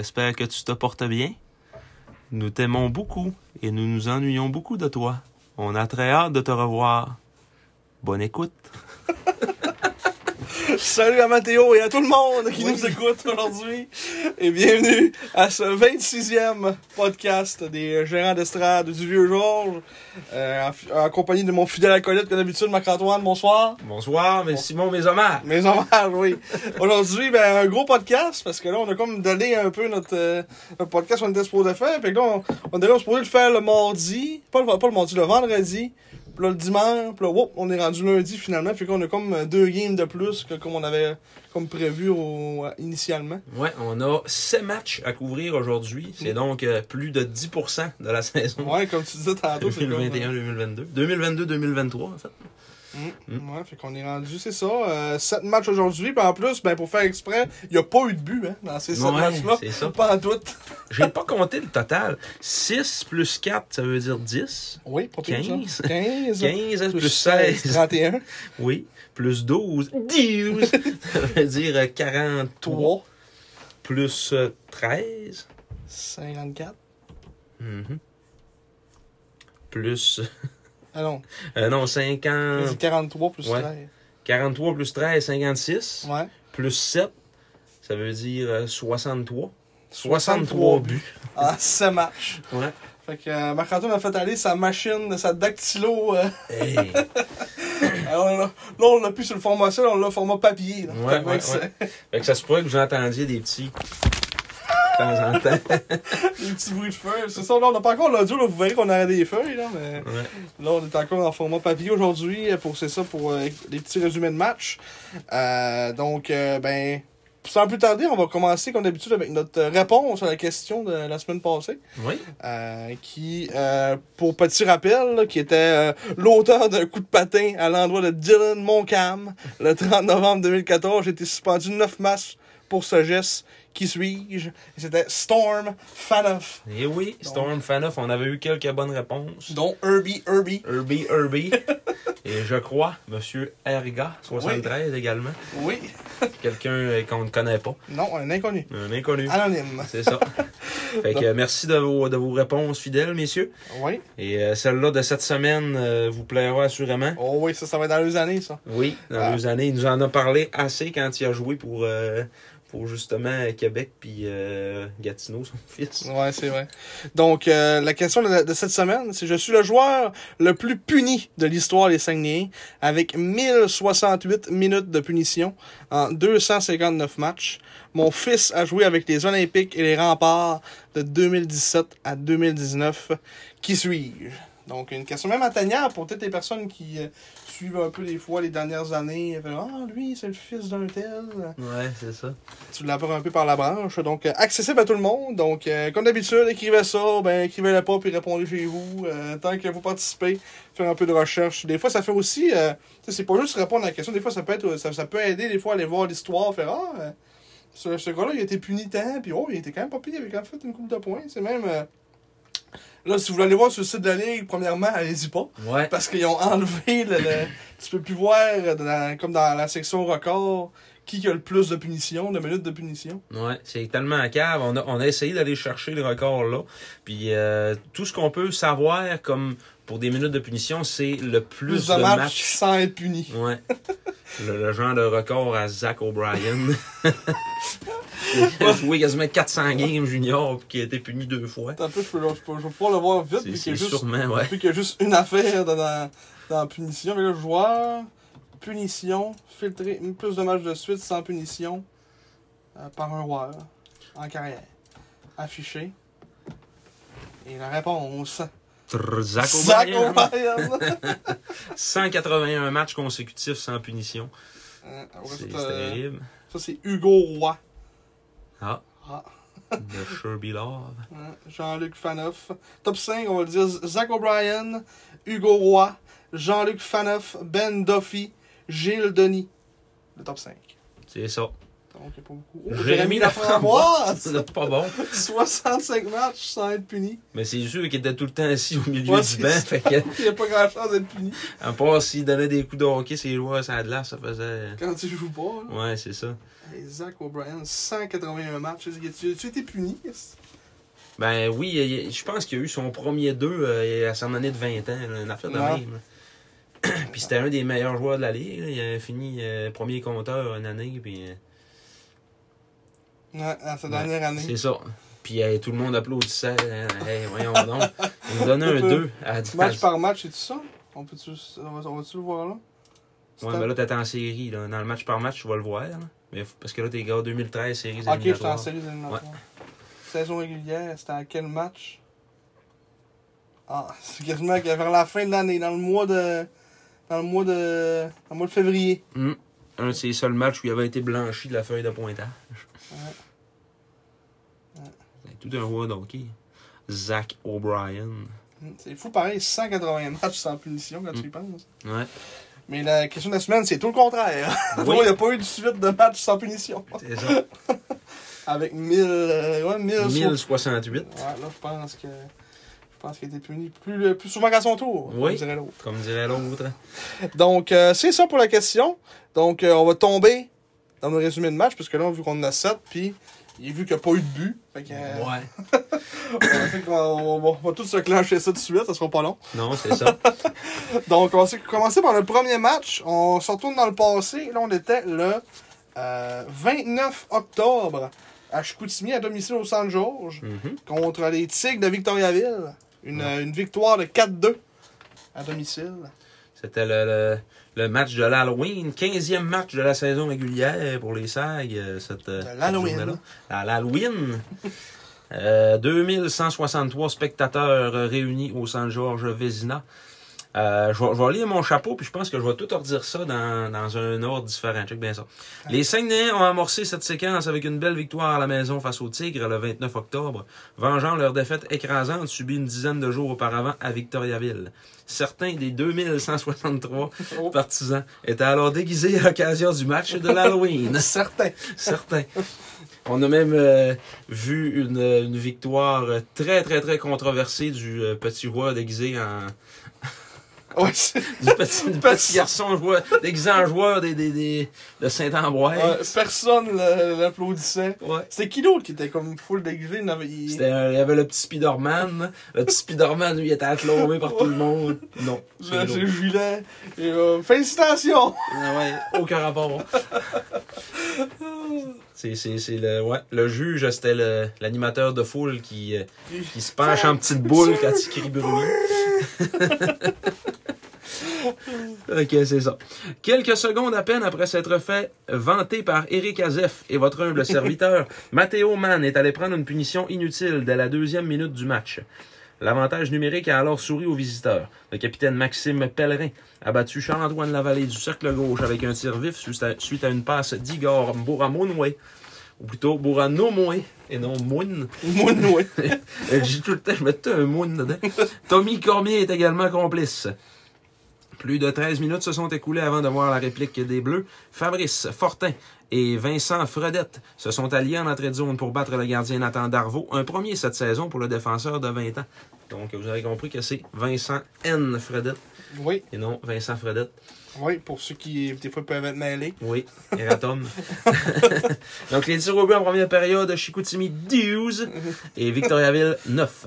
J'espère que tu te portes bien. Nous t'aimons beaucoup et nous nous ennuyons beaucoup de toi. On a très hâte de te revoir. Bonne écoute. Salut à Mathéo et à tout le monde qui nous écoute aujourd'hui. Et bienvenue à ce 26e podcast des gérants d'estrade du Vieux Georges. Euh, en, compagnie de mon fidèle acolyte que d'habitude, Marc-Antoine. Bonsoir. Bonsoir, mais Simon, mes hommages. Mais hommages, oui. Aujourd'hui, ben, un gros podcast parce que là, on a comme donné un peu notre, euh, notre podcast qu'on était supposé faire. Puis là, on, on était supposé le faire le mardi. Pas le, pas le mardi, le vendredi. Puis là, le dimanche. Puis là, whoop, on est rendu lundi finalement. Puis qu'on a comme euh, deux games de plus que comme on avait comme prévu au, initialement. Ouais, on a 7 matchs à couvrir aujourd'hui. C'est donc euh, plus de 10% de la saison. Ouais, comme tu disais tantôt, c'est comme... euh, 2021-2022. 2022-2023, en fait. Mm. Ouais, fait qu'on est rendu, c'est ça. Euh, sept matchs aujourd'hui. Puis en plus, ben, pour faire exprès, il n'y a pas eu de but hein, dans ces sept Ouais, matchs-là. Pas en tout. J'ai pas compté le total. 6 plus 4, ça veut dire 10. Oui, pour tout ça. 15. 15. 15 plus 16. 31. Oui. Plus 12. 12. ça veut dire euh, 43. 3. Plus euh, 13. 54. Mhm. Plus. Ah non, euh, non, 50. c'est 43 plus Ouais. 13. 43 plus 13, 56. Ouais. Plus 7, ça veut dire euh, 63. 63 buts. Ah, 7 matchs. Ouais. Fait que euh, Marc-Antoine a fait aller sa machine, sa dactylo. euh, Hey. alors, là, là, on l'a plus sur le format ça, là, on l'a au format papier. Là, Ouais, ouais. Fait que ça se pourrait que vous entendiez des petits. Temps en temps. Des petits bruits de feuilles. C'est ça, là, on n'a pas encore l'audio, là, vous verrez qu'on a des feuilles, là, mais... Ouais. Là, on est encore en format papier aujourd'hui euh, pour c'est ça pour euh, les petits résumés de match. Euh, donc euh, ben sans plus tarder, on va commencer comme d'habitude avec notre réponse à la question de la semaine passée, Oui. euh, qui euh, pour petit rappel, là, qui était euh, l'auteur d'un coup de patin à l'endroit de Dylan Moncam le 30 novembre 2014, j'ai été suspendu 9 matchs pour ce geste. Qui suis-je? C'était Storm Fanoff, Et oui, Storm Fanoff, on avait eu quelques bonnes réponses. dont Herbie Herbie. Herbie Herbie. Et je crois, Monsieur Erga, 73 également. Oui. Quelqu'un euh, qu'on ne connaît pas. Non, un inconnu. Un inconnu. Anonyme. C'est ça. fait que merci de vos, de vos réponses fidèles, messieurs. Oui. Et euh, celle-là de cette semaine euh, vous plaira assurément. Oh oui, ça, ça va être dans les années, ça. Oui, dans Ah. les années. Il nous en a parlé assez quand il a joué pour, euh, pour justement Québec puis euh, Gatineau, son fils. Ouais, c'est vrai. Donc, euh, la question de, cette semaine, c'est je suis le joueur le plus puni de l'histoire des Saguenayens, avec 1068 minutes de punition en 259 matchs. Mon fils a joué avec les Olympiques et les Remparts de 2017 à 2019. Qui suis-je? Donc, une question même atteignable pour toutes les personnes qui euh, suivent un peu des fois les dernières années. Ah, lui, c'est le fils d'un tel. Ouais, c'est ça. Tu l'apprends un peu par la branche, donc euh, accessible à tout le monde. Donc, euh, comme d'habitude, écrivez ça, ben écrivez-le pas puis répondez chez vous. Tant que vous participez, faire un peu de recherche. Des fois, ça fait aussi, tu sais, c'est pas juste répondre à la question. Des fois, ça peut être, ça, ça peut aider des fois à aller voir l'histoire, faire ah, ce, ce gars-là, il a été puni tant, puis oh, il était quand même pas pire, il avait quand même fait une coupe de points. C'est même euh, Là, si vous voulez aller voir sur le site de la Ligue, premièrement, allez-y pas. Ouais. Parce qu'ils ont enlevé le, le- Tu peux plus voir, euh, dans- comme dans la section record, qui a le plus de punitions, de minutes de punition. Ouais, c'est tellement à cave. On a, on a essayé d'aller chercher le record là. Puis euh, tout ce qu'on peut savoir comme pour des minutes de punition, c'est le plus, Plus, de de matchs matchs. sans être puni. Ouais. le, le genre de record à Zach O'Brien. Il a joué quasiment 400 games junior puis qui a été puni deux fois. Attends un peu, je, peux, je, peux, je vais pouvoir le voir vite, C'est puis qu'il y a juste, sûrement, ouais. puis qu'il y a juste une affaire dans, dans, punition. Mais là, joueur, punition, filtrer plus de matchs de suite sans punition euh, par un joueur en carrière. affiché. Et la réponse. Zach Zach O'Brien. O'Brien. 181 matchs consécutifs sans punition. Euh, c'est euh, terrible. Ça, c'est Hugo Roy. Ah, Ah. de Sherby Love. Jean-Luc Faneuf. Top 5, on va le dire Zach O'Brien, Hugo Roy, Jean-Luc Faneuf, Ben Duffy, Gilles Denis. Le top 5. C'est ça. Donc, il n'y a pas beaucoup. Oh, Jérémy Laframboise! C'est pas bon. 65 matchs sans être puni. Mais c'est sûr qu'il était tout le temps assis au milieu Ouais, du banc. Fait que, Il n'y a pas grand chance d'être puni à part s'il donnait des coups de hockey, ses joueurs à la glace, ça faisait. quand tu joues pas. Là. Ouais, c'est ça. Hey, Zach O'Brien, 181 matchs. Tu as été puni? Ben oui, je pense qu'il a eu son premier deux euh, à son année de 20 ans, une affaire de Ouais. même. puis c'était un des meilleurs joueurs de la ligue. Il a fini euh, premier compteur une année. Puis, euh, Ouais, à sa Ouais, dernière année. c'est ça. Puis euh, tout le monde applaudissait. euh, Hey, voyons donc. Il me donnait un Un peu. 2 à Match par match, c'est tout ça? On peut-tu on va, on va-tu le voir là? Ouais, mais là, t'es en série. Là. Dans le match par match, tu vas le voir. Là. Mais parce que là, t'es gars 2013, séries Ok, j'étais en éliminatoires. série éliminatoires. Saison régulière, c'était à quel match? Ah, c'est quasiment vers la fin de l'année, dans le mois de. Dans le mois de. Dans le mois de février. Hum. Un de ses seuls matchs où il avait été blanchi de la feuille de pointage. Tout un roi d'hockey. Zach O'Brien. C'est fou pareil, 180 matchs sans punition quand tu y Hmm. penses. Ouais. Mais la question de la semaine, c'est tout le contraire. Oui. il n'y a pas eu de suite de matchs sans punition. C'est ça. Avec 1000. euh, ouais, 1000. 1068, Ouais, là, je pense que. Je pense qu'il a été puni plus, plus souvent qu'à son tour. Oui. comme dirait l'autre. comme dirait l'autre. Donc, euh, c'est ça pour la question. Donc, euh, on va tomber dans le résumé de match, parce que là, vu qu'on en a 7, puis il est vu qu'il n'y a pas eu de but. Fait que, euh, Ouais. fait on, va, on va tous se clencher ça tout de suite, ça sera pas long. Non, c'est ça. Donc, on va commencer par le premier match. On se retourne dans le passé. Là, on était le euh, 29 octobre à Chicoutimi, à domicile au Saint-Georges, Mhm. contre les Tigres de Victoriaville. Une, euh, une victoire de 4-2 à domicile. C'était le, le, le match de l'Halloween, 15e match de la saison régulière pour les SAG. euh, Cette, euh, cette l'Halloween. journée-là. À l'Halloween. Euh, 2163 spectateurs réunis au Saint-Georges Vézina. Euh, je, vais, je vais lire mon chapeau, puis je pense que je vais tout redire ça dans, dans un ordre différent. Check bien ça. Les Saguenayens ont amorcé cette séquence avec une belle victoire à la maison face aux Tigres le 29 octobre, vengeant leur défaite écrasante subie une dizaine de jours auparavant à Victoriaville. Certains des 2163 Oh. partisans étaient alors déguisés à l'occasion du match de l'Halloween. Certain. Certains. On a même euh, vu une, une victoire très, très, très controversée du euh, petit roi déguisé en. Ouais, du petit, du petit garçon joueur, déguisé en joueur des, des, des, de Saint-Ambroise. ouais, personne l'applaudissait. Ouais. C'était qui d'autre qui était comme full déguisé? Il avait- il- y avait le petit Spider-Man. Le petit Spider-Man, lui, était acclamé par tout le monde. Non. c'est Le l'autre. le gilet. Et, euh, félicitations! Ah ouais, aucun rapport. C'est, c'est, c'est le, ouais, le juge, c'était le, l'animateur de foule qui, euh, qui se penche en petite boule quand il crie bruit. ok, c'est ça. Quelques secondes à peine après s'être fait vanter par Eric Azef et votre humble serviteur, Matteo Mann est allé prendre une punition inutile dès la deuxième minute du match. L'avantage numérique a alors souri aux visiteurs. Le capitaine Maxime Pellerin a battu Charles-Antoine Lavallée du cercle gauche avec un tir vif suite à, une passe d'Igor Bouramonoué. Ou plutôt Bouranomoué, et non ouais. Euh, J'ai tout le temps, je mets tout un moune dedans. Tommy Cormier est également complice. Plus de 13 minutes se sont écoulées avant de voir la réplique des Bleus. Fabrice Fortin et Vincent Fredette se sont alliés en entrée de zone pour battre le gardien Nathan Darvaux. Un premier cette saison pour le défenseur de 20 ans. Donc, vous avez compris que c'est Vincent N. Fredette Oui, et non Vincent Fredette. oui, pour ceux qui, des fois, peuvent être mêlés. Oui, Eratom. Donc, les tirs au but en première période, Chicoutimi 12 et Victoriaville 9.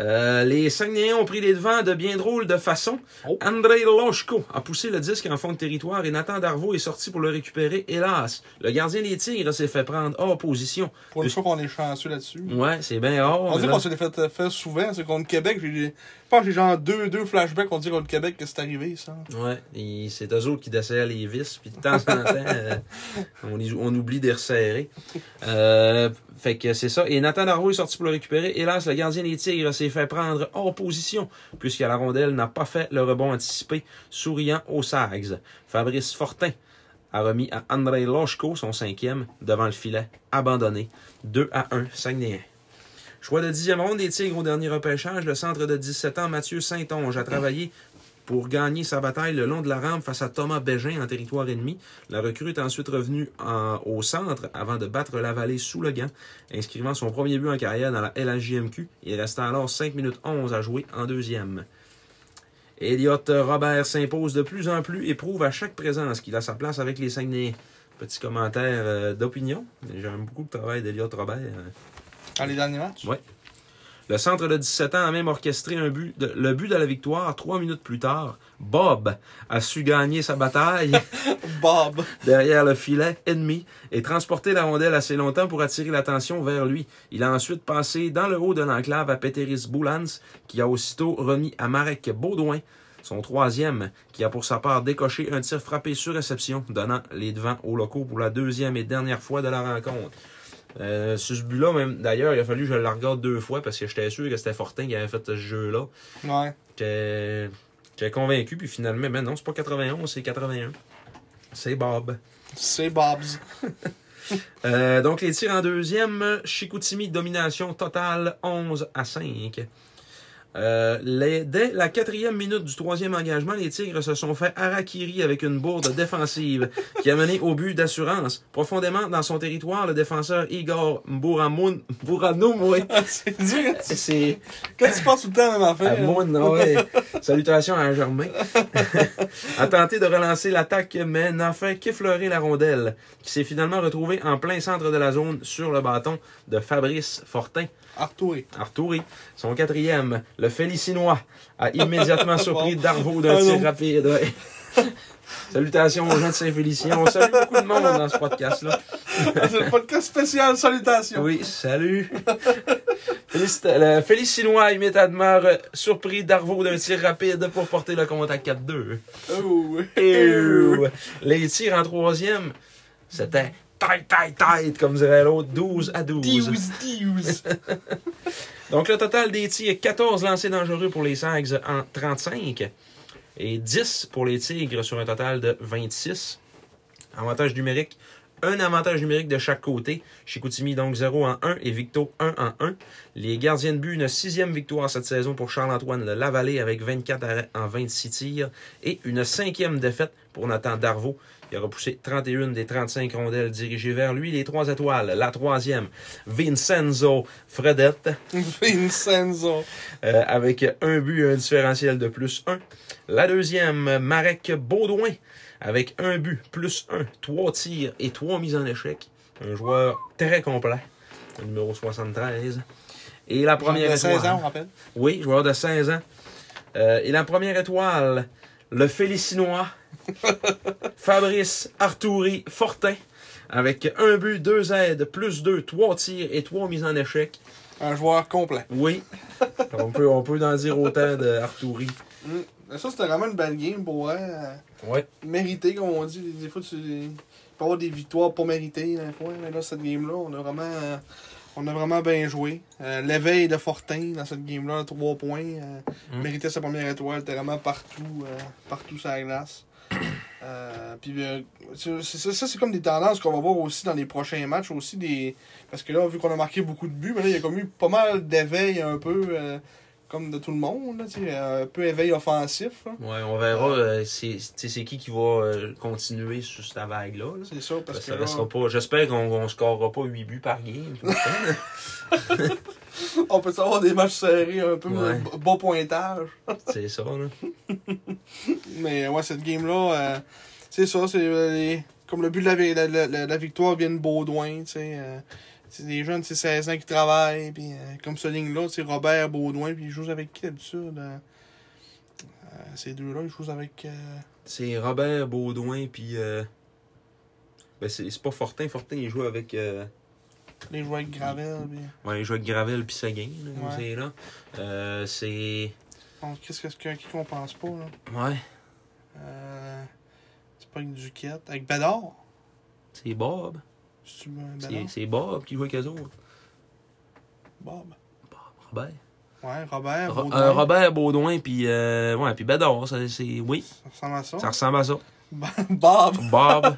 Euh, les Saguenayens ont pris les devants de bien drôle de façon. Oh. André Loshko a poussé le disque en fond de territoire et Nathan Darvaux est sorti pour le récupérer. Hélas, le gardien des Tigres s'est fait prendre hors position. Pour une fois qu'on est chanceux là-dessus. Ouais, c'est bien rare. On dit qu'on se l'est fait faire souvent, c'est contre Québec. J'ai, pense que j'ai genre deux, deux flashbacks qu'on dit contre Québec que c'est arrivé, ça. Ouais, et c'est eux autres qui desserrent les vis, puis de temps en temps, euh, on, on oublie de resserrer. Euh, fait que c'est ça. Et Nathan Darvaux est sorti pour le récupérer. Hélas, le gardien des Tigres s'est fait prendre hors position, puisque la rondelle n'a pas fait le rebond anticipé, souriant aux Sags. Fabrice Fortin a remis à André Loshko son cinquième devant le filet, abandonné. 2 à 1, Saguenayen. Choix de dixième ronde des Tigres au dernier repêchage, le centre de 17 ans Mathieu Saint-Onge a travaillé pour gagner sa bataille le long de la rampe face à Thomas Bégin en territoire ennemi. La recrue est ensuite revenue en- au centre avant de battre la vallée sous le gant, inscrivant son premier but en carrière dans la LHJMQ. Il restait alors 5 minutes 11 à jouer en deuxième. Elliot Robert s'impose de plus en plus et prouve à chaque présence qu'il a sa place avec les Saguenayens. Petit commentaire euh, d'opinion. J'aime beaucoup le travail d'Elliot Robert. Dans les derniers matchs? Ouais. Le centre de 17 ans a même orchestré un but de- le but de la victoire. Trois minutes plus tard, Bob a su gagner sa bataille Bob. derrière le filet ennemi et transporter la rondelle assez longtemps pour attirer l'attention vers lui. Il a ensuite passé dans le haut de l'enclave à Peteris Boulans, qui a aussitôt remis à Marek Baudouin son troisième, qui a pour sa part décoché un tir frappé sur réception, donnant les devants aux locaux pour la deuxième et dernière fois de la rencontre. Euh, sur ce but-là, même, d'ailleurs, il a fallu que je le regarde deux fois parce que j'étais sûr que c'était Fortin qui avait fait ce jeu-là. Ouais. J'étais j'étais convaincu, puis finalement, ben non, c'est pas 91, c'est 81. C'est Bob. C'est Bob's. Euh, donc, les tirs en deuxième, Chicoutimi, domination totale 11 à 5. Euh, les- dès la quatrième minute du troisième engagement, les Tigres se sont fait harakiri avec une bourde défensive qui a mené au but d'assurance. Profondément dans son territoire, le défenseur Igor Bouramoun, Bouranoumoué, c'est dur. c'est Quand tu passes tout le temps à même affaire. à Moon, ah ouais. Salutations à Germain. a tenté de relancer l'attaque, mais n'a fait qu'effleurer la rondelle, qui s'est finalement retrouvée en plein centre de la zone sur le bâton de Fabrice Fortin. Artouré. Arturi, son quatrième, le Félicinois, a immédiatement surpris Darvaux d'un Ah tir rapide. Salutations aux gens de Saint-Félicien. On salue beaucoup de monde dans ce podcast-là. c'est le podcast spécial Salutations. Oui, salut. Le Félicinois immédiatement euh, surpris Darvaux d'un tir rapide pour porter le compte à 4-2. Oh, oui. Ew. Les tirs en troisième, c'était tight, tight, tight, comme dirait l'autre, 12 à 12. Dious, dious. Donc le total des tirs, 14 lancés dangereux pour les Sags en 35 et 10 pour les Tigres sur un total de 26. Avantage numérique, un avantage numérique de chaque côté. Chicoutimi donc 0 en 1 et Victo 1 en 1. Les gardiens de but, une sixième victoire cette saison pour Charles-Antoine Le Lavallée avec 24 arrêts en 26 tirs et une cinquième défaite pour Nathan Darvaux. Il a repoussé 31 des 35 rondelles dirigées vers lui. Les trois étoiles, la troisième, Vincenzo Fredette. Vincenzo. Euh, avec un but et un différentiel de plus 1. La deuxième, Marek Baudouin, avec un but, plus 1, trois tirs et trois mises en échec. Un joueur très complet, le numéro 73. Et la première de 16 étoile. ans, on rappelle? Oui, joueur de 16 ans. Euh, et la première étoile, le Félicinois, Fabrice Arturi Fortin, avec un but, deux aides, plus deux, trois tirs et trois mises en échec. Un joueur complet. Oui. on, peut, on peut en dire autant de Arturi. Mm. Ça, c'était vraiment une belle game pour. Euh, Ouais. Mérité, comme on dit. Des fois, tu il peut y avoir des victoires pas méritées, des fois. Mais là, cette game-là, on a vraiment. euh, on a vraiment bien joué. Euh, L'éveil de Fortin dans cette game-là, 3 points. euh, Mm. Méritait sa première étoile. Était vraiment partout, euh, partout sur la glace. Euh, puis ça, ça, c'est comme des tendances qu'on va voir aussi dans les prochains matchs. aussi des Parce que là, vu qu'on a marqué beaucoup de buts, mais là, il y a comme eu pas mal d'éveil un peu. Comme de tout le monde, là, un peu éveil offensif. là. Ouais, on verra euh, c'est qui qui va euh, continuer sur cette vague-là. là. C'est ça, parce que là, restera pas. J'espère qu'on on scorera pas 8 buts par game. on peut savoir des matchs serrés un peu Ouais. bas pointage. c'est ça, là. Mais ouais, cette game-là, euh, c'est ça, c'est les- comme le but de la, vi- la, la- la- la victoire vient de Baudouin, tu sais. C'est des jeunes, c'est 16 ans qui travaillent, puis euh, comme ce ligne-là, c'est Robert Baudouin, puis ils jouent avec qui d'habitude? Euh, euh, ces deux-là, ils jouent avec... euh, C'est Robert Baudouin, puis. Ben, c'est c'est pas Fortin. Fortin, il joue avec. euh, les joueurs avec Gravel, puis... Ouais, il joue avec Gravel, puis Seguin, là, Ouais. c'est là. Euh, c'est. Qu'est-ce que- qu'est-ce qui qu'on pense pas, là? Ouais, Euh, c'est pas avec Duquette. Avec Bédard? c'est Bob. C'est Bob qui joue avec eux autres. Bob. Robert. Ouais, Robert, Ro- Baudouin. euh, Robert Baudouin, puis. Euh, ouais, puis Bédard, ça, c'est. Oui, Ça ressemble à ça? ça ressemble à ça. Bob. Bob.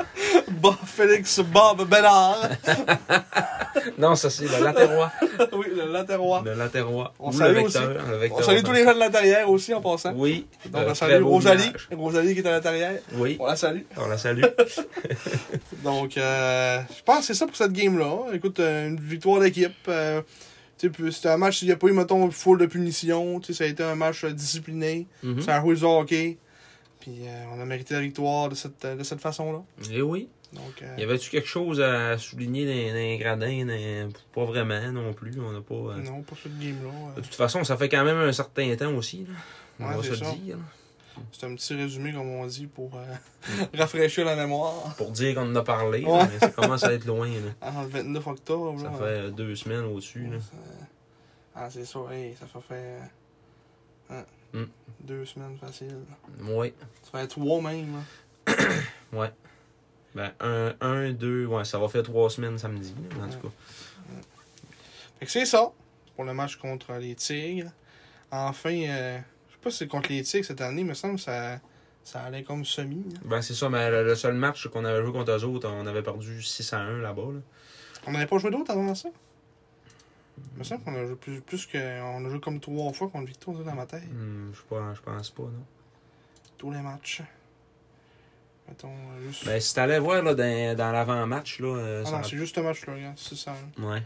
Bob Félix Bob Bédard. non, ça, c'est le latérois. oui, le latérois. Le latérois. On Ou salue le vecteur. aussi. le vecteur. On salue tous les gens de l'intérieur aussi en passant. Oui. Donc euh, on salue Rosalie. village. Rosalie qui est à l'intérieur. Oui, On la salue. on la salue. Donc, euh, je pense que c'est ça pour cette game-là. Écoute, euh, une victoire d'équipe. Euh, c'était un match, il n'y a pas eu, mettons, full de punition. Ça a été un match discipliné. Ça a joué du hockey. Puis euh, on a mérité la victoire de cette, de cette façon-là. Eh oui. Donc, euh, Y avait-tu quelque chose à souligner dans, dans les gradins? dans- Pas vraiment non plus. On n'a pas. euh, non, pour cette game-là. De euh, toute façon, ça fait quand même un certain temps aussi. Là. On Ouais, va se ça. le dire. c'est un petit résumé, comme on dit, pour euh, rafraîchir la mémoire. Pour dire qu'on en a parlé. Ouais. là, mais ça commence à être loin. Là. Le 29 octobre. Ça fait deux semaines au-dessus. là. Ça- Ah, c'est ça, hey, ça fait hein, Mm. Deux semaines facile. Oui. Ça fait trois même. là. Ben, un, un, deux. Ouais, ça va faire trois semaines samedi. en tout cas. Fait que c'est ça pour le match contre les Tigres. Enfin, euh, je sais pas si c'est contre les Tigres cette année, mais il me semble que ça, ça allait comme semi. là. Ben, c'est ça, mais le, seul match qu'on avait joué contre eux autres, on avait perdu 6 à 1 là-bas. Là. On n'avait pas joué d'autres avant ça? Il me semble qu'on a joué plus, plus que. On a joué comme trois fois contre Victor dans ma tête. Hmm, je pense- je pense pas, non. Tous les matchs. Mettons, euh, juste. Ben, si t'allais voir là, dans, dans l'avant-match, là. euh, ah ça non, c'est juste ce match-là, regarde. 600 Ouais.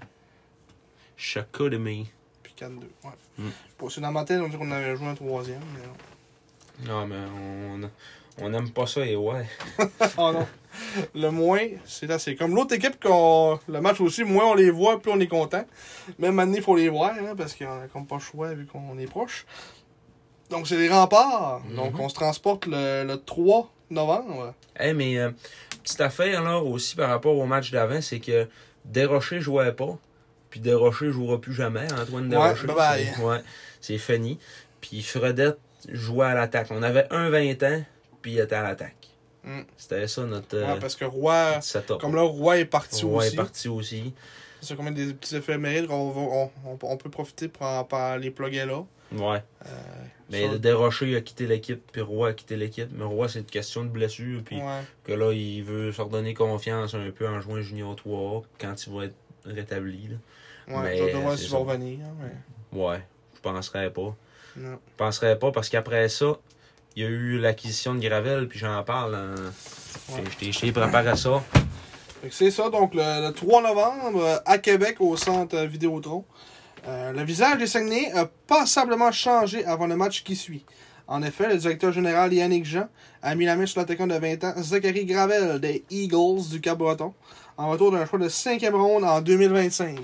Chaka de puis 4-2. Ouais. Mm. C'est dans ma tête, on dirait qu'on avait joué un troisième. Mais non. Non, mais on, on aime pas ça, et ouais. Oh non. Le moins, c'est là, c'est comme l'autre équipe qu'on. Le match aussi, moins on les voit, plus on est content. Même année, il faut les voir, hein, parce qu'on a comme pas le choix vu qu'on est proche. Donc c'est les remparts. Donc Mhm. on se transporte le, le 3 novembre. Eh, mais euh, petite affaire, là, aussi par rapport au match d'avant, c'est que Desrochers jouait pas. Puis Desrochers jouera plus jamais. Antoine Desrochers. c'est- Ouais, c'est fini. Puis Fredette jouait à l'attaque. On avait un 20 ans, puis il était à l'attaque. Mm. C'était ça notre, euh, Ouais, parce que Roy. Comme là, Roy est parti aussi. est parti aussi. C'est comme des petits éphémérides qu'on va- on, on, on peut profiter pour, en- pour les plugger là. Ouais. Euh, Mais ça- Desrochers a quitté l'équipe, puis Roy a quitté l'équipe. Mais Roy, c'est une question de blessure, puis ouais. que là, il veut se redonner confiance un peu en jouant Junior 3 quand il va être rétabli. Là. Ouais, Mais, je dois voir c'est s'il ça. va revenir. hein, mais... Ouais, je penserais pas. Non. Je penserais pas parce qu'après ça, il y a eu l'acquisition de Gravel, puis j'en parle. Ouais. Je t'ai- préparé à ça. C'est ça, donc le, le 3 novembre, euh, à Québec, au centre euh, Vidéotron. Euh, le visage des Saguenay a passablement changé avant le match qui suit. En effet, le directeur général Yannick Jean a mis la main sur l'attaquant de 20 ans, Zachary Gravel, des Eagles du Cap-Breton, en retour d'un choix de 5e ronde en 2025.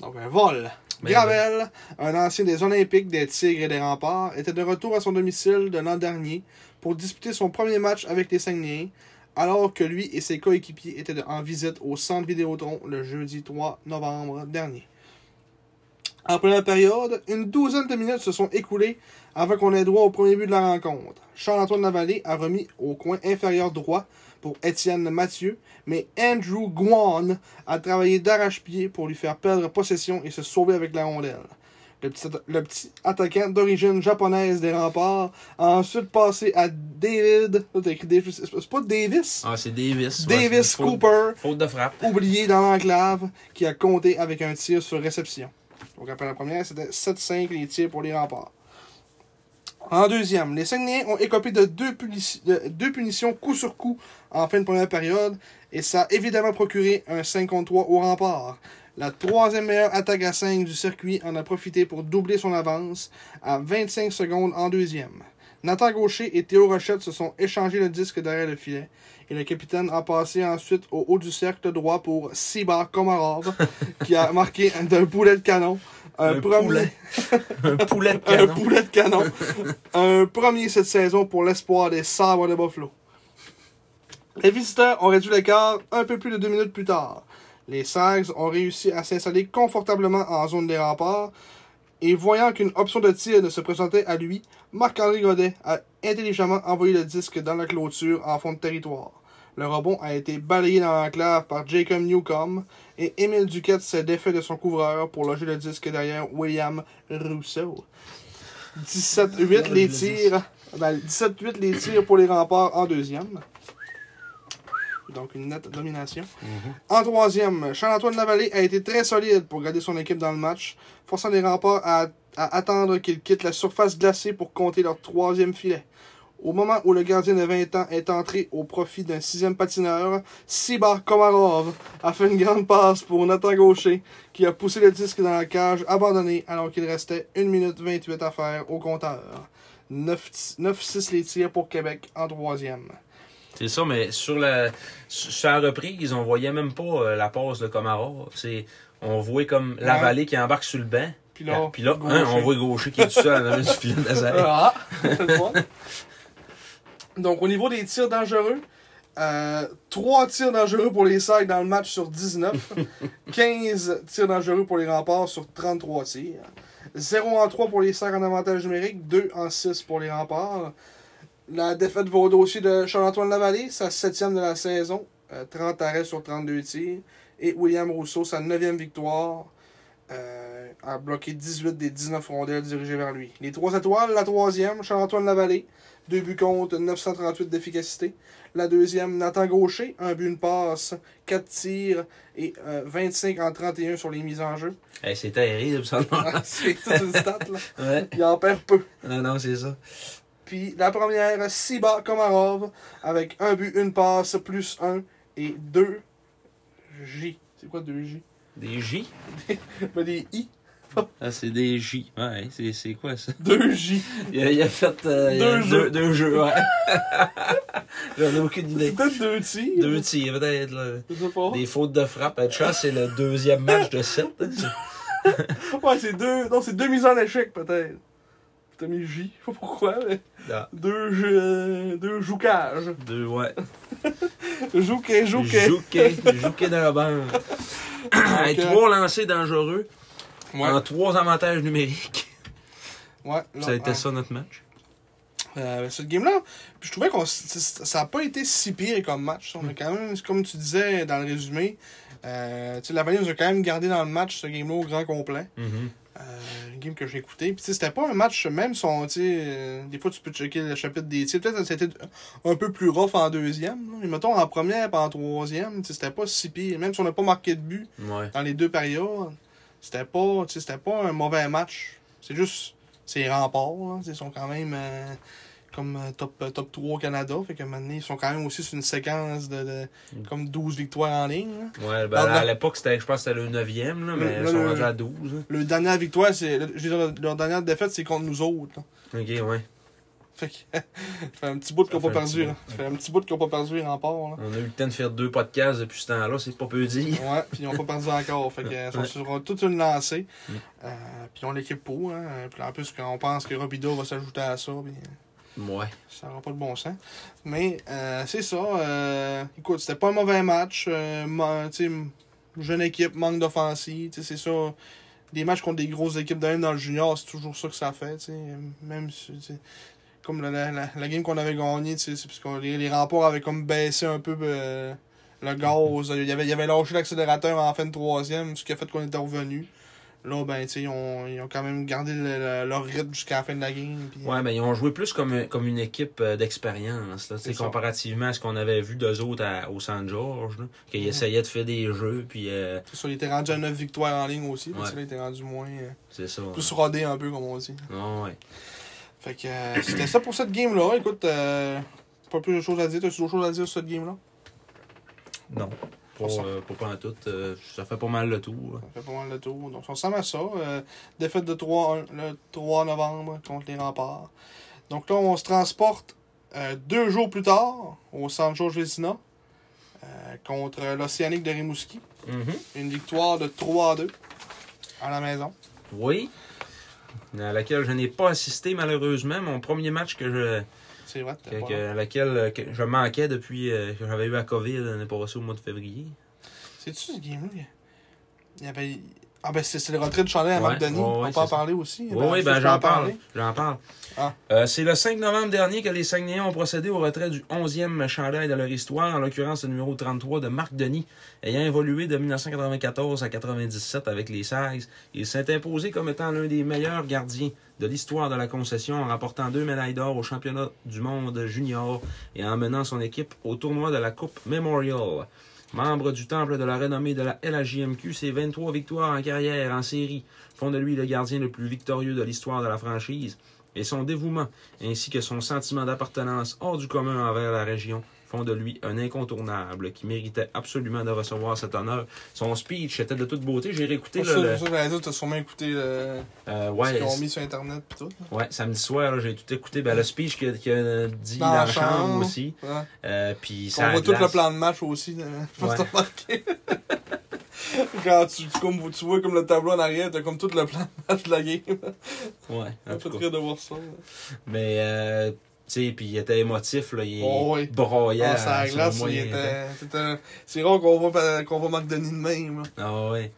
Donc un vol. Ben, Gravel, un ancien des Olympiques, des Tigres et des Remparts, était de retour à son domicile de l'an dernier pour disputer son premier match avec les Saguenayens, alors que lui et ses coéquipiers étaient en visite au centre Vidéotron le jeudi 3 novembre dernier. En première période, une douzaine de minutes se sont écoulées avant qu'on ait droit au premier but de la rencontre. Charles-Antoine Lavallée a remis au coin inférieur droit pour Étienne Mathieu, mais Andrew Guan a travaillé d'arrache-pied pour lui faire perdre possession et se sauver avec la rondelle. Le petit, atta- le petit attaquant d'origine japonaise des remparts a ensuite passé à David. Là, t'as écrit Davis. C'est pas Davis? Ah, c'est Davis. Davis faute- Cooper, Faute de frappe. oublié dans l'enclave, qui a compté avec un tir sur réception. Donc après la première, c'était 7-5 les tirs pour les remparts. En deuxième, les Saguenayens ont écopé de deux, de deux punitions coup sur coup en fin de première période, et ça a évidemment procuré un 5 contre 3 au rempart. La troisième meilleure attaque à 5 du circuit en a profité pour doubler son avance à 25 secondes en deuxième. Nathan Gaucher et Théo Rochette se sont échangés le disque derrière le filet. Et le capitaine a passé ensuite au haut du cercle droit pour Siba Komarov, qui a marqué d'un boulet de canon. Un poulet. un poulet de un canon. boulet de canon. un premier cette saison pour l'espoir des sabres de Buffalo. Les visiteurs ont réduit l'écart un peu plus de deux minutes plus tard. Les Sags ont réussi à s'installer confortablement en zone des remparts et voyant qu'une option de tir ne se présentait à lui, Marc-André Godet a intelligemment envoyé le disque dans la clôture en fond de territoire. Le rebond a été balayé dans l'enclave par Jacob Newcomb et Émile Duquette s'est défait de son couvreur pour loger le disque derrière William Rousseau. 17-8 les tirs. ben, 17-8 les tirs pour les remparts en deuxième. Donc une nette domination. En troisième, Charles-Antoine Lavallée a été très solide pour garder son équipe dans le match, forçant les remparts à, à attendre qu'ils quittent la surface glacée pour compter leur troisième filet. Au moment où le gardien de 20 ans est entré au profit d'un sixième patineur, Siba Komarov a fait une grande passe pour Nathan Gaucher, qui a poussé le disque dans la cage abandonnée alors qu'il restait 1 minute 28 à faire au compteur. 9-6 les tirs pour Québec en troisième. C'est ça, mais sur la, sur la reprise, on voyait même pas euh, la passe de. C'est, on voyait comme la Ouais. vallée qui embarque sur le banc. Puis là, Puis là, Gaucher. hein, on voit Gaucher qui est tout seul dans le filet de laser. Ah, c'est le fun. Donc, au niveau des tirs dangereux, euh, 3 tirs dangereux pour les Sags dans le match sur 19. 15 tirs dangereux pour les remparts sur 33 tirs. 0 en 3 pour les Sags en avantage numérique. 2 en 6 pour les remparts. La défaite va au dossier de Charles-Antoine Lavallée, sa 7 de la saison. euh, 30 arrêts sur 32 tirs. Et William Rousseau, sa 9e victoire. euh, a bloqué 18 des 19 rondelles dirigées vers lui. Les 3 étoiles, la troisième, Charles-Antoine Lavallée, 2 buts contre, 938 d'efficacité. La deuxième, Nathan Gaucher, un but, une passe, 4 tirs et euh, 25 en 31 sur les mises en jeu. Hey, c'est terrible, ça. Ah, C'est toute une stat, là. ouais. Il en perd peu. Non, non, c'est ça. Puis la première, Siba Komarov, avec un but, une passe, plus 1 et 2 J. C'est quoi 2 J? Des J? Ben, des I. Ah, c'est des J. Ouais, c'est, c'est quoi ça? 2 J. Il a, il a fait euh, il a Deux jeux. Deux, deux jeux, ouais. J'en ai aucune idée. C'est peut-être 2 tirs. Deux tirs, peut-être. là. Des fautes de frappe. Être chance, c'est le deuxième match de 7. Ouais, c'est deux. Non, c'est deux mises en échec, peut-être. T'as mis J. Je sais pas pourquoi, mais. Ah, Deux, jeux- deux joucages. deux, ouais. Jouquet, jouquet. Jouquet. Jouquet dans la bande. Trois lancers dangereux Ouais. en trois avantages numériques. Ouais. là, Ça a été ouais. ça notre match? Euh, cette game-là, je trouvais s- ça a pas été si pire comme match. On a quand même, comme tu disais dans le résumé, euh, tu sais, la Vallée nous a quand même gardé dans le match ce game-là au grand complet. Mhm. Euh, une game que j'ai écouté. Puis c'était pas un match, même si on, tu sais, euh, des fois tu peux checker le chapitre des tirs. Peut-être que c'était un peu plus rough en deuxième. Mais mettons en première et en troisième, c'était pas si pire. Même si on n'a pas marqué de but Ouais. dans les deux périodes, c'était pas, c'était pas un mauvais match. C'est juste, c'est remparts, Ils sont quand même euh, comme euh, top, euh, top 3 au Canada. Fait que maintenant, ils sont quand même aussi sur une séquence de, de comme 12 victoires en ligne. là. Ouais, ben, à l'époque, c'était, je pense que c'était le 9e, là, mais ils sont rendus à 12. là. Le dernière victoire, c'est. le- Je veux dire, leur dernière défaite, c'est contre nous autres. Ok, ouais. Fait que. ça fait un petit bout qu'ils Ça n'ont pas perdu. là. fait un petit bout qu'ils n'ont pas perdu en port. Là. On a eu le temps de faire deux podcasts depuis ce temps-là, c'est pas peu dire. Ouais, puis ils n'ont pas perdu encore. Fait que, ils sont Ouais. sur toute une lancée. Mm. Euh, puis ils ont l'équipe pour. Hein. Puis en plus, on pense que Robido va s'ajouter à ça. Puis, Ouais. ça n'aura pas de bon sens. Mais euh, c'est ça. euh, écoute, c'était pas un mauvais match. Euh, jeune équipe, manque d'offensive. C'est ça. Des matchs contre des grosses équipes, même dans le junior, c'est toujours ça que ça fait. Même si, comme la, la, la- game qu'on avait gagnée, c'est parce que les, les remports avaient comme baissé un peu le gaz. Il y avait, il avait lâché l'accélérateur en fin de troisième, ce qui a fait qu'on était revenu. Là, ben, tu sais, ils ont, ils ont quand même gardé le- le- leur rythme jusqu'à la fin de la game. puis- Ouais, mais ils ont joué plus comme, comme une équipe euh, d'expérience, là, tu sais, C'est ça. comparativement à ce qu'on avait vu d'eux autres à- au San George, qu'ils Mhm. essayaient de faire des jeux, puis euh, C'est ça, il était rendu à 9 victoires en ligne aussi. Parce Ouais. que là, il était rendu moins. euh, c'est ça. plus rodé un peu, comme on dit. Ouais, ouais. Fait que euh, c'était ça pour cette game-là. Écoute, euh, pas plus de choses à dire. T'as-tu d'autres choses à dire sur cette game-là? Non. Pas, Ça. euh, pas pantoute, euh, ça fait pas mal le tour. Ça fait pas mal de tour. Donc, ça ressemble à ça. Euh, défaite de 3 le 3 novembre contre les remparts. Donc là, on se transporte deux jours plus tard, au Vézina, euh, contre l'Océanique de Rimouski. Mhm. Une victoire de 3 à 2 à la maison. Oui. À laquelle je n'ai pas assisté, malheureusement. Mon premier match que je, C'est vrai, que- t'as pas- que- à laquelle euh, que je manquais depuis euh, que j'avais eu la COVID l'année passée au mois de février. C'est-tu ce game-là? Il y avait... Ah ben c'est le retrait de Chanel à Ouais, Marc Denis. ouais, On peut en parler aussi. Oui, oui, ça, ben j'en en parle. J'en parle. Ah. Euh, c'est le 5 novembre dernier que les Saguenayens ont procédé au retrait du 11e chandail de leur histoire, en l'occurrence le numéro 33 de Marc Denis, ayant évolué de 1994 à 97 avec les Sags. Il s'est imposé comme étant l'un des meilleurs gardiens de l'histoire de la concession en remportant deux médailles d'or au championnat du monde junior et en menant son équipe au tournoi de la Coupe Memorial. Membre du temple de la renommée de la LHJMQ, ses 23 victoires en carrière en série font de lui le gardien le plus victorieux de l'histoire de la franchise. Et son dévouement, ainsi que son sentiment d'appartenance hors du commun envers la région, font de lui un incontournable qui méritait absolument de recevoir cet honneur. Son speech était de toute beauté. J'ai réécouté le, le- ça, j'allais dire, t'as sûrement écouté le... euh, ce ouais, qu'ils ont mis sur Internet tout. là. ouais, samedi soir, là, j'ai tout écouté. Ben, le speech qu'il a, dit Dans dans, la chambre chambre. aussi. Ouais. Euh, puis On voit tout le plan de match aussi. là. Je remarqué. Quand tu, tu, comme, tu vois comme le tableau en arrière, t'as comme tout le plan de match de la game. Ouais, en tout cas. rire de voir ça. là. Mais, euh, tu sais, puis il était émotif, là. Il Oh, oui. broyait. Ah, ça glace, il était... C'est rare qu'on voit, qu'on voit Marc Denis de même. là. Ah ouais.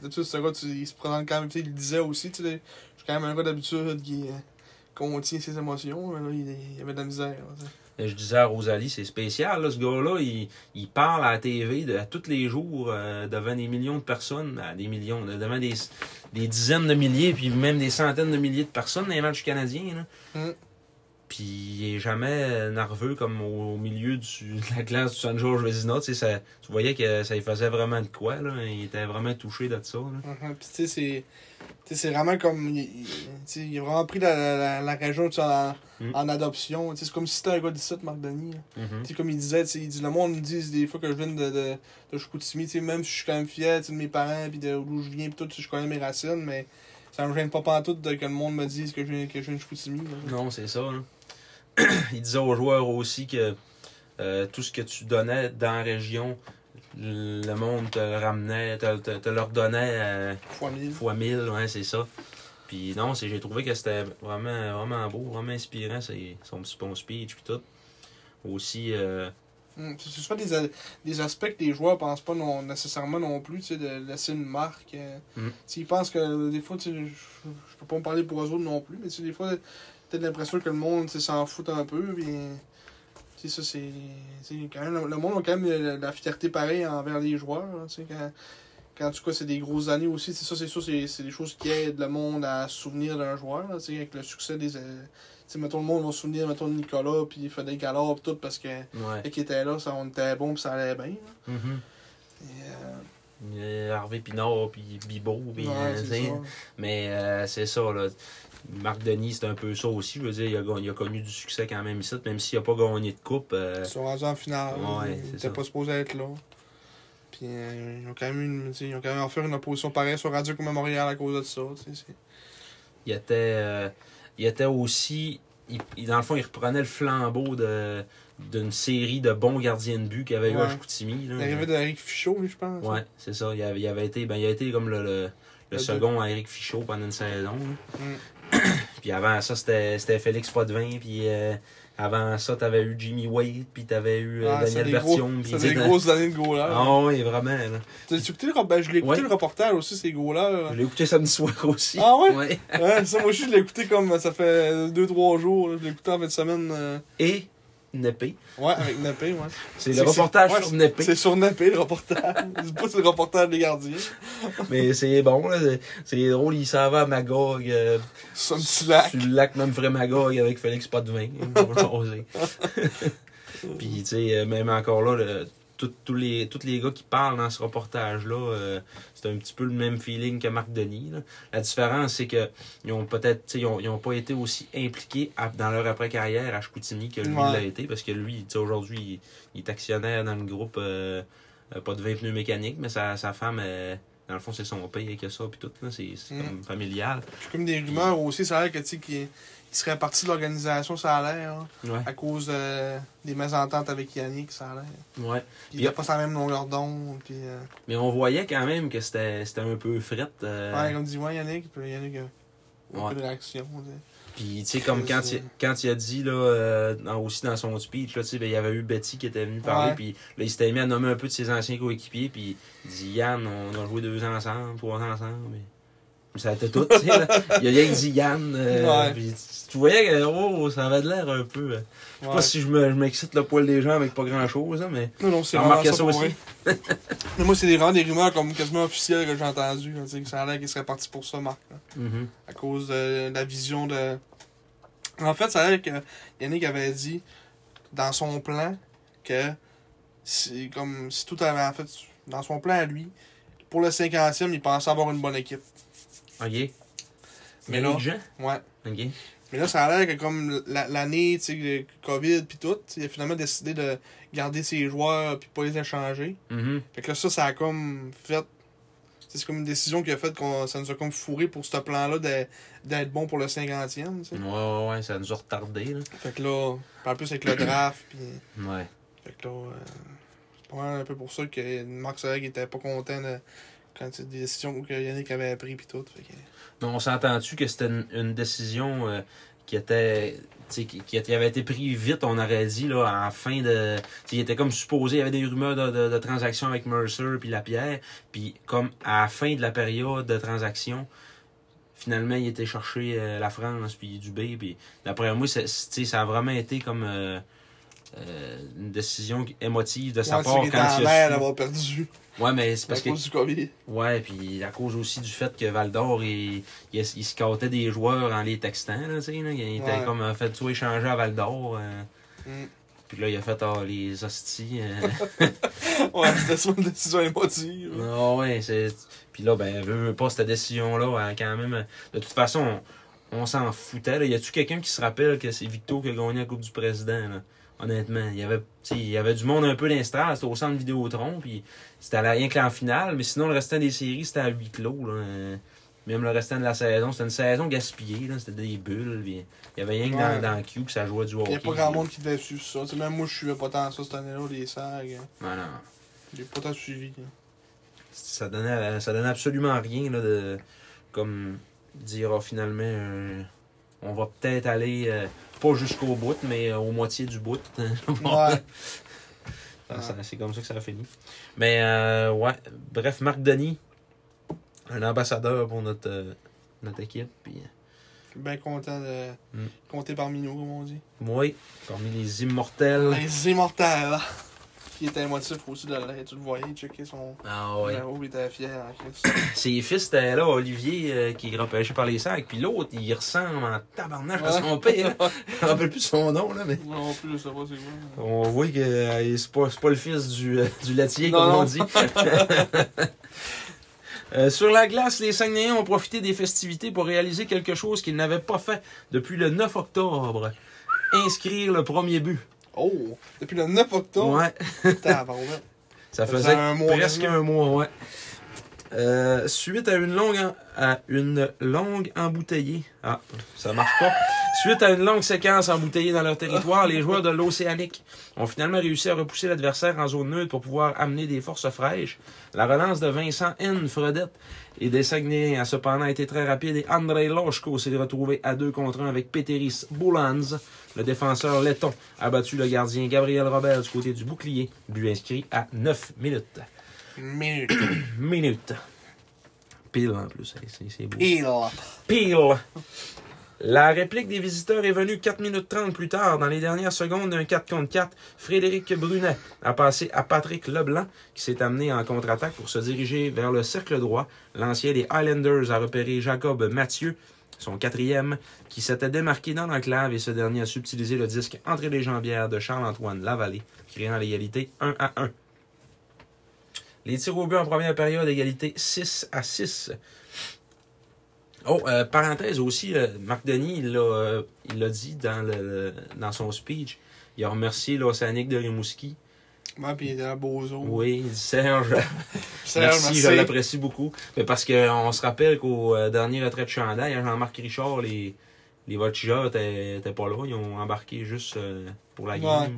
D'habitude, ce gars, tu- il se présente quand même, tu sais, il le disait aussi, tu sais, je suis quand même un gars d'habitude qui euh, contient ses émotions, mais là, il, avait de la misère. là, tu sais. Et je disais à Rosalie, c'est spécial, là, ce gars-là, il, il parle à la TV de, à tous les jours euh, devant des millions de personnes, à des millions, de- devant des, des dizaines de milliers, puis même des centaines de milliers de personnes dans les matchs canadiens. Là. Mm. Puis il est jamais euh, nerveux comme au, milieu du, de la classe du San George Vezina. Tu sais, ça- tu voyais que ça lui faisait vraiment de quoi. Là. Il était vraiment touché de ça. Là. Mhm. Puis tu sais, c'est. tu sais, c'est vraiment comme. Il, il- tu sais, il a vraiment pris la, la, la région tu sais, en, Mm. en adoption. Tu sais, C'est comme si c'était un gars d'ici, Marc Denis. Mhm. Tu sais, Comme il disait, tu sais, il dit le monde me dit des fois que je viens de, de, de Chicoutimi, tu sais, même si je suis quand même fier de mes parents, puis de d'où je viens, puis tout, je connais mes racines, mais ça me gêne pas pantoute de que le monde me dise que je viens, que je viens de Chicoutimi. là. Non, c'est ça. Il disait aux joueurs aussi que euh, tout ce que tu donnais dans la région, le monde te le ramenait, te, te, te le redonnait euh, Fois mille. fois mille, ouais, c'est ça. Puis non, j'ai trouvé que c'était vraiment, vraiment beau, vraiment inspirant, c'est, son, son speech puis tout. Aussi, euh, Hum, C'est souvent des, des aspects que les joueurs pensent pas non, nécessairement non plus, tu sais, de laisser une marque. euh. Mm. Sais, Ils pensent que des fois, je, peux pas me parler pour eux autres non plus, mais des fois, t'as l'impression que le monde s'en fout un peu. Puis, ça, c'est. quand même, le monde a quand même la, la fierté pareille envers les joueurs. hein, quand, quand en tout cas, c'est des grosses années aussi, c'est ça, c'est sûr, c'est c'est des choses qui aident le monde à se souvenir d'un joueur. là, avec le succès des. euh, sais, mettons, le monde va se souvenir, mettons, de Nicolas, puis Frédéric Allard, puis tout, parce que. ouais. Qu'il était là, ça, on était bon, puis ça allait bien. Mhm. Et, euh, a Harvey Pinard, puis Bibo, puis, ouais, euh, ça. Mais euh, c'est ça, là. Marc Denis, c'est un peu ça aussi. Je veux dire, il a, ga- il a connu du succès quand même ici, même s'il n'a pas gagné de coupe. euh, Ils sont rendus en finale. Ouais, ils n'étaient pas supposés être là. Puis euh, ils ont quand même une, ils ont quand même offert une opposition pareille sur Radio Montréal à cause de ça. il était, euh, il était aussi, il- dans le fond, il reprenait le flambeau de d'une série de bons gardiens de but qu'il y avait eu à. Chicoutimi. L'arrivée d'Eric Fichot, lui, je pense. Ouais, c'est ça. Il avait, il avait été, ben, il a été comme le, le, le Le second à Eric Fichot pendant une saison. Mm. puis avant ça, c'était c'était Félix Potvin. Puis euh, avant ça, t'avais eu Jimmy Wade. Puis t'avais eu euh, Ah, Daniel puis C'est des grosses années de goalers. Ah oui, vraiment. là. T'as écouté le, ben, je l'ai écouté Ouais. le reportage aussi, ces goalers. Je l'ai écouté samedi soir aussi. Ah ouais? Ouais. Ouais, ça, moi aussi, je l'ai écouté comme ça fait 2-3 jours. là. Je l'ai écouté en fin de semaine. euh, Et Nepé. Ouais, avec Nepé, ouais. C'est le reportage sur Nepé. C'est sur Nepé, le reportage. c'est pas sur le reportage des gardiens. Mais c'est bon, là. c'est- drôle, il s'en va à Magog, euh, un petit lac. sur le lac Memphray Magog avec Félix Potvin. Puis, tu sais, euh, même encore là, le- tous les, tous les gars qui parlent dans ce reportage-là, euh, c'est un petit peu le même feeling que Marc Denis. là. La différence, c'est que ils ont peut-être, tu sais, ils ont, ils ont pas été aussi impliqués à- dans leur après-carrière à Chicoutimi que lui Ouais. l'a été, parce que lui, tu sais, aujourd'hui, il, il est actionnaire dans le groupe, euh, euh, pas de 20 pneus mécaniques, mais sa, sa femme est, dans le fond, c'est son père qui a ça, puis tout, là. C'est c'est Mm. comme familial. Puis comme des rumeurs aussi, ça a l'air que, tu sais, il serait parti de l'organisation, ça a l'air, hein, Ouais. à cause euh, des mésententes avec Yannick, ça a l'air. Ouais. Puis il Puis- a pas sa même longueur d'onde, puis... euh, Mais on voyait quand même que c'était c'était un peu fret. euh, Ouais, comme dit, ouais, Yannick, puis Yannick a Ouais. aucune réaction, tu sais. Puis, tu sais, comme quand il, quand il a dit, là, euh, dans- aussi dans son speech, là, ben, il y avait eu Betty qui était venue parler, puis là, il s'était mis à nommer un peu de ses anciens coéquipiers, puis il dit, Yann, on a joué deux ans ensemble, trois ans ensemble, mais... ça a été tout, tu sais, là. Il a rien que dit Yann, euh, Ouais. tu voyais que, oh, ça avait de l'air un peu... euh, Je sais Ouais. pas si je me- je m'excite le poil des gens avec pas grand-chose, hein, mais... Non, non, c'est vraiment ça, ça aussi. Mais moi, c'est des, vraiment des rumeurs comme quasiment officielles que j'ai entendues, sais, que ça a l'air qu'il serait parti pour ça, Marc, Mhm. à cause de la vision de... En fait, ça a l'air que Yannick avait dit, dans son plan, que c'est comme si tout avait, en fait, dans son plan à lui, pour le 50e, il pensait avoir une bonne équipe. OK. Mais là-? Ouais. OK. Mais là, ça a l'air que comme la- l'année, tu sais, le COVID puis tout, il a finalement décidé de garder ses joueurs puis pas les échanger. Mhm. Fait que là, ça, ça a comme fait. C'est comme une décision qui a fait qu'on ça nous a comme fourré pour ce plan-là d'être bon pour le 50e, tu sais. Ouais, ouais, ouais, ça nous a retardé, là. Fait que là, en plus avec le draft, puis. Ouais. Fait que là, euh, c'est pas mal un peu pour ça que Marc Soreg était pas content de. Quand c'est des décisions que Yannick avait pris puis tout. Fait on s'entend-tu que c'était une, décision euh, qui était. Qui, qui avait été prise vite, on aurait dit, là, en fin de. Il était comme supposé, il y avait des rumeurs de, de, transactions avec Mercer puis Lapierre. Puis, comme à la fin de la période de transaction, finalement, il était chercher euh, la France puis Dubé. Puis, d'après moi, ça a vraiment été comme euh, euh, une décision émotive de sa Ouais, part quand il a su. d'avoir perdu. Ouais, mais c'est À parce que. cause du COVID. Ouais, puis à cause aussi du fait que Val d'Or, il, il, scoutait des joueurs en les textant, là, tu sais, là. Il était comme fait tout échanger à Val d'Or. euh, Mm. puis là, il a fait ah, les hosties. euh. Ouais, c'était une décision émotive. Ah ouais, c'est. Puis là, ben, veut, veut pas cette décision-là, hein, quand même. De toute façon, on, on s'en foutait. Là. Y a-tu quelqu'un qui se rappelle que c'est Victo qui a gagné la Coupe du Président, là? Honnêtement, il y avait, il y du monde un peu d'instal, c'était au centre Vidéotron, puis c'était rien que en finale, mais sinon le restant des séries, c'était à huis clos. Là. euh, Même le restant de la saison, c'était une saison gaspillée, là, c'était des bulles, puis il y avait rien que Ouais. dans, dans le Q que ça jouait du Il hockey. n'y a pas grand monde qui devait suivre ça. Même moi, je suivais pas tant ça cette année-là, les sags. Ouais, non. J'ai pas tant suivi. là. ça donnait ça donnait absolument rien là, de comme dire ah, finalement on va peut-être aller euh, pas jusqu'au bout mais euh, au moitié du bout Ouais. C'est comme ça que ça a fini mais euh, ouais bref Marc Denis un ambassadeur pour notre euh, notre équipe puis Bien content de Mm. compter parmi nous, comme on dit. moi parmi les immortels Les immortels. Qui était émotif aussi de l'être. Tu le voyais, il checkait son. ah ouais numéro, il était fier en Christ. ses fils étaient là Olivier euh, qui est repêché par les sacs puis l'autre il ressemble en tabarnak à son père je me rappelle plus de son nom là mais non plus, je sais pas c'est quoi. On voit que euh, c'est pas, pas le fils du, euh, du laitier, Non, comme on dit. Euh, sur la glace, les Saguenayens ont profité des festivités pour réaliser quelque chose qu'ils n'avaient pas fait depuis le 9 octobre. Inscrire le premier but. Oh! Depuis le 9 octobre. Ouais, ça Ça faisait faisait un mois presque un mois, ouais. Euh, suite à une longue en- à une longue embouteillée. Ah, ça marche pas. Suite à une longue séquence embouteillée dans leur territoire, les joueurs de l'Océanique ont finalement réussi à repousser l'adversaire en zone neutre pour pouvoir amener des forces fraîches. La relance de Vincent N. Fredette et des Saguenayens a cependant été très rapide et Andrei Loshko s'est retrouvé à deux contre un avec Peteris Boulans. Le défenseur letton a battu le gardien Gabriel Robert du côté du bouclier, but inscrit à 9 minutes Minute. minutes. Pile en plus, c'est- beau. Là. Pile! La réplique des visiteurs est venue 4 minutes 30 plus tard. Dans les dernières secondes d'un 4 contre 4, Frédéric Brunet a passé à Patrick Leblanc, qui s'est amené en contre-attaque pour se diriger vers le cercle droit. L'ancien des Highlanders a repéré Jacob Mathieu, son quatrième, qui s'était démarqué dans l'enclave et ce dernier a subtilisé le disque entre les jambières de Charles-Antoine Lavallée, créant l'égalité 1 à 1. Les tirs au but en première période, égalité 6 à 6. Oh, euh, parenthèse aussi, euh, Marc Denis, il l'a euh, il l'a dit dans, le- dans son speech. Il a remercié l'Océanique de Rimouski Ouais, puis il était un bozo. Oui, Serge. Serge, merci, merci. je l'apprécie beaucoup. Mais parce qu'on se rappelle qu'au euh, dernier retrait de chandail, à Jean-Marc Richard, les, les voltigeurs étaient, pas là. Ils ont embarqué juste euh, pour la game. Ouais.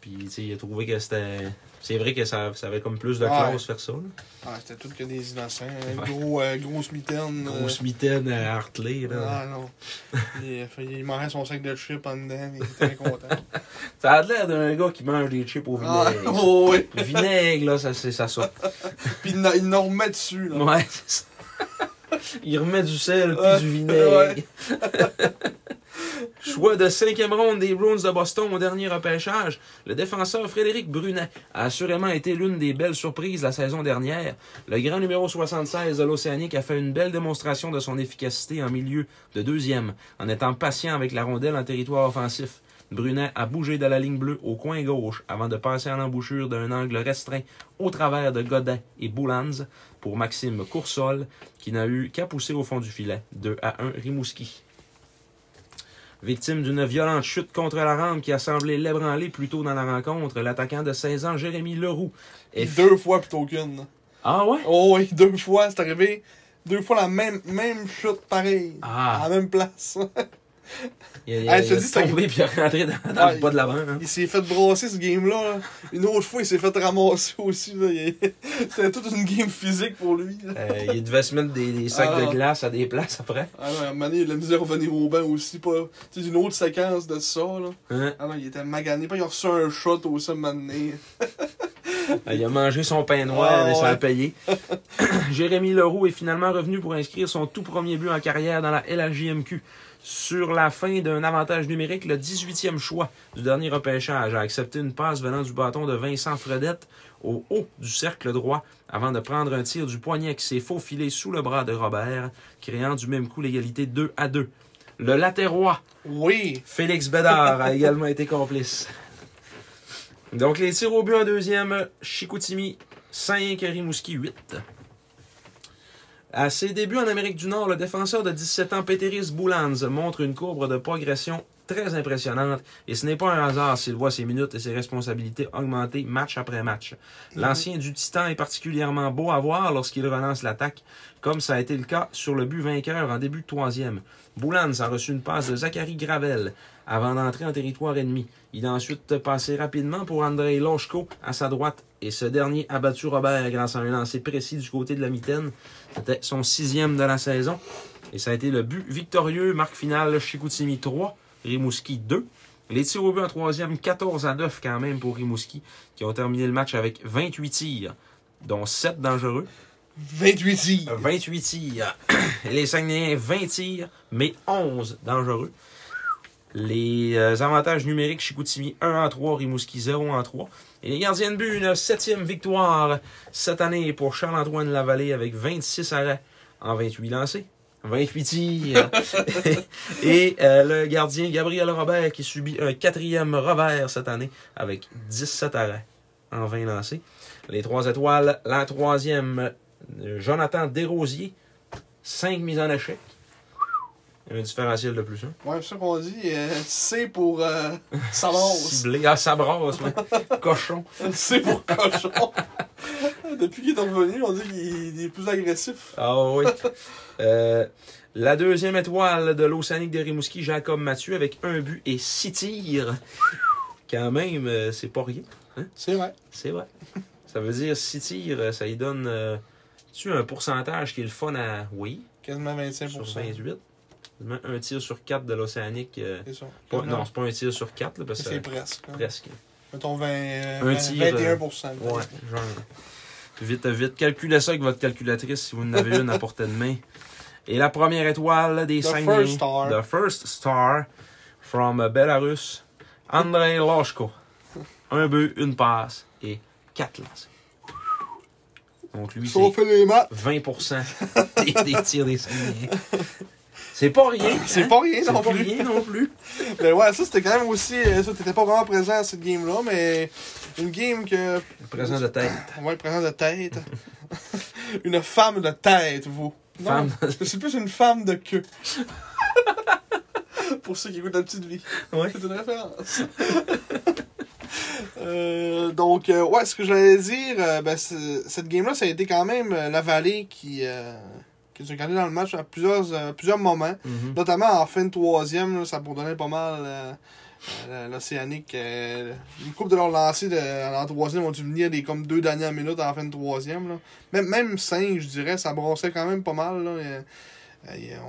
Puis, tu sais, il a trouvé que c'était. C'est vrai que ça, ça avait comme plus de Ouais. classe faire ça. là. Ah, c'était tout que des innocents. Ouais. Gros, euh, grosse mitaine. euh, Grosse mitaine à Hartley. Là. Ah non. il, il mangeait son sac de chips en dedans, il était content. Ça a l'air d'un gars qui mange des chips au ah, vinaigre. oh, oui. Le vinaigre, là, ça, ça saute. Puis il en- il en remet dessus. Là. Ouais, c'est ça. Il remet du sel puis du vinaigre. Choix de cinquième ronde des Bruins de Boston au dernier repêchage, le défenseur Frédéric Brunet a assurément été l'une des belles surprises la saison dernière. Le grand numéro 76 de l'Océanique a fait une belle démonstration de son efficacité en milieu de deuxième, en étant patient avec la rondelle en territoire offensif. Brunet a bougé de la ligne bleue au coin gauche avant de passer en embouchure d'un angle restreint au travers de Godin et Boulans pour Maxime Coursol, qui n'a eu qu'à pousser au fond du filet, 2 à 1 Rimouski. Victime d'une violente chute contre la rampe qui a semblé l'ébranler plus tôt dans la rencontre, l'attaquant de 16 ans Jérémy Leroux est... Deux fois plutôt qu'une. Ah ouais? Oh oui, deux fois, c'est arrivé. Deux fois la même, même chute pareille. Ah. À la même place. Il, Hey, est tombé puis il est rentré dans, dans Ouais, le bas de la banque. hein. Il s'est fait brasser ce game-là. là. Une autre fois, il s'est fait ramasser aussi. C'était toute une game physique pour lui. Euh, il devait se mettre des, des sacs Ah. de glace à des places après. Ah non, à un moment donné, il a misère à revenir au banc aussi. Pas... C'est une autre séquence de ça. Là. Hein? Ah non, il était magané. Pas, il a reçu un shot aussi à un moment donné. Euh, Il a mangé son pain noir Ah, et ça a payé. Jérémy Leroux est finalement revenu pour inscrire son tout premier but en carrière dans la LHJMQ. Sur la fin d'un avantage numérique, le 18e choix du dernier repêchage a accepté une passe venant du bâton de Vincent Fredette au haut du cercle droit avant de prendre un tir du poignet qui s'est faufilé sous le bras de Robert, créant du même coup l'égalité 2 à 2. Le latérois Oui. Félix Bédard a également été complice. Donc, les tirs au but en deuxième, Chicoutimi 5, Rimouski 8. À ses débuts en Amérique du Nord, le défenseur de 17 ans, Peteris Boulans, montre une courbe de progression très impressionnante et ce n'est pas un hasard s'il voit ses minutes et ses responsabilités augmenter match après match. L'ancien du Titan est particulièrement beau à voir lorsqu'il relance l'attaque, comme ça a été le cas sur le but vainqueur en début de troisième. Boulans a reçu une passe de Zachary Gravel avant d'entrer en territoire ennemi. Il a ensuite passé rapidement pour Andrei Loshko à sa droite et ce dernier a battu Robert grâce à un lancer précis du côté de la mitaine. C'était son sixième de la saison et ça a été le but victorieux. Marque finale Chicoutimi 3, Rimouski 2. Les tirs au but en troisième, 14 à 9 quand même pour Rimouski, qui ont terminé le match avec 28 tirs, dont 7 dangereux. 28 tirs. 28 tirs. Les Saguenayens, 20 tirs, mais 11 dangereux. Les euh, avantages numériques, Chicoutimi 1 en 3, Rimouski 0 en 3. Et les gardiens de but, une septième victoire cette année pour Charles-Antoine Lavallée avec 26 arrêts en 28 lancés. 28 tirs. Et euh, le gardien Gabriel Robert qui subit un quatrième revers cette année avec 17 arrêts en 20 lancés. Les trois étoiles, la troisième, euh, Jonathan Desrosiers, 5 mises en échec. Un différentiel de plus. Hein? Ouais, c'est ça qu'on dit. euh, C pour euh. Ciblé. Ah, ça brasse, ouais. Cochon. C pour cochon. Depuis qu'il est revenu, on dit qu'il est plus agressif. Ah oui. Euh, la deuxième étoile de l'Océanique de Rimouski, Jacob Mathieu, avec un but et six tirs. Quand même, euh, c'est pas rien. C'est vrai. C'est vrai. Ça veut dire six tirs, ça y donne euh, tu un pourcentage qui est le fun à oui, Quasiment 25%. sur 28. Un tir sur quatre de l'Océanique. euh, C'est ça. pas- non, c'est pas un tir sur quatre, là, parce que c'est presque. hein. presque. Mettons 20, euh, Un 20, tir, euh, 21%. Ouais, genre. Vite, vite. Calculez ça avec votre calculatrice si vous en avez une à portée de main. Et la première étoile des The Saguenay. first star. The first star from Belarus. Andrei Loshko. Un but, une passe et quatre lances. Donc lui, c'est fait les maths, 20% des, des tirs des Saguenay. C'est pas rien. c'est hein? pas rien C'est non pas plus. rien non plus. Mais ouais, ça c'était quand même aussi. euh, Ça, t'étais pas vraiment présent à cette game-là, mais une game que. Présent de tête. Ouais, présent de tête. une femme de tête, vous. Non, Femme. c'est plus une femme de queue. Pour ceux qui écoutent la petite vie. Ouais. C'est une référence. Euh, donc, euh, ouais, ce que j'allais dire, euh, ben, cette game-là, ça a été quand même la vallée qui, nous a gardé dans le match à plusieurs, euh, plusieurs moments. Mhm. Notamment en fin de troisième, là, ça bourdonnait pas mal euh, euh, l'Océanique. une coupe de leur lancer de, en troisième ont dû venir des comme deux dernières minutes en fin de troisième. Là. Même, même cinq, je dirais, ça brossait quand même pas mal. Là.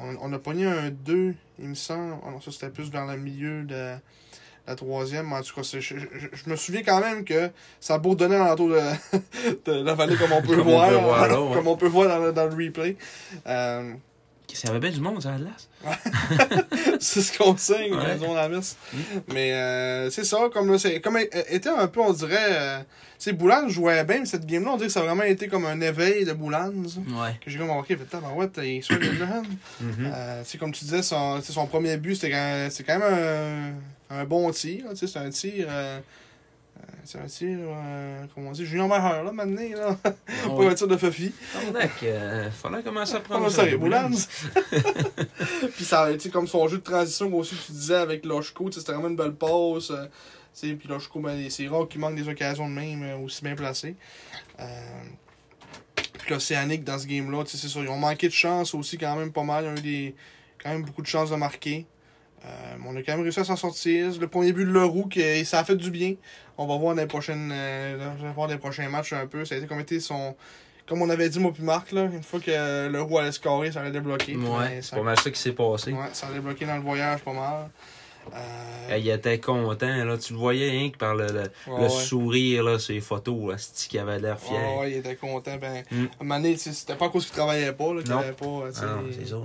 On, on a pogné un 2, il me semble. Ah non, ça c'était plus vers le milieu de la troisième. mais En tout cas, c'est- je, je- je me souviens quand même que ça bourdonnait alentour de, de la vallée comme on peut Comme on voir. peut voir là, ouais. Comme on peut voir dans le, dans le replay. Euh, Il y avait bien du monde, ça, glace. c'est ce qu'on signe, Ouais. la. Mm. Mais euh, c'est ça, comme là, c'est comme était un peu, on dirait. Euh, tu sais, Boulan jouait bien, mais cette game-là, on dirait que ça a vraiment été comme un éveil de Boulan. ça. Ouais. Que j'ai comme remarqué, fait il sur le jeune. Mhm. Euh, tu sais, comme tu disais, son, son premier but, c'était quand, c'est quand même un, un bon tir. sais, C'est un tir. euh, euh, c'est un tir, euh, comment on dit, Junior Maher, là, maintenant, là. Pas un tir de. Tabarnak, euh, fallait commencer à prendre Comment ça, puis ça, tu sais, comme son jeu de transition aussi, tu disais avec Loshko, c'était vraiment une belle passe. euh, puis Loshko, ben, c'est rare qu'il manque des occasions de même euh, aussi bien placées. Puis l'Océanique dans ce game-là, tu sais, c'est sûr, ils ont manqué de chance aussi quand même pas mal. Ils ont eu des, quand même beaucoup de chances de marquer. Euh, on a quand même réussi à s'en sortir. Le premier but de Leroux, qui, ça a fait du bien. On va voir dans les prochaines, euh, on va voir dans les prochains matchs un peu. Ça a été comme été son. Comme on avait dit, moi puis Marc, là, une fois que Leroux allait scorer, ça allait débloquer. Ouais, c'est pas mal ça qui s'est passé. ouais, ça allait bloquer dans le voyage pas mal. Euh, Il était content, là. Tu le voyais rien que par le, le, ouais, le ouais. sourire, là, sur les photos, là, qu'il avait l'air fier. Ouais, ouais, il était content. Ben, Mm. à un moment c'était pas à cause qu'il travaillait pas, là, qu'il avait pas, Ah c'est ça.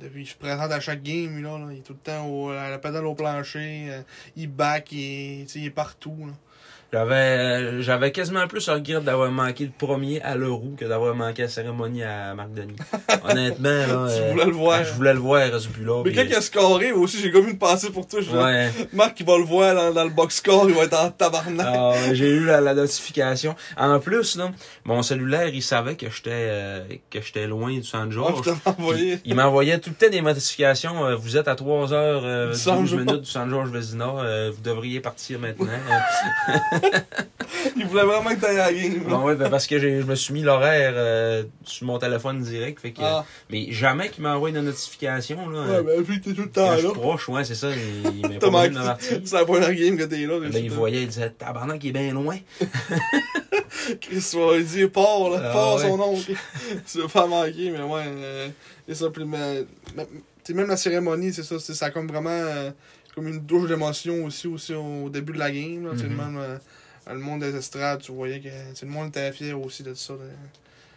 Depuis qu'il se présente à chaque game, là, là, il est tout le temps au, à la pédale au plancher, euh, il back, il est, il est partout, là. J'avais, euh, j'avais quasiment plus regret d'avoir manqué le premier à l'Euro que d'avoir manqué la cérémonie à Marc Denis. Honnêtement, là. Tu euh, voulais le voir. Je voulais le voir à ce but-là. Mais quand il a scoré, moi aussi, j'ai comme une pensée pour toi. Ouais. Marc, il va le voir dans, dans le box score, il va être en tabarnak. Ah, j'ai eu la, la notification. En plus, là, mon cellulaire, il savait que j'étais euh, que j'étais loin du San Ah, envoyé. Il m'envoyait tout le temps des notifications. euh, vous êtes à 3 heures euh, Du San 12 George. minutes du San George Vezina. euh, vous devriez partir maintenant. Il voulait vraiment que t'ailles à la game. là. bon, ouais, ben, parce que je me suis mis l'horaire euh, sur mon téléphone direct. Fait que, Ah, Mais jamais qu'il m'envoie une notification. Là, ouais, ben, t'es tout le quand temps je suis là. proche, ouais, c'est ça. Il, il m'a pas manqué. C'est la première game que t'es là. Là, il voyait, il disait Tabarnak, il est bien loin. Chris va dire part, là. Ah, ouais. son oncle. tu vas pas manquer, mais ouais. Euh, c'est ça. Puis, mais, même la cérémonie, c'est ça. Ça a comme vraiment. euh, comme une douche d'émotion aussi, aussi au début de la game. Là, Mhm. même, euh, le monde des estrades, tu voyais que le monde était fier aussi de ça. là.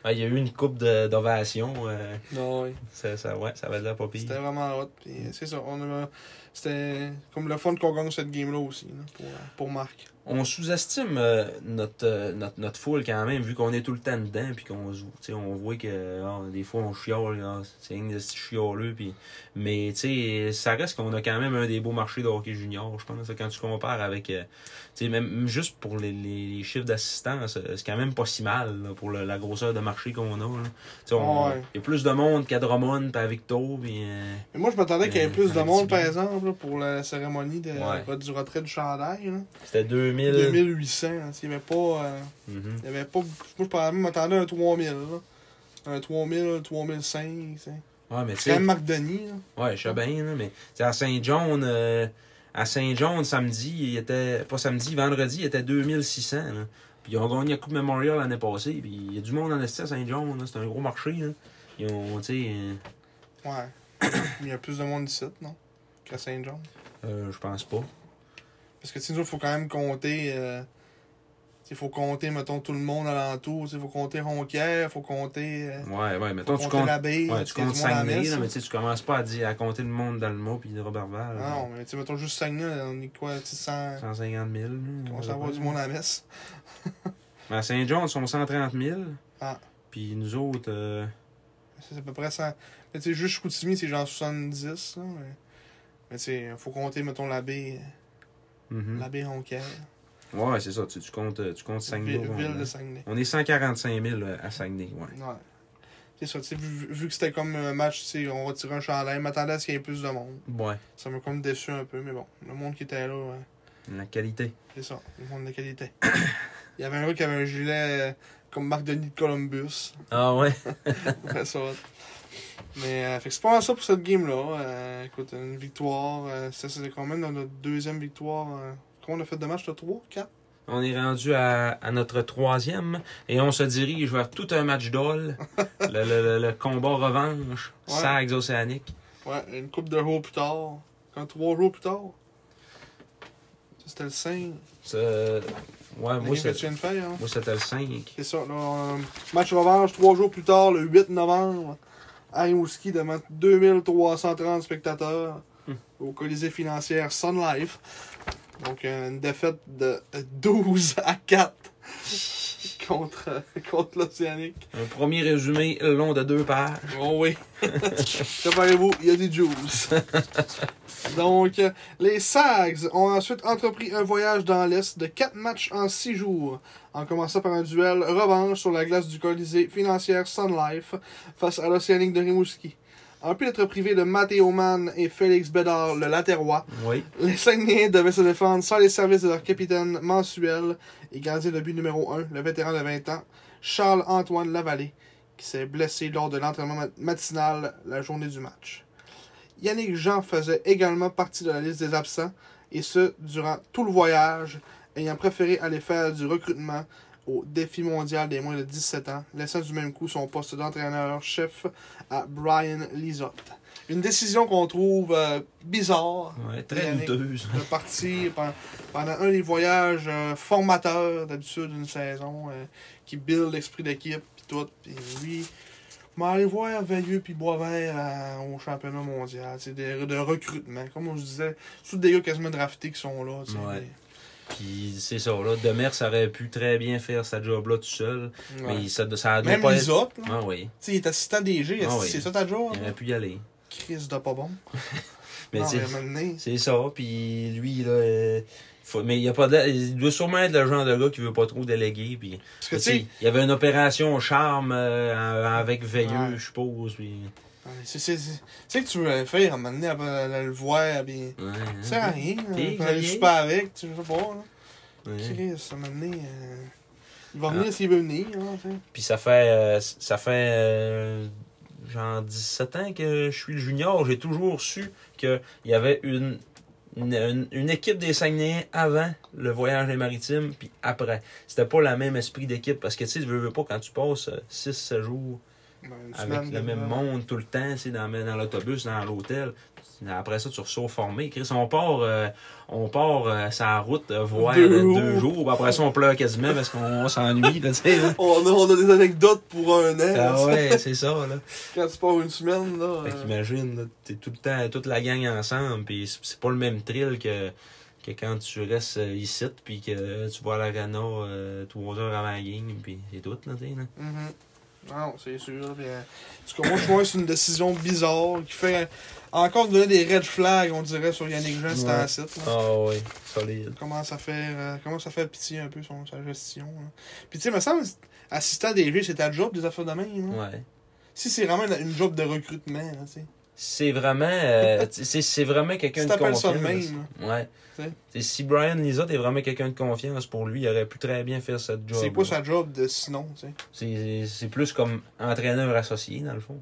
Ah, il y a eu une coupe d'ovation. Euh, Non, ouais. ça, ça, ouais, ça avait l'air pas pire. C'était vraiment hot. C'est ça. On a, c'était comme le fun qu'on gagne cette game-là aussi, là, pour, pour Marc. On sous-estime euh, notre, euh, notre, notre foule quand même, vu qu'on est tout le temps dedans, puis qu'on on voit que ah, des fois on chiale, ah, c'est un des petits chialeux, puis mais ça reste qu'on a quand même un des beaux marchés de hockey junior, je pense, quand tu compares avec, euh, même juste pour les, les, chiffres d'assistance, euh, c'est quand même pas si mal là, pour le- la grosseur de marché qu'on a. Ouais. Il y a plus de monde qu'à Drummond, puis à Victo, euh, Mais moi, je m'attendais qu'il y ait plus de monde, par Tibi. Exemple, là, pour la cérémonie de, Ouais. du retrait du chandail. Là. C'était 2000... 2800. hein, Il n'y avait pas. euh, Mhm. il y avait pas. Moi, je m'attendais à un 3000. Là. Un 3000, un 3005. tu sais. Ouais, mais C'est quand sais... même Marc Denis. Là. Ouais, je sais bien, là, mais à Saint-John, euh, à Saint-John, samedi, il était. Pas samedi, vendredi, il était 2600. Là. Puis ils ont gagné la Coupe Memorial l'année passée. Puis il y a du monde en esti à Saint-John. C'est un gros marché. Là. Ils ont, tu sais. euh, Ouais. il y a plus de monde ici, non? Qu'à Saint-Jean? euh, je pense pas. Parce que, tu sais, il faut quand même compter. euh, il faut compter, mettons, tout le monde alentour. Il faut compter Ronquière, il faut compter. euh, Ouais, ouais, mettons, tu comptes. Ouais, tu comptes Saguenay, là, mais tu sais, tu commences pas à, dire, à compter le monde dans le mot puis de Robertval. Ah non, mais tu sais, mettons juste Saguenay, on est quoi, tu sais, 100. 150 000. là, On s'en va du monde à la messe. Mais à Saint-John, ils sont 130 000. Ah. Puis nous autres. euh, C'est à peu près 100. Mais tu sais, juste Chicoutimi, c'est genre 70, là. Mais, mais tu sais, faut compter, mettons, la baie, mhm. la baie Ronquière. Ouais, c'est ça. Tu, tu comptes, tu comptes Saguenay. Ville, ville de Saguenay. On est 145 000 à Saguenay, ouais. Ouais. C'est ça, tu sais, vu, vu que c'était comme un match, tu on tirer un chandail, m'attendais à ce qu'il y ait plus de monde. Ouais. Ça m'a comme déçu un peu, mais bon, le monde qui était là, ouais, La qualité. C'est ça, le monde de qualité. Il y avait un gars qui avait un gilet euh, comme Marc Denis de Columbus. Ah ouais? Ouais, ça. Mais euh, c'est pas mal ça pour cette game-là. Euh, écoute, une victoire. Euh, ça, c'est quand même dans notre deuxième victoire. Euh, combien on a fait de matchs? 3? 4? On est rendu à, à notre troisième et on se dirige vers tout un match d'ol. le, le, le, le combat revanche. Ouais. Sags océanique. Ouais, une coupe de jours plus tard. Quand trois jours plus tard. C'était le 5. Ça- Ouais, moi, c'est- de hein? moi c'était le 5. C'est ça, là. match revanche, trois jours plus tard, le 8 novembre. À Rimouski, devant 2330 spectateurs Hmm. au Colisée financière Sun Life. Donc, une défaite de 12 à 4 contre, euh, contre l'Océanique. Un premier résumé long de deux pages. Oh oui. Préparez-vous, il y a des juice. Donc, les Sags ont ensuite entrepris un voyage dans l'Est de 4 matchs en 6 jours, en commençant par un duel revanche sur la glace du Colisée financière Sun Life face à l'Océanique de Rimouski. En plus d'être privé de Matteo Mann et Félix Bédard, le latérois, Oui. les Saguenayens devaient se défendre sans les services de leur capitaine mensuel et gardien de but numéro 1, le vétéran de 20 ans, Charles-Antoine Lavallée, qui s'est blessé lors de l'entraînement mat- matinal la journée du match. Yannick Jean faisait également partie de la liste des absents, et ce, durant tout le voyage, ayant préféré aller faire du recrutement au défi mondial des moins de 17 ans, laissant du même coup son poste d'entraîneur-chef à Brian Lizotte. Une décision qu'on trouve euh, bizarre Ouais, très douteuse. de partir pen- pendant un des voyages euh, formateurs d'habitude d'une saison euh, qui build l'esprit d'équipe puis tout puis lui m'en aller voir Veilleux puis Boisvert euh, au championnat mondial c'est de, de recrutement comme on se disait tous des gars quasiment draftés qui sont là. Ouais. Puis c'est ça, là. Demers aurait pu très bien faire sa job-là tout seul. Ouais. Mais ça, ça doit même pas les être. autres là, Ah oui. tu sais, il est assistant DG Ah oui. c'est ça ta job? Il aurait pu y aller. Chris de pas bon Mais C'est ça, puis lui, là, euh, faut, mais il, a pas de, il doit sûrement être le genre de gars qui veut pas trop déléguer. Puis, parce que tu tu sais sais, il y avait une opération charme euh, avec Veilleux, Ouais. je suppose. Puis, c'est c'est que tu veux le faire à un moment donné aller le voir puis ouais, ça sert à hein. rien hein, aller Xavier? super avec tu sais pas là. Ouais. À un moment donné, euh, il va Ah. venir s'il veut venir. Hein. Puis ça fait, euh, ça fait euh, genre 17 ans que je suis le junior. J'ai toujours su qu'il y avait une, une, une- une équipe des Saguenayens avant le voyage des maritimes, puis après. C'était pas le même esprit d'équipe parce que tu sais, tu veux, veux pas quand tu passes 6-7 jours Ben, une avec semaine, le même monde tout le temps, dans, dans l'autobus, dans l'hôtel. Après ça, tu ressors formé. Chris, on part, euh, on part euh, route euh, voir Deux jours. deux jours. puis Après ça, on pleure quasiment parce qu'on s'ennuie. On a, on a des anecdotes pour un an. Ah ouais, c'est ça, là. Quand tu pars une semaine, là. Fait euh, qu'imagine, t'es tout le temps, toute la gang ensemble, puis c'est- pas le même thrill que, que quand tu restes euh, ici, puis que tu vas à l'arena euh, trois heures avant la game, puis c'est tout, là, là. Non, c'est sûr. Euh, en tout cas, moi, je trouve que c'est une décision bizarre qui fait encore donner des red flags, on dirait, sur Yannick Jean, c'est un site. Ah ouais, solide. Commence à faire euh, commence à faire pitié un peu son, sa gestion. là. Puis tu sais, me semble, assistant DG, c'est ta job des affaires de même. là. Ouais. Si c'est vraiment une, une job de recrutement, là, tu sais. C'est vraiment, euh, c'est vraiment quelqu'un de t'appelles ça confiance. de même, Ouais. T'sais, si Brian Lizotte est vraiment quelqu'un de confiance pour lui, il aurait pu très bien faire cette job. C'est pas sa job de sinon. C'est plus comme entraîneur associé, dans le fond.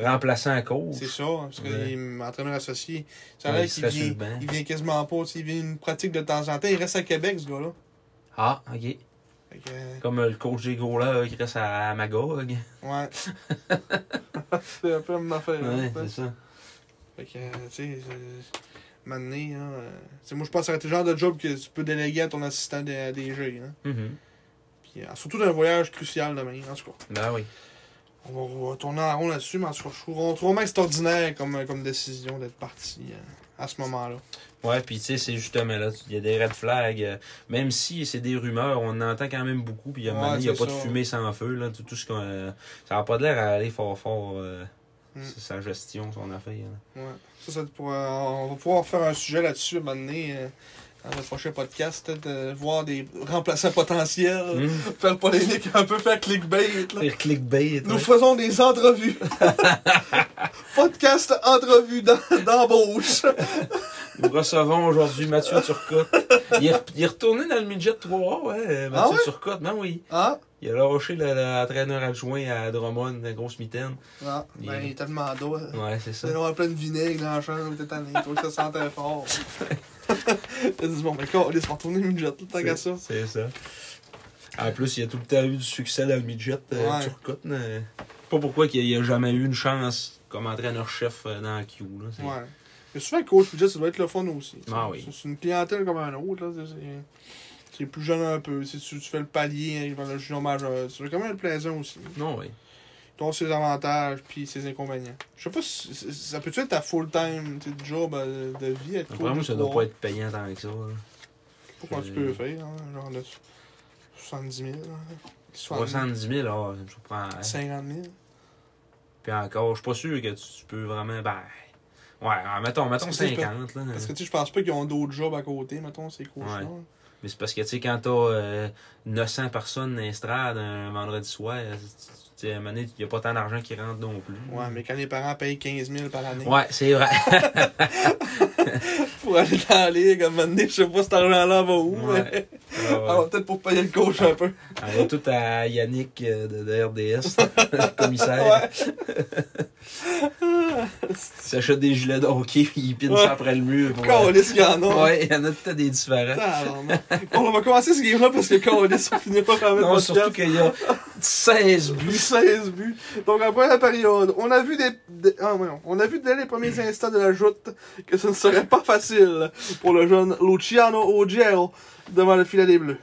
Remplaçant à cause. C'est ça, hein, parce que Ouais. entraîneur associé. Ça Ouais, qu'il vient, il vient quasiment pas, il vient une pratique de temps en temps. Il reste à Québec, ce gars-là. Ah, ok. Que, euh, Comme euh, le coach des gros là qui reste à, Magog. ouais. c'est un peu même affaire. hein, Ouais, c'est ça. Fait que, euh, tu sais, c'est- maintenant, hein, euh, moi, je pense que être le genre de job que tu peux déléguer à ton assistant des DG. Hein. Mhm. Puis, euh, surtout d'un voyage crucial demain, en tout cas. Ben oui. On va, tourner en rond là-dessus, mais en tout cas, je trouve, on trouve vraiment extraordinaire comme, euh, comme décision d'être parti euh, à ce moment-là. Ouais, puis tu sais, c'est justement là, il y a des red flags. euh, même si c'est des rumeurs, on en entend quand même beaucoup. Puis il Ouais, moment donné, il y a pas de fumée sans feu. Là, tout, tout ce qu'on, euh, ça n'a pas de l'air à aller fort fort. euh, Mm. c'est sa gestion, son affaire. là. Ouais. Ça, ça pour, on va pouvoir faire un sujet là-dessus à un moment donné, euh, dans le prochain podcast, euh, voir des remplaçants potentiels, Hmm. faire polémique un peu, faire clickbait. là. Faire clickbait. Nous ouais. faisons des entrevues. podcast entrevue d'em- d'embauche. Nous recevons aujourd'hui Mathieu Turcotte. Il est, il est retourné dans le midget 3 ouais, Mathieu Ah ouais? Turcotte, ben oui. Ah, Il a lâché le- l'entraîneur adjoint à Drummond, la grosse mitaine. ah Il ben, il est tellement d'eau. Ouais, c'est ça. Il y plein de vinaigre dans la chambre, il tanné, il que ça sentait fort. Il a dit, bon, ben, on va retourner midget, tant qu'à ça. C'est ça. En plus, il a tout le temps eu du succès dans le midget, euh, Ouais. Turcotte. mais Pas pourquoi qu'il n'y a jamais eu une chance comme entraîneur-chef euh, dans la Q. Là. Ouais. Mais souvent, coach midget, ça doit être le fun aussi. Ah oui. C'est une clientèle comme un autre, là. C'est- c'est- C'est plus jeune un peu. Si tu, tu fais le palier, dans le junior majeur, as quand même le plaisant aussi. Non, oui. Ils ont ses avantages puis ses inconvénients. Je sais pas si ça peut être ta full-time job euh, de vie, être Vraiment, coach ça doit pas être payant tant que ça. là. Pourquoi tu peux le faire, hein? genre de 70 000, hein? 70 000, ah, ça me surprend. hein. 50 000. Puis encore, je suis pas sûr que tu, tu peux vraiment. Ben. Ouais, ah, mettons, mettons Parce que tu sais, 50. Là. Parce que tu sais, je pense pas qu'ils ont d'autres jobs à côté, mettons, ces coachs-là. Ouais. Mais c'est parce que, tu sais, quand t'as euh, 900 personnes dans l'estrade un vendredi soir, tu sais, à un moment donné, il n'y a pas tant d'argent qui rentre non plus. Ouais, mais quand les parents payent 15 000 par année Ouais, c'est vrai. pour aller dans la ligue, à un moment donné, je sais pas cet argent-là va où, Ouais. mais Ah, ouais. alors peut-être pour payer le coach un peu. On va tout à Yannick euh, de, de RDS, le commissaire. Ouais. Il s'achète des gilets de hockey puis il pine Ouais. ça après le mur. Pour, euh, Câlisse qu'il y en a. Ouais, il y en a peut-être des différents. Bon, on va commencer ce game-là parce que Câlisse, on finira par le Non, podcast. surtout qu'il y a 16 buts. 16 buts. Donc, en première période, on a vu des, des- ah, voyons. on a vu dès les premiers instants de la joute que ce ne serait pas facile pour le jeune Luciano Ogero devant le filet des Bleus.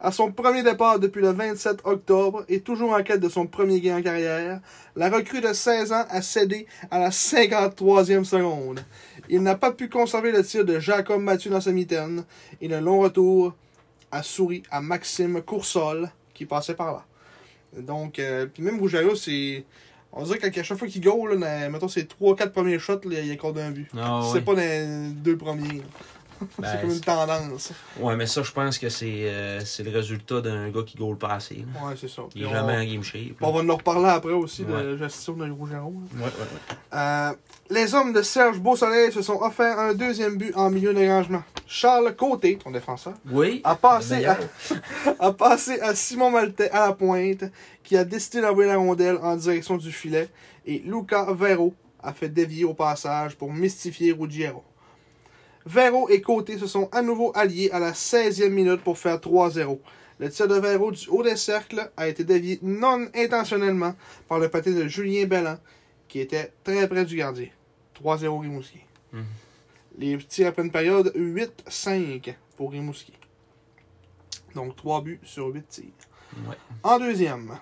À son premier départ depuis le 27 octobre et toujours en quête de son premier gain en carrière, la recrue de 16 ans a cédé à la 53e seconde. Il n'a pas pu conserver le tir de Jacob Mathieu dans sa mitaine et le long retour a souri à Maxime Coursol qui passait par là. Donc, euh, puis même Rougearo, c'est. On dirait qu'à chaque fois qu'il goal, là, dans- mettons, ses 3-4 premiers shots, là, il accorde un but. Ah, c'est ouais. pas dans les deux premiers. là. Ben, c'est comme une tendance. Ouais, mais ça, je pense que c'est euh, le résultat d'un gars qui goal pas assez. là. Ouais, c'est ça. Il est jamais on, en game shape. on va en reparler après aussi de la gestion de Rougearo. Ouais, ouais, ouais. Euh, les hommes de Serge Beausoleil se sont offerts un deuxième but en milieu d'engagement. Charles Côté, ton défenseur, Oui. a passé, le à, meilleur. a passé à Simon Maltais à la pointe, qui a décidé d'envoyer la rondelle en direction du filet, et Luca Vero a fait dévier au passage pour mystifier Ruggiero. Vero et Côté se sont à nouveau alliés à la 16e minute pour faire 3-0. Le tir de Vero du haut des cercles a été dévié non intentionnellement par le patin de Julien Bellan, qui était très près du gardien. 3-0 Rimouski. Mhm. Les tirs après une période 8-5 pour Rimouski. Donc 3 buts sur 8 tirs. Ouais. En deuxième,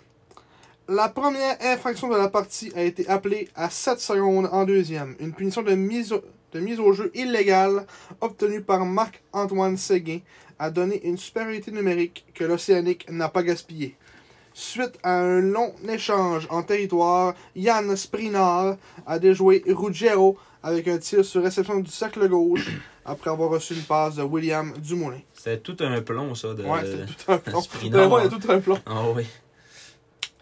la première infraction de la partie a été appelée à 7 secondes en deuxième. Une punition de mise au, de mise au jeu illégale obtenue par Marc-Antoine Séguin a donné une supériorité numérique que l'Océanique n'a pas gaspillée. Suite à un long échange en territoire, Yann Sprinard a déjoué Ruggiero avec un tir sur réception du cercle gauche après avoir reçu une passe de William Dumoulin. C'était tout un plomb, ça. De... Ouais, c'était tout un plomb. Sprinard. Ouais, tout un plomb. Ah oui.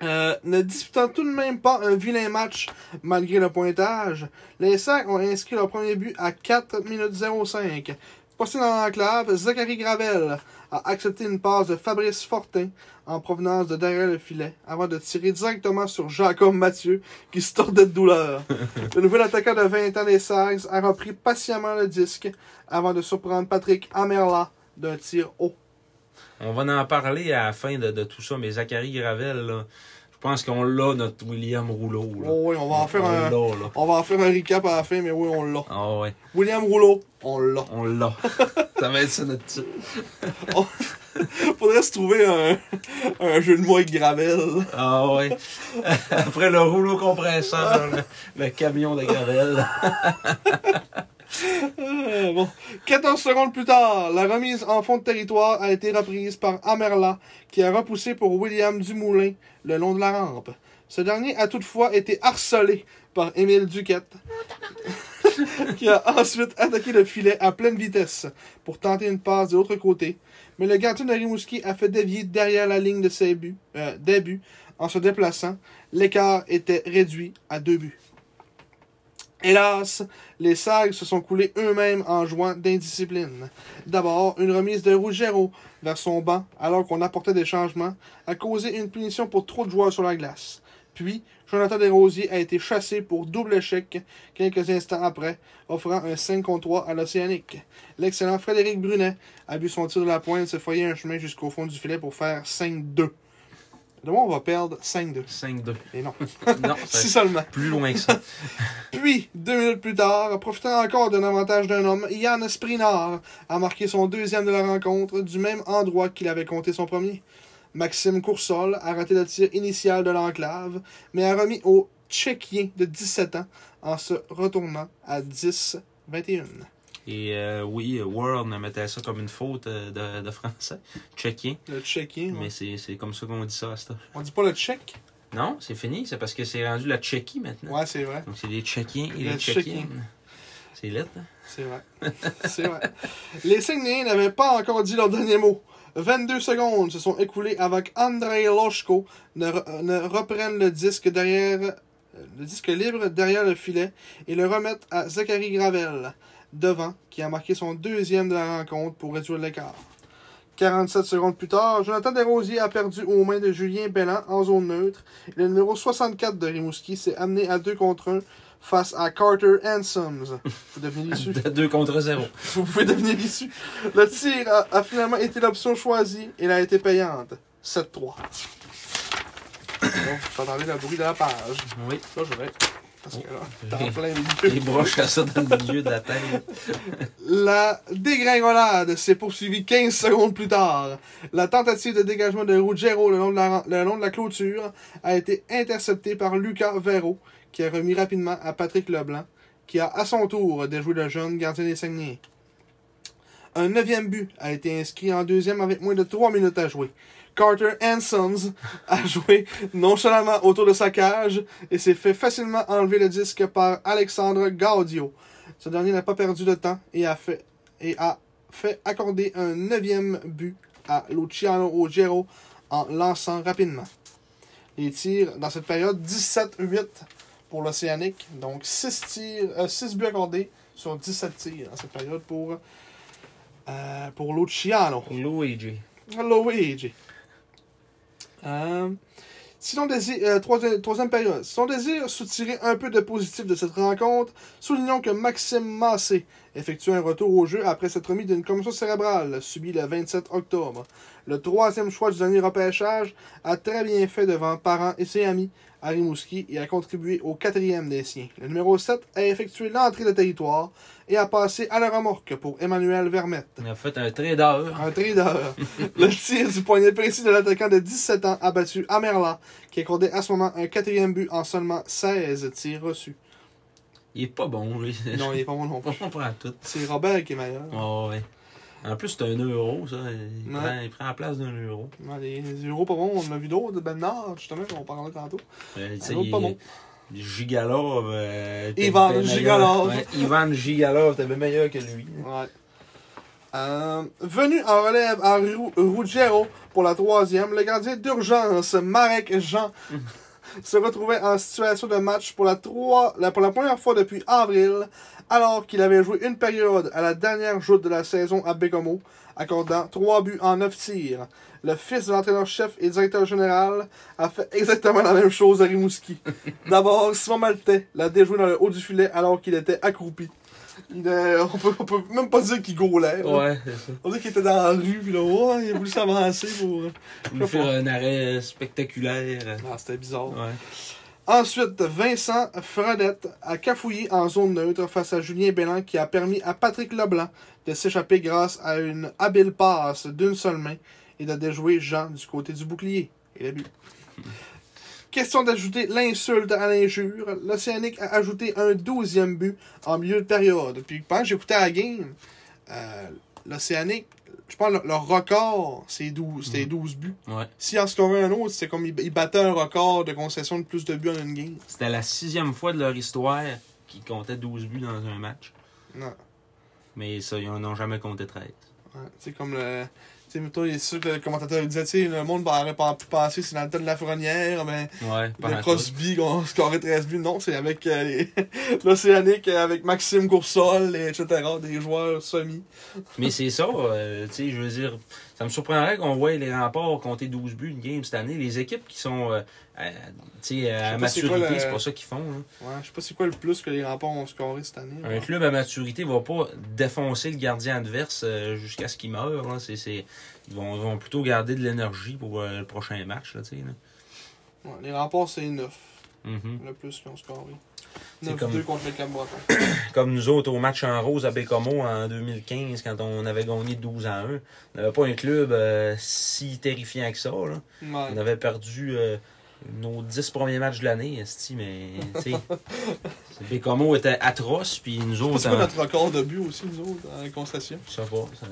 Euh, ne disputant tout de même pas un vilain match malgré le pointage, les Sacs ont inscrit leur premier but à 4 minutes 05. Posté dans l'enclave, Zachary Gravel a accepté une passe de Fabrice Fortin en provenance de derrière le filet avant de tirer directement sur Jacob Mathieu qui se tordait de douleur. le nouvel attaquant de 20 ans des Sags a repris patiemment le disque avant de surprendre Patrick Amerla d'un tir haut. On va en parler à la fin de, de tout ça, mais Zachary Gravel, là, je pense qu'on l'a, notre William Rouleau. Là. Oh oui, on va en faire on un, on va en faire un recap à la fin, mais oui, on l'a. Ah ouais, William Rouleau, on l'a. on l'a. ça va être ça notre titre. Faudrait se trouver un, un jeu de mots avec Gravel. Ah ouais. Après le rouleau compresseur, le, le camion de Gravel. Euh, bon. 14 secondes plus tard, la remise en fond de territoire a été reprise par Amerla, qui a repoussé pour William Dumoulin le long de la rampe. Ce dernier a toutefois été harcelé par Émile Duquette. qui a ensuite attaqué le filet à pleine vitesse pour tenter une passe de l'autre côté. Mais le gardien de Rimouski a fait dévier derrière la ligne de ses buts, euh, en se déplaçant. L'écart était réduit à deux buts. Hélas, les Sags se sont coulés eux-mêmes en jouant d'indiscipline. D'abord, une remise de Ruggiero vers son banc alors qu'on apportait des changements a causé une punition pour trop de joueurs sur la glace. Puis, Jonathan Desrosiers a été chassé pour double échec quelques instants après, offrant un 5 contre 3 à l'Océanique. L'excellent Frédéric Brunet a vu son tir de la pointe se frayer un chemin jusqu'au fond du filet pour faire 5-2. De moi, on va perdre 5-2. 5-2. Et non, Non, si seulement. plus loin que ça. Puis, deux minutes plus tard, profitant encore d'un avantage d'un homme, Yann Sprinard a marqué son deuxième de la rencontre du même endroit qu'il avait compté son premier. Maxime Coursol a raté le tir initial de l'enclave, mais a remis au Tchéquien de 17 ans en se retournant à 10-21. Et euh, oui, World me mettait ça comme une faute euh, de, de français. Tchèquien. Le Tchéquien. Mais c'est c'est comme ça qu'on dit ça à heure. on dit pas le Tchèque? Non, c'est fini. C'est parce que c'est rendu la Tchéquie maintenant. Ouais, c'est vrai. Donc c'est les Tchéquiens et Le les Tchéquien. Tchéquiennes. C'est lit, hein? C'est vrai. C'est vrai. Les Saguenayens n'avaient pas encore dit leur dernier mot. 22 secondes se sont écoulées avec Andrei Loshko ne, re- ne reprenne le disque derrière le disque libre derrière le filet et le remettre à Zachary Gravel devant qui a marqué son deuxième de la rencontre pour réduire l'écart. 47 secondes plus tard, Jonathan Desrosiers a perdu aux mains de Julien Belland en zone neutre. Le numéro 64 de Rimouski s'est amené à 2 contre 1 face à Carter Hansoms. Vous devenez l'issue. De 2 contre 0. Vous pouvez devenir l'issue. Le tir a, a finalement été l'option choisie et elle a été payante. 7-3. Bon, j'entendais le bruit de la page. Oui. Ça, je vais. Parce que là, t'es en plein milieu. Ça dans le milieu de la tête. La dégringolade s'est poursuivie 15 secondes plus tard. La tentative de dégagement de Ruggiero le long de la, le long de la clôture a été interceptée par Lucas Vero, qui a remis rapidement à Patrick Leblanc, qui a à son tour déjoué le jeune gardien des Saguenay. Un neuvième but a été inscrit en deuxième avec moins de 3 minutes à jouer. Carter Hansons a joué nonchalamment autour de sa cage et s'est fait facilement enlever le disque par Alexandre Gaudio. Ce dernier n'a pas perdu de temps et a fait, et a fait accorder un neuvième but à Luciano Ruggiero en lançant rapidement. Les tirs dans cette période, 17-8 pour l'Océanique. Donc 6 tirs, euh, 6 buts accordés sur 17 tirs dans cette période pour, euh, pour Luciano. Luigi. Luigi. Euh, si l'on désire, euh, troisième, période, si l'on désire soutirer un peu de positif de cette rencontre, soulignons que Maxime Massé effectue un retour au jeu après s'être remis d'une commotion cérébrale subie le 27 octobre. Le troisième choix du dernier repêchage a très bien fait devant parents et ses amis à Rimouski et a contribué au quatrième des siens. Le numéro 7 a effectué l'entrée de territoire et a passé à la remorque pour Emmanuel Vermette. Il a fait un trader. Un trader. le tir du poignet précis de l'attaquant de 17 ans a battu Amerla, qui accordait à ce moment un quatrième but en seulement 16 tirs reçus. Il est pas bon, lui. Non, il est pas bon non plus. On prend tout. C'est Robert qui est meilleur. Oh, ouais. En plus, c'est un euro, ça. Il, Ouais. prend, il prend la place d'un euro. Non, les, les euros pas bons, on a vu d'autres de Ben Nord, justement, qu'on parlait tantôt. Euh, il- pas bon. Gigalov. euh, Ivan. Gigalov. Ouais, Ivan Gigalov, t'es bien meilleur que lui. Ouais. Euh, venu en relève à Ru- Ruggiero pour la troisième, le gardien d'urgence, Marek Jean, se retrouvait en situation de match pour la, trois, la- pour la première fois depuis avril, alors qu'il avait joué une période à la dernière joute de la saison à Bécomo, accordant trois buts en neuf tirs. Le fils de l'entraîneur-chef et directeur général a fait exactement la même chose à Rimouski. D'abord, Simon Maltais l'a déjoué dans le haut du filet alors qu'il était accroupi. Il est- on, peut, on peut même pas dire qu'il gaulait. là. Ouais, c'est ça. On dit qu'il était dans la rue, puis là, oh, il a voulu s'avancer pour. Voulait faire un arrêt spectaculaire. Ah, c'était bizarre. Ouais. Ensuite, Vincent Fredette a cafouillé en zone neutre face à Julien Belland qui a permis à Patrick Leblanc de s'échapper grâce à une habile passe d'une seule main et de déjouer Jean du côté du bouclier. Et le but. Question d'ajouter l'insulte à l'injure. L'Océanique a ajouté un douzième but en milieu de période. Puis pendant que j'écoutais la game, euh, l'Océanique, je pense que leur record, c'est 12, c'était 12 buts. Ouais. Si en scorait un autre, c'est comme ils battaient un record de concession de plus de buts en une game. C'était la sixième fois de leur histoire qui comptaient 12 buts dans un match. Non. Mais ça, ils n'en ont jamais compté 13. Ouais, c'est comme le. Tu sais, mettons, c'est sûr que le commentateur il disait, tu sais, le monde aurait pas pu penser c'est dans le temps de la Fournière, mais Ouais, le pendant tout. Crosby qu'on scorait 13 buts. Non, c'est avec euh, les- l'Océanique, euh, avec Maxime Coursol, et etc. Des joueurs semi. Mais c'est ça, euh, tu sais, je veux dire, ça me surprendrait qu'on voie les remparts compter 12 buts une game cette année. Les équipes qui sont, euh, à- sais, à c'est quoi maturité, c'est pas ça qu'ils font. là. Ouais, je sais pas c'est quoi le plus que les remparts ont scoré cette année. Un ouais. club à maturité va pas défoncer le gardien adverse euh, jusqu'à ce qu'il meure. Là. C'est- ils, vont, ils vont plutôt garder de l'énergie pour euh, le prochain match. Là. Ouais, les remparts, c'est 9, Mhm. le plus qu'ils ont scoré. C'est 9-2 comme- contre le. Comme nous autres au match en rose à Bécomo en 2015, quand on avait gagné 12 à 1. On n'avait pas un club euh, si terrifiant que ça. Là. On avait perdu euh, nos 10 premiers matchs de l'année, mais Bécomo était atroce, puis nous autres, C'est en- notre record de but aussi, nous autres, en concession? je sais pas, ça-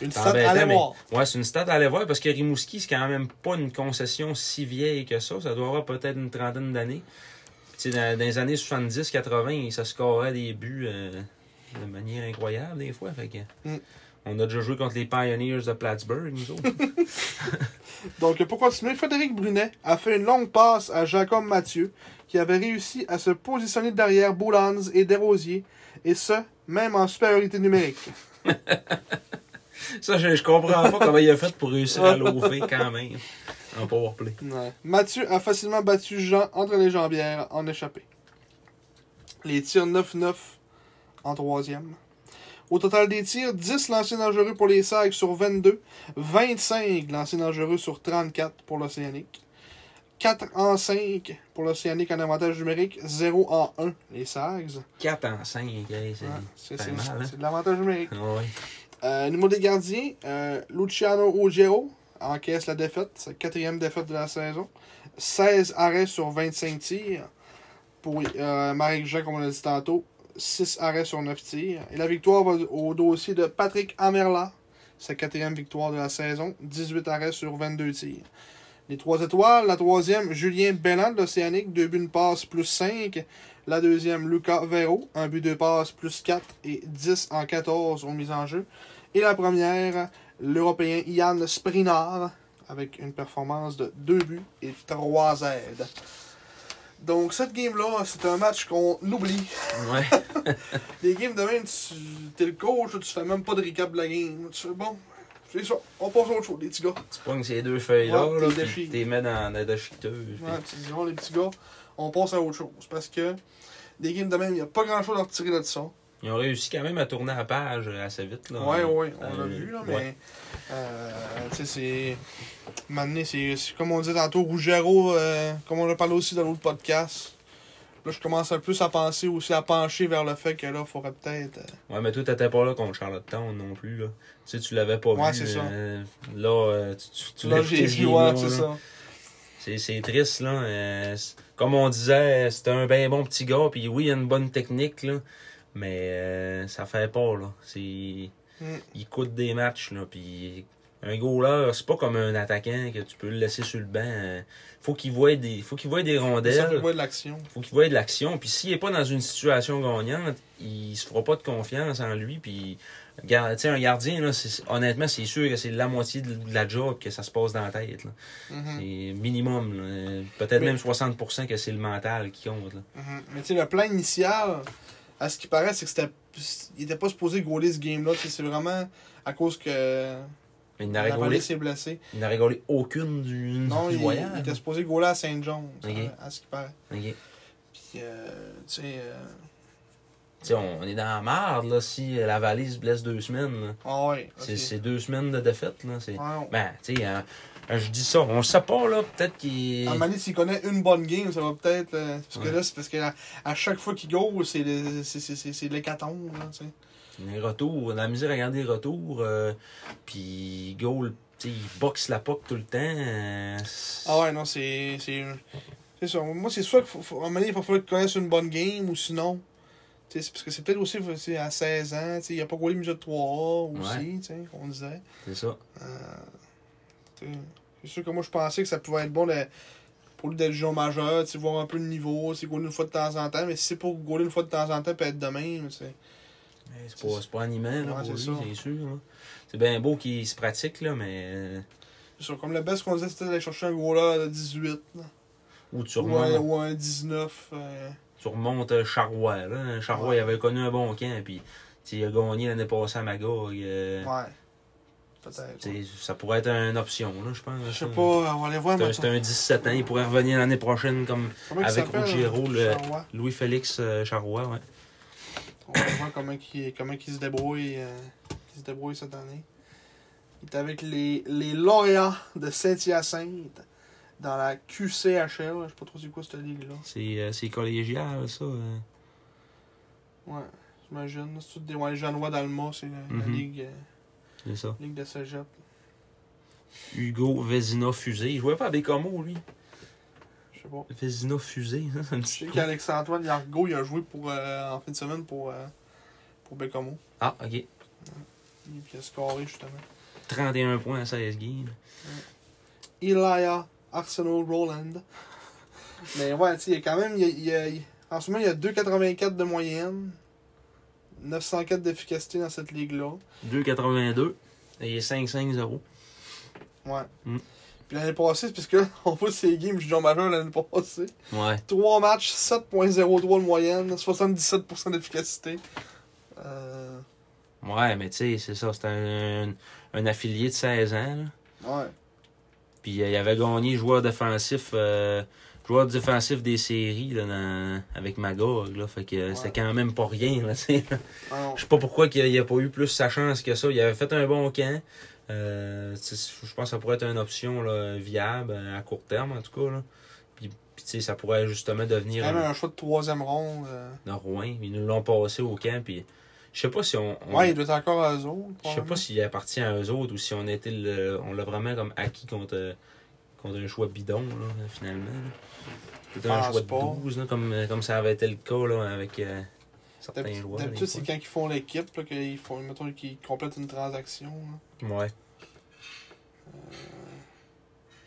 Une embêtait, à mais- voir. Ouais, c'est une stade à aller voir parce que Rimouski, c'est quand même pas une concession si vieille que ça. Ça doit avoir peut-être une trentaine d'années. Dans, dans les années 70-80, ça scorait des buts euh, de manière incroyable des fois. Fait que, Mm. On a déjà joué contre les Pioneers de Plattsburgh, nous autres. Donc, pour continuer, Frédéric Brunet a fait une longue passe à Jacob Mathieu, qui avait réussi à se positionner derrière Boulans et Desrosiers, et ce, même en supériorité numérique. ça, je, je comprends pas comment il a fait pour réussir à l'ouvrir quand même en powerplay. Ouais. Mathieu a facilement battu Jean entre les jambières en échappé. Les tirs 9-9 en troisième. Au total des tirs, 10 lancers dangereux pour les Sags sur 22, 25 lancers dangereux sur 34 pour l'Océanique, 4 en 5 pour l'Océanique en avantage numérique, 0 en 1 les Sags. 4 en 5, hey, c'est Ouais, c'est hein? de l'avantage numérique. Ouais. Euh, numéro des gardiens, euh, Luciano Ugero encaisse la défaite, sa quatrième défaite de la saison. 16 arrêts sur 25 tirs pour euh, Marek Jean, comme on l'a dit tantôt. 6 arrêts sur 9 tirs. Et la victoire va au dossier de Patrick Amerla, sa quatrième victoire de la saison. 18 arrêts sur 22 tirs. Les trois étoiles, la troisième, Julien Belland de l'Océanique, 2 buts, une passe, plus 5. La deuxième, Lucas Vero, un but, deux passes, plus 4 et 10 en 14 aux mises en jeu. Et la première, l'Européen Yann Sprinard, avec une performance de 2 buts et 3 aides. Donc, cette game-là, c'est un match qu'on oublie. Ouais. Les games de même, tu es le coach, tu fais même pas de recap de la game. Tu fais bon, c'est ça, on passe à autre chose, les petits gars. Tu pognes ces deux feuilles-là, Ouais, là, déchiré. t'es mets dans la déchiqueteuse. Ouais, tu dis, bon, les petits gars, on passe à autre chose. Parce que des games de même, il n'y a pas grand-chose à retirer de ça. Ils ont réussi quand même à tourner la page assez vite. Là. Ouais, ouais, on l'a Euh, vu, là, ouais. mais. Euh, tu sais, c'est. Maintenant, c'est comme on disait tantôt, Rougero, euh, comme on a parlé aussi dans l'autre podcast. Là, je commence un peu à penser aussi à pencher vers le fait que là, il faudrait peut-être. euh, Ouais, mais toi, t'étais pas là contre Charlottetown non plus. Là. Tu sais, tu l'avais pas Ouais, vu. c'est ça. euh, là, euh, tu, tu, tu là, l'as j'ai vu, ouais, c'est ça. C'est, triste, là. euh, comme on disait, c'était un bien bon petit gars, puis oui, il a une bonne technique, là. Mais euh, ça fait pas, là. C'est... Mm. Il coûte des matchs, là, puis... Un goaler, c'est pas comme un attaquant que tu peux le laisser sur le banc. euh, Faut qu'il voie des, faut qu'il voie des Ça fait rondelles. voir de l'action. faut qu'il voie de l'action. Puis s'il est pas dans une situation gagnante, il se fera pas de confiance en lui. Puis sais, un gardien, là, c'est- honnêtement, c'est sûr que c'est la moitié de la job que ça se passe dans la tête. là. Mhm, C'est minimum. là. Peut-être Mais- même 60% que c'est le mental qui compte. là. mhm. Mais tu sais, le plan initial, à ce qui paraît, c'est que c'était. Il était pas supposé gauler ce game-là. C'est vraiment à cause que. Il n'a La rigolé, s'est blessé. il n'a rigolé aucune du, Non, du il, voyage. il était supposé gauler à Saint John, Ok. à ce qui paraît. Puis, euh, tu sais. euh, Tu sais, on, on est dans la marde là, si la valise blesse deux semaines. Ah ouais. C'est ok. c'est deux semaines de défaite. Là. C'est... Ouais, on- Ben, tu sais, hein, je dis ça. On le sait pas, là. Peut-être qu'il. Moment donné, s'il connaît une bonne game, ça va peut-être. euh, parce que Ouais. là, c'est parce qu'à à chaque fois qu'il goal, c'est l'hécatombe, là, tu sais. Les retours, la misère à garder les retours, euh, puis goal, il boxe la puck tout le temps. euh, Ah ouais, non, c'est. C'est ça. Moi, c'est soit qu'il faut, faut- à un moment donné, il va falloir qu'il connaisse une bonne game, ou sinon. tu sais, c'est parce que c'est peut-être aussi à 16 ans, tu sais, il a pas goalé milieu de 3A aussi, tu sais, on disait. C'est ça. Euh, c'est sûr que moi, je pensais que ça pouvait être bon de- pour lui d'être joueur majeur, tu voir un peu le niveau, c'est goaler une fois de temps en temps, mais si c'est pour goaler une fois de temps en temps, peut être de même, c'est. C'est pas, pas animant, là, Ouais, pour c'est lui, c'est sûr. C'est bien beau qu'il se pratique, là, mais. euh, C'est sûr, comme le best qu'on disait, c'était d'aller chercher un goaler de 18, là. Ou tu ou, un, remontes, ou un 19. euh, tu remontes euh, Charrois, là. Charrois, Ouais. il avait connu un bon camp, puis tu il a gagné l'année passée à Magog. euh, Ouais. Ça pourrait être une option, là, je pense. Je sais pas, on va aller voir C'est un- maintenant. C'est un 17 ans, il pourrait revenir l'année prochaine comme Comment avec Ruggiero, euh? Louis-Félix euh, Charrois, ouais. On va voir comment il, comment il se débrouille euh, se débrouille cette année. Il est avec les, les lauréats de Saint-Hyacinthe dans la QCHL. Je sais pas trop c'est quoi cette ligue-là. C'est euh, collégial, ça. euh. Ouais, j'imagine. C'est tout des ouais, Jeannois d'Alma, c'est la, la Mhm. ligue, euh, C'est ça. ligue de cégep. Hugo Vézina Fusé. Il jouait pas à Bécamo, lui. Je sais pas. Vézina Fusé, hein, ça me Je sais quoi? qu'Alex-Antoine Yargo, il a joué pour, euh, en fin de semaine pour, euh, pour Bécamo. Ah, ok. Et puis il a scoré justement. 31 points à 16 games. Elia Arsenal Roland. Mais ouais, tu sais, il y a quand même. il y a- il y a- en ce moment, il y a 2,84 de moyenne. 904 d'efficacité dans cette ligue-là. 2,82. Et il est 5-5-0. Ouais. Mm. Puis l'année passée, c'est parce que on voit ces games junior majeur l'année passée. Ouais. 3 matchs, 7.03 de moyenne, 77% d'efficacité. Euh, Ouais, mais tu sais, c'est ça. C'était un, un affilié de 16 ans. Là. ouais. Puis euh, il avait gagné joueur défensif. euh, joueur défensif des séries là, dans- avec Magog. Là, fait que euh, c'était quand même pas rien. Là. Ah. Je sais pas pourquoi il n'y a, pas eu plus sa chance que ça. Il avait fait un bon camp. Euh, je pense que ça pourrait être une option là, viable euh, à court terme, en tout cas. Là. Puis, ça pourrait justement devenir même un, un choix de troisième ronde. un Rouen. Ils nous l'ont passé au camp. Puis, je sais pas si on. on- Ouais, il doit être encore à eux autres. je sais pas s'il appartient à eux autres ou si on était le, on l'a vraiment comme acquis contre, contre un choix bidon, là, finalement. là. C'était un choix de pas. 12, là, comme, comme ça avait été le cas là, avec euh, certains D'habitude, joueurs. d'habitude, c'est quand ils font l'équipe, qu'ils font, mettons, qu'ils complètent une transaction. là. Ouais.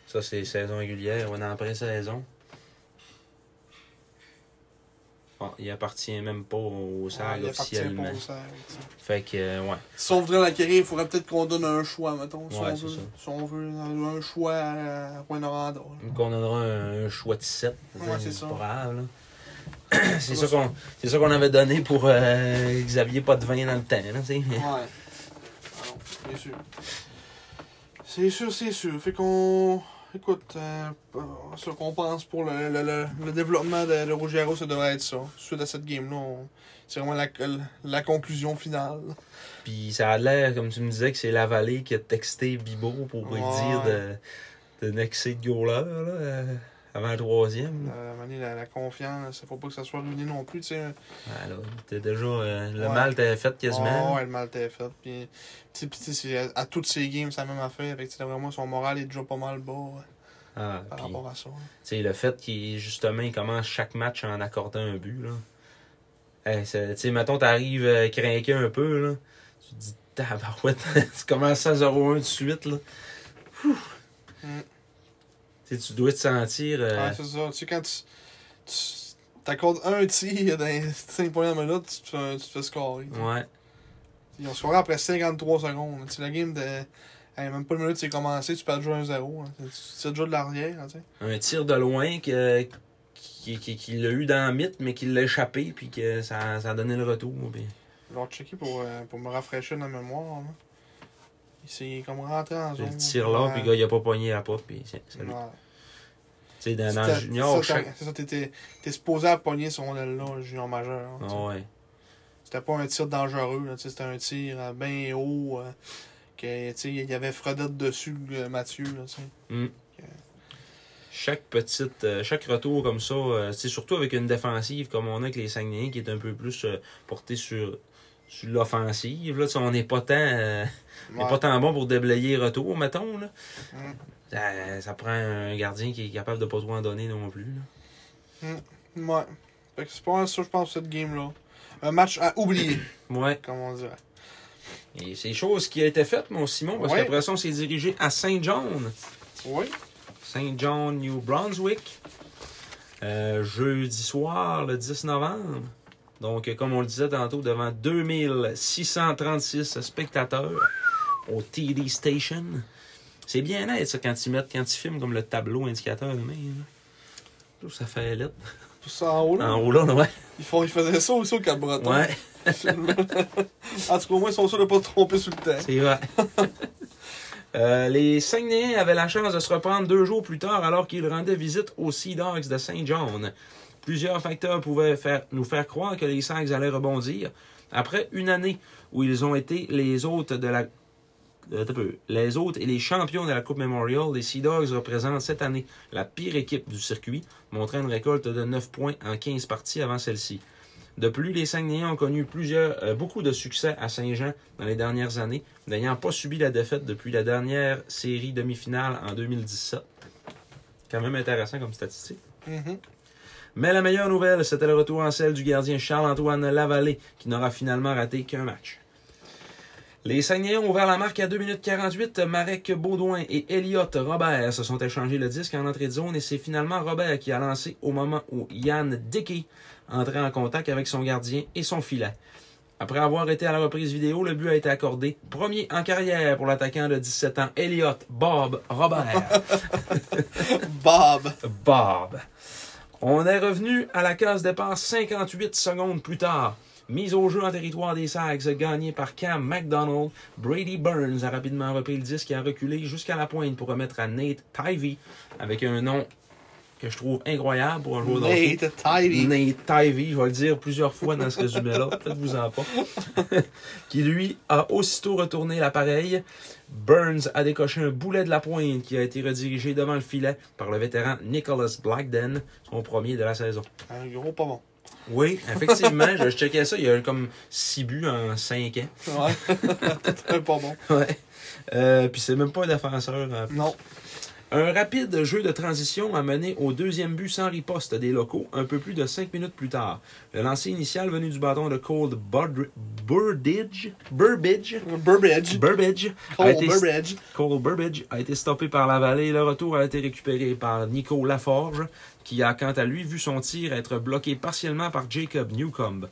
Ça, c'est saison régulière. On est en pré-saison. Il appartient même pas au Ouais, SAG il appartient pas officiellement. au SAG. Fait que, euh, ouais. Si on voudrait l'acquérir, il faudrait peut-être qu'on donne un choix, mettons. Si, Ouais, on, veut, ça. si on veut un choix à Rouen-Noranda. là. Donc, on aura un, un choix de 7. Ouais, c'est ça. pas c'est ça qu'on c'est ça qu'on avait donné pour euh, Xavier Potvin dans le temps, là. Ouais. C'est sûr. C'est sûr, c'est sûr. Fait qu'on. Écoute, euh, ce qu'on pense pour le, le, le, le développement de, de Ruggiero, ça devrait être ça. Suite à cette game-là, on- c'est vraiment la, la conclusion finale. Puis ça a l'air, comme tu me disais, que c'est la vallée qui a texté Bibo pour lui Ouais. dire de, de goaler, là, euh, avant le troisième. Euh, la, la confiance, il faut pas que ça soit ruiné non plus, tu sais. Ouais, là, t'es déjà, euh, le Ouais. mal t'avait fait quasiment. Oh, ouais, le mal t'est fait. Puis, à, à toutes ces games, la même affaire. Fait que, vraiment, son moral est déjà pas mal bas ouais, Ah, par rapport à ça. tu sais, le fait qu'il, justement, il commence chaque match en accordant un but, là. Hey, sais, mettons, t'arrives euh, craqué un peu, là. Tu te dis, tabarouette, tu commences à 0-1 tout de suite, là. Mm. Tu dois te sentir... euh, Ouais, c'est ça. Tu sais, quand tu, tu t'accordes un tir dans les 5 premières minutes, tu te fais, tu te fais scorer. ouais. Ils ont scoré après 53 secondes. Tu sais, la game de. hey, même pas une minute, c'est commencé, tu perds déjà 1-0. hein. Tires déjà de l'arrière. hein, tu sais. un tir de loin que, qui, qui, qui l'a eu dans le mythe, mais qui l'a échappé, puis que ça, ça a donné le retour. Puis... Je vais checker pour, euh, pour me rafraîchir la mémoire. là. Il s'est comme rentré en Le zone. tir là, Ouais. puis le gars, il a pas pogné à pas, puis c'est c'est lui. Tu sais, dans, le junior, ça, chaque. C'est ça, t'es supposé à pogner son aile-là, le junior majeur. hein. Ah ouais. C'était pas un tir dangereux, là, c'était un tir euh, bien haut. euh, que, il y avait Fredette dessus, euh, Mathieu. Là. Mm. Chaque petite, euh, chaque retour comme ça, euh, c'est surtout avec une défensive comme on a avec les Saguenayens qui est un peu plus euh, porté sur, sur l'offensive. Là, on n'est pas tant, euh, Ouais. pas tant bon pour déblayer retour, mettons. Là. Mm. Ça, ça prend un gardien qui est capable de pas trop en donner non plus. là. Ouais. Fait que c'est pas ça, je pense, cette game-là. Un match à oublier, Ouais. comme on dirait. Et c'est chose qui a été faite, mon Simon, parce Ouais. qu'après ça, on s'est dirigé à Saint-John. Oui. Saint John, New Brunswick. Euh, jeudi soir, le 10 novembre. Donc, comme on le disait tantôt, devant 2636 spectateurs au TD Station. C'est bien net, ça, quand ils mettent, quand ils filment comme le tableau indicateur de main. là. Que Ça fait lettre. Tout ça en haut, là. En haut là, ouais. Ils, font, ils faisaient ça aussi au Cap-Breton. Ouais, en tout cas, au moins, ils sont sûrs de ne pas se tromper sur le temps. c'est vrai. Euh, les Saguenayens avaient la chance de se reprendre deux jours plus tard alors qu'ils rendaient visite aux Sea Dogs de Saint John. Plusieurs facteurs pouvaient nous faire croire que les Sags allaient rebondir. Après une année où ils ont été les hôtes de la euh, les hôtes et les champions de la Coupe Memorial, les Sea Dogs représentent cette année la pire équipe du circuit, montrant une récolte de 9 points en 15 parties avant celle-ci. De plus, les Saguenayens ont connu plusieurs, euh, beaucoup de succès à Saint-Jean dans les dernières années, n'ayant pas subi la défaite depuis la dernière série demi-finale en 2017. Quand même intéressant comme statistique. Mhm. Mais la meilleure nouvelle, c'était le retour en selle du gardien Charles-Antoine Lavallée, qui n'aura finalement raté qu'un match. Les Saguenayens ont ouvert la marque à 2 minutes 48. Marek Baudouin et Elliot Robert se sont échangés le disque en entrée de zone et c'est finalement Robert qui a lancé au moment où Yann Dickey entrait en contact avec son gardien et son filet. Après avoir été à la reprise vidéo, le but a été accordé. Premier en carrière pour l'attaquant de 17 ans, Elliot Bob Robert. Bob. Bob. On est revenu à la case départ 58 secondes plus tard. Mise au jeu en territoire des Sags, gagnée par Cam McDonald. Brady Burns a rapidement repris le disque et a reculé jusqu'à la pointe pour remettre à Nate Tivy, avec un nom que je trouve incroyable pour un joueur d'hockey. Nate Tivy. Nate Tivy, je vais le dire plusieurs fois dans ce résumé-là, faites-vous en pas. qui lui a aussitôt retourné l'appareil. Burns a décoché un boulet de la pointe qui a été redirigé devant le filet par le vétéran Nicholas Blackden, son premier de la saison. Un gros pas bon. Oui, effectivement, je, je checkais ça, il y a eu comme 6 buts en 5 ans. Ouais. un pas bon. Ouais. Euh, Puis c'est même pas un défenseur. euh, Non. Un rapide jeu de transition a mené au deuxième but sans riposte des locaux un peu plus de cinq minutes plus tard. Le lancer initial venu du bâton de Burdridge, Burbidge, Burbidge, Burbage. Burbidge a Cole été. Cole Burbidge a été stoppé par la vallée et le retour a été récupéré par Nico Laforge, qui a quant à lui vu son tir être bloqué partiellement par Jacob Newcomb.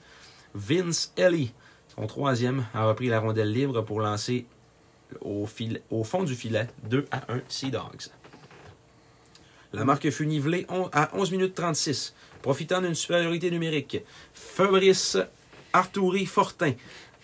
Vince Ellie, son troisième, a repris la rondelle libre pour lancer au, fil- au fond du filet 2 à 1 Sea Dogs. La marque fut nivelée à 11 minutes 36, profitant d'une supériorité numérique. Fabrice Arturi Fortin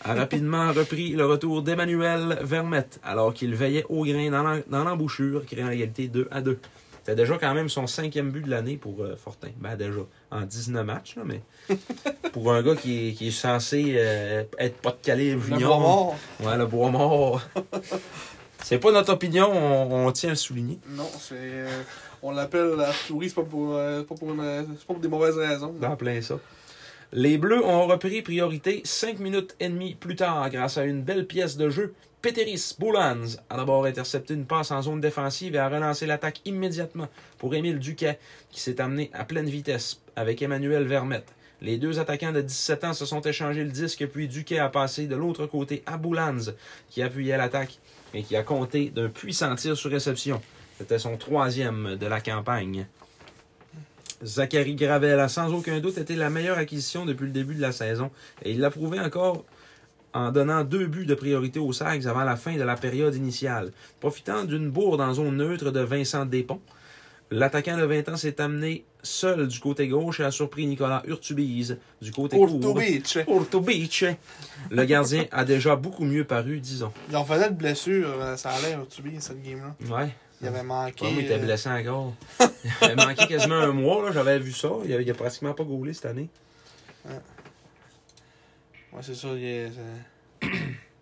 a rapidement repris le retour d'Emmanuel Vermette alors qu'il veillait au grain dans l'embouchure, créant l'égalité 2 à 2. C'était déjà quand même son cinquième but de l'année pour euh, Fortin. Ben déjà, en 19 matchs, là, mais pour un gars qui est, qui est censé euh, être pas de calibre Le junior. bois mort. Ouais, le bois mort. C'est pas notre opinion, on, on tient à le souligner. Non, c'est. euh, on l'appelle la souris, c'est pas pour, euh, pas pour des mauvaises raisons. Dans plein ça. Les Bleus ont repris priorité 5 minutes et demie plus tard grâce à une belle pièce de jeu. Peteris Boulans a d'abord intercepté une passe en zone défensive et a relancé l'attaque immédiatement pour Émile Duquet qui s'est amené à pleine vitesse avec Emmanuel Vermette. Les deux attaquants de 17 ans se sont échangés le disque puis Duquet a passé de l'autre côté à Boulans qui appuyait l'attaque et qui a compté d'un puissant tir sur réception. C'était son troisième de la campagne. Zachary Gravel a sans aucun doute été la meilleure acquisition depuis le début de la saison et il l'a prouvé encore en donnant deux buts de priorité aux Sags avant la fin de la période initiale. Profitant d'une bourde en zone neutre de Vincent Despont, l'attaquant de 20 ans s'est amené seul du côté gauche et a surpris Nicolas Urtubise du côté. Beach. Urtubise. Le gardien a déjà beaucoup mieux paru, disons. Ils ont fait de blessure, euh, ça allait au Tubi, cette game-là. Ouais. Il avait manqué. Ouais, moi, il était euh, blessé encore. Il avait manqué quasiment un mois, là, j'avais vu ça. Il a, il a pratiquement pas gaulé cette année. Ouais, c'est ça. Il, est- c'est-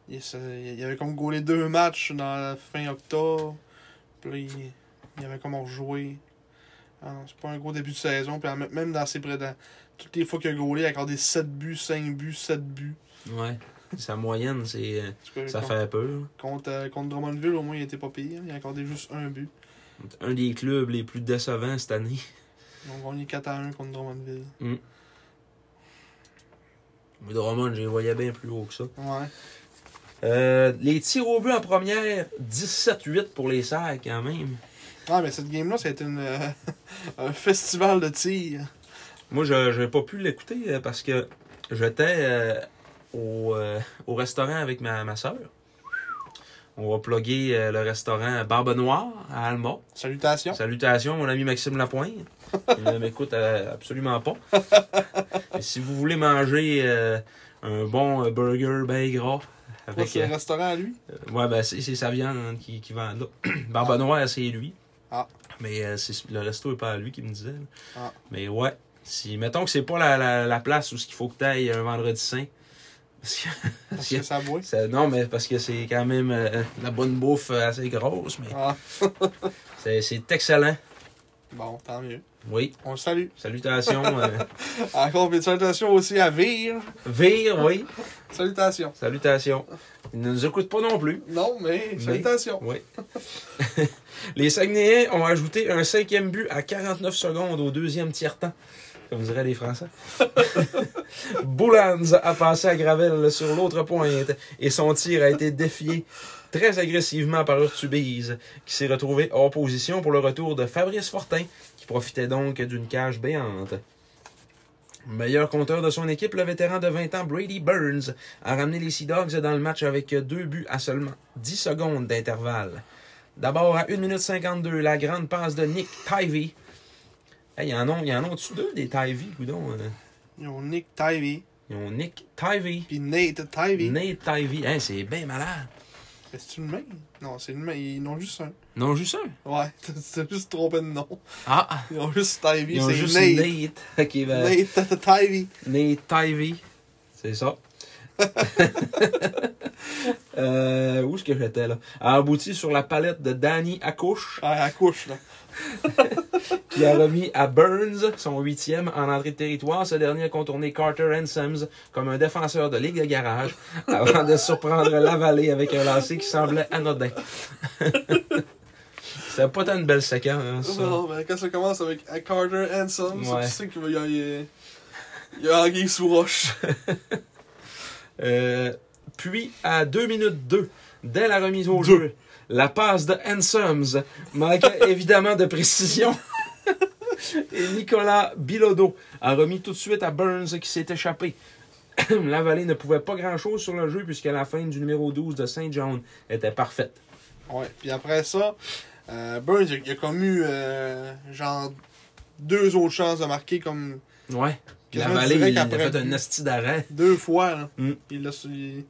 il, est- c'est- il avait comme gaulé deux matchs dans la fin octobre. Puis il, il avait comme rejoué. Ah c'est pas un gros début de saison. Puis même- dans ses prédents, toutes les fois qu'il a gaulé, il a accordé 7 buts, 5 buts, 7 buts. Ouais. Sa moyenne, c'est. euh, Ça contre, fait peur. contre, euh, contre Drummondville, au moins, il était pas pire. Il a accordé juste un but. Un des clubs les plus décevants cette année. Ils ont gagné 4 à 1 contre Drummondville. Mais Drummond, je les voyais bien plus haut que ça. Ouais. Euh, les tirs au but en première, 17-8 pour les Sacs quand même. Ah, mais cette game-là, ça a été une, euh, un festival de tir. Moi, je n'avais pas pu l'écouter parce que j'étais euh, au, euh, au restaurant avec ma, ma soeur. On va plugger euh, le restaurant Barbe Noire à Alma. Salutations. Salutations, mon ami Maxime Lapointe. Il ne m'écoute euh, absolument pas. Et si vous voulez manger euh, un bon burger bien gras avec. ce euh, restaurant à lui? ouais, ben c'est c'est sa viande qui, qui vend là. Barbe Ah. Noire, c'est lui. Ah. Mais c'est- le resto n'est pas à lui qui me disait. Ah. Mais ouais, si mettons que c'est pas la, la, la place où il faut que tu ailles un vendredi saint. Parce que, Parce que ça boit. ça- non, mais parce que c'est quand même euh, la bonne bouffe euh, assez grosse, mais Ah, c'est- excellent. bon, tant mieux. Oui, On le salue. salutations. euh, Encore une salutations aussi à Vire. Vire, oui, Salutations. salutations. Il ne nous écoute pas non plus. Non, mais Mais- salutations. Oui. Les Saguenayens ont ajouté un cinquième but à 49 secondes au deuxième tiers-temps, comme diraient les Français. Boulans a passé à Gravel sur l'autre pointe et son tir a été défié très agressivement par Urtubise, qui s'est retrouvé hors position pour le retour de Fabrice Fortin, qui profitait donc d'une cage béante. Meilleur compteur de son équipe, le vétéran de 20 ans Brady Burns a ramené les Sea Dogs dans le match avec deux buts à seulement 10 secondes d'intervalle. D'abord, à 1 minute 52, la grande passe de Nick Il y en a, y en a au-dessus d'eux, des Tivey, coudon. euh? Ils ont Nick Tivey. Ils ont Nick Tivey. Puis Nate Tivey. Nate Tivey. Hein, c'est bien malade. Une main? Non, c'est une main. Ils en ont juste un. Non, juste un? Ouais, t'as juste trompé de nom. Ah, Ils ont juste ils ont c'est juste Nate. Nate. Ok, ben, Nate Tivey. Nate Tivey. C'est ça. euh, où est-ce que j'étais là? A abouti sur la palette de Danny Accouche. Ah, à couche, là. qui a remis à Burns son huitième en entrée de territoire. Ce dernier a contourné Carter Ensems comme un défenseur de ligue de garage avant de surprendre la vallée avec un lancer qui semblait anodin. C'était pas tant une belle séquence. Non, mais quand ça commence avec Carter Hanson, Ouais. tu sais qu'il y a, il y a, il y a Anguille sous roche. Euh, puis, à 2 minutes 2, dès la remise au jeu, la passe de Hansoms manquait évidemment de précision. Et Nicolas Bilodeau a remis tout de suite à Burns qui s'est échappé. la vallée ne pouvait pas grand-chose sur le jeu puisque la fin du numéro 12 de Saint John était parfaite. Ouais, puis après ça, euh, Burns, il a, il a comme eu, euh, genre, deux autres chances de marquer comme Ouais. La vallée, il a fait un esti d'arrêt. deux fois, là. Mm. Il l'a il,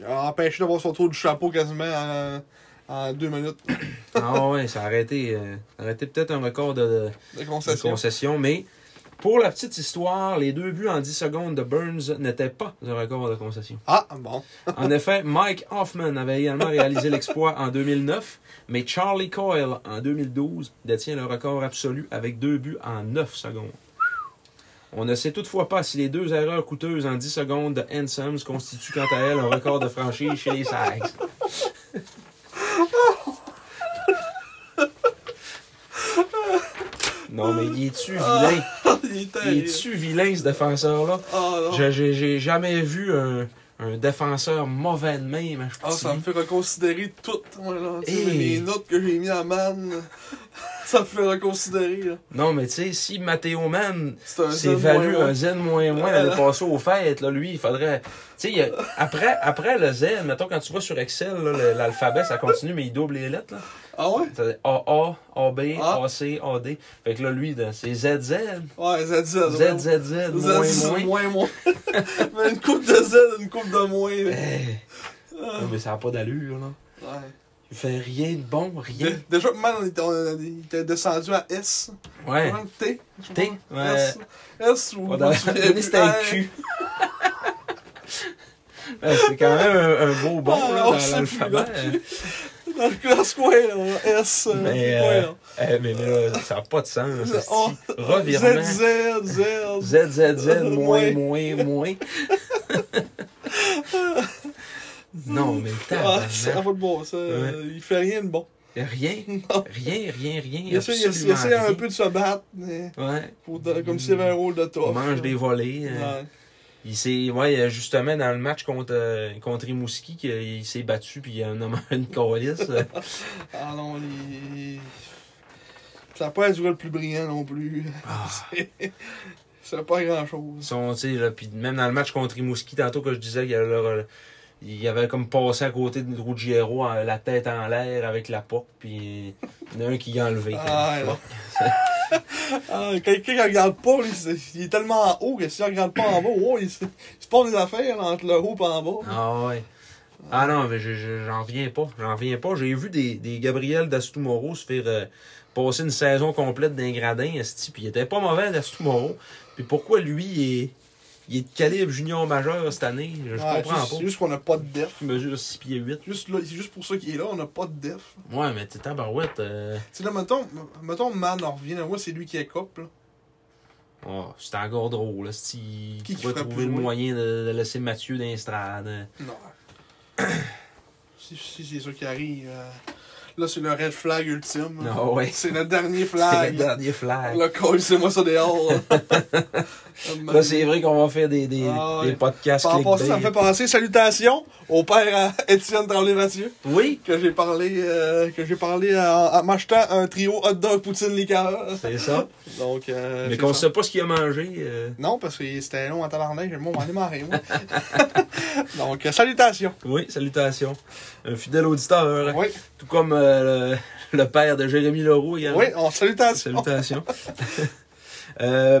il a empêché d'avoir son tour du chapeau quasiment en, en deux minutes Ah ouais, ça a arrêté, euh, arrêté peut-être un record de- de, de de concession. concession, mais pour la petite histoire, les deux buts en 10 secondes de Burns n'étaient pas un record de concession. Ah, bon. En effet, Mike Hoffman avait également réalisé l'exploit en 2009, mais Charlie Coyle en 2012 détient le record absolu avec deux buts en 9 secondes. On ne sait toutefois pas si les deux erreurs coûteuses en 10 secondes de Hansoms constituent quant à elles un record de franchise chez les Sags. Non, mais il est-tu vilain? il est-tu vilain, ce défenseur-là? Ah, j'ai jamais vu un, un défenseur mauvais de même. Ah, ça me fait reconsidérer tout, là. Hey. Les notes que j'ai mis à man, ça me fait reconsidérer, là. Non, mais tu sais, si Matteo un s'est valu moins un Z moins moins Euh. l'année passée aux fêtes, là, lui, il faudrait. Tu sais, après, après le Z, mettons, quand tu vas sur Excel, l'alphabet, ça continue, mais il double les lettres. Là. Ah ouais? AA, AB, Ah. AC, AD. Fait que là, lui, c'est ZZ. Ouais, ZZ. ZZZ, moins Z, moins. moins, moins. Mais une coupe de Z, une coupe de moins. Hey. Ah. Non, mais ça n'a pas d'allure, là. Ouais. Il fait rien de bon, rien. Dé- Déjà, man, on était, on- il était descendu à S. Ouais. Comment? T? T, ouais. S. S ou. On c'était un. Ouais, c'est quand même un, un beau bon Ah, là, dans l'alphabet. Dans le dans ce coin, là. S. euh, Mais, ce coin, euh, là. eh, mais, mais là, ça n'a pas de sens. ça, Oh, Revirement. Z, Z, Z. Z, Z, Z, moins, Moins. moins, non, mais Ah, ça n'a pas de bon, ça. euh, Il fait rien de bon. Rien, Non. rien, rien, rien. Il essaie, un peu de se battre, mais Ouais. pour comme s'il y avait un rôle de Il tough. mange là. des volets. euh, Ouais. Il s'est, ouais, justement, dans le match contre, euh, contre Rimouski, il s'est battu puis il a nommé une calice. euh, Ah non, il... Ça n'a pas être le plus brillant non plus. Ah. C'est- pas grand-chose. Ils sont, tu sais, là, puis même dans le match contre Rimouski, tantôt que je disais qu'il y avait, leur- il avait comme passé à côté de Ruggiero, la tête en l'air avec la porte, puis il y en a un qui l'a enlevé. Ah. Ah, Quelqu'un qui regarde pas, lui, il est tellement en haut que s'il regarde pas en bas, oh, il, se- se passe des affaires entre le haut et en bas. Ah ouais. Ah non, mais je- je- j'en reviens pas. J'en reviens pas. J'ai vu des, des Gabriel Dastumoro se faire euh, passer une saison complète d'un gradin, puis il était pas mauvais Dastumoro. Puis pourquoi lui, il est, il est de calibre junior majeur cette année? Je, Ouais, comprends juste- pas. C'est juste qu'on n'a pas de def. Il mesure 6 pieds 8. Juste là, c'est juste pour ça qu'il est là, on n'a pas de def. Ouais, mais t'es tabarouette. Euh... Tu sais, là, mettons, mettons Man en revient, moi, c'est lui qui est cop, là. Oh, c'est encore drôle. Si Qui qui trouver le moyen de, de laisser Mathieu d'instrade. Non. si si c'est ça qui arrive. euh, Là, c'est le red flag ultime. Ah ouais. C'est le dernier C'est le flag. dernier flag. Le col, c'est moi ça dehors. Là, c'est vrai qu'on va faire des, des, Ah des podcasts Par rapport à ça, ça me fait penser, salutations au père à Étienne Tremblay-Mathieu, Oui, que j'ai parlé, euh, que j'ai parlé en, m'achetant un trio hot dog poutine liqueur. c'est ça. Donc, euh, Mais qu'on ça. sait pas ce qu'il a mangé. euh, Non, parce que c'était long en tabarnak, j'ai le mot m'en démarrer, moi. Donc, euh, salutations. Oui, salutations. Un fidèle auditeur. Oui, Tout comme euh, le, le père de Jérémy Leroux également. oui, on salutations. Salutations. Euh,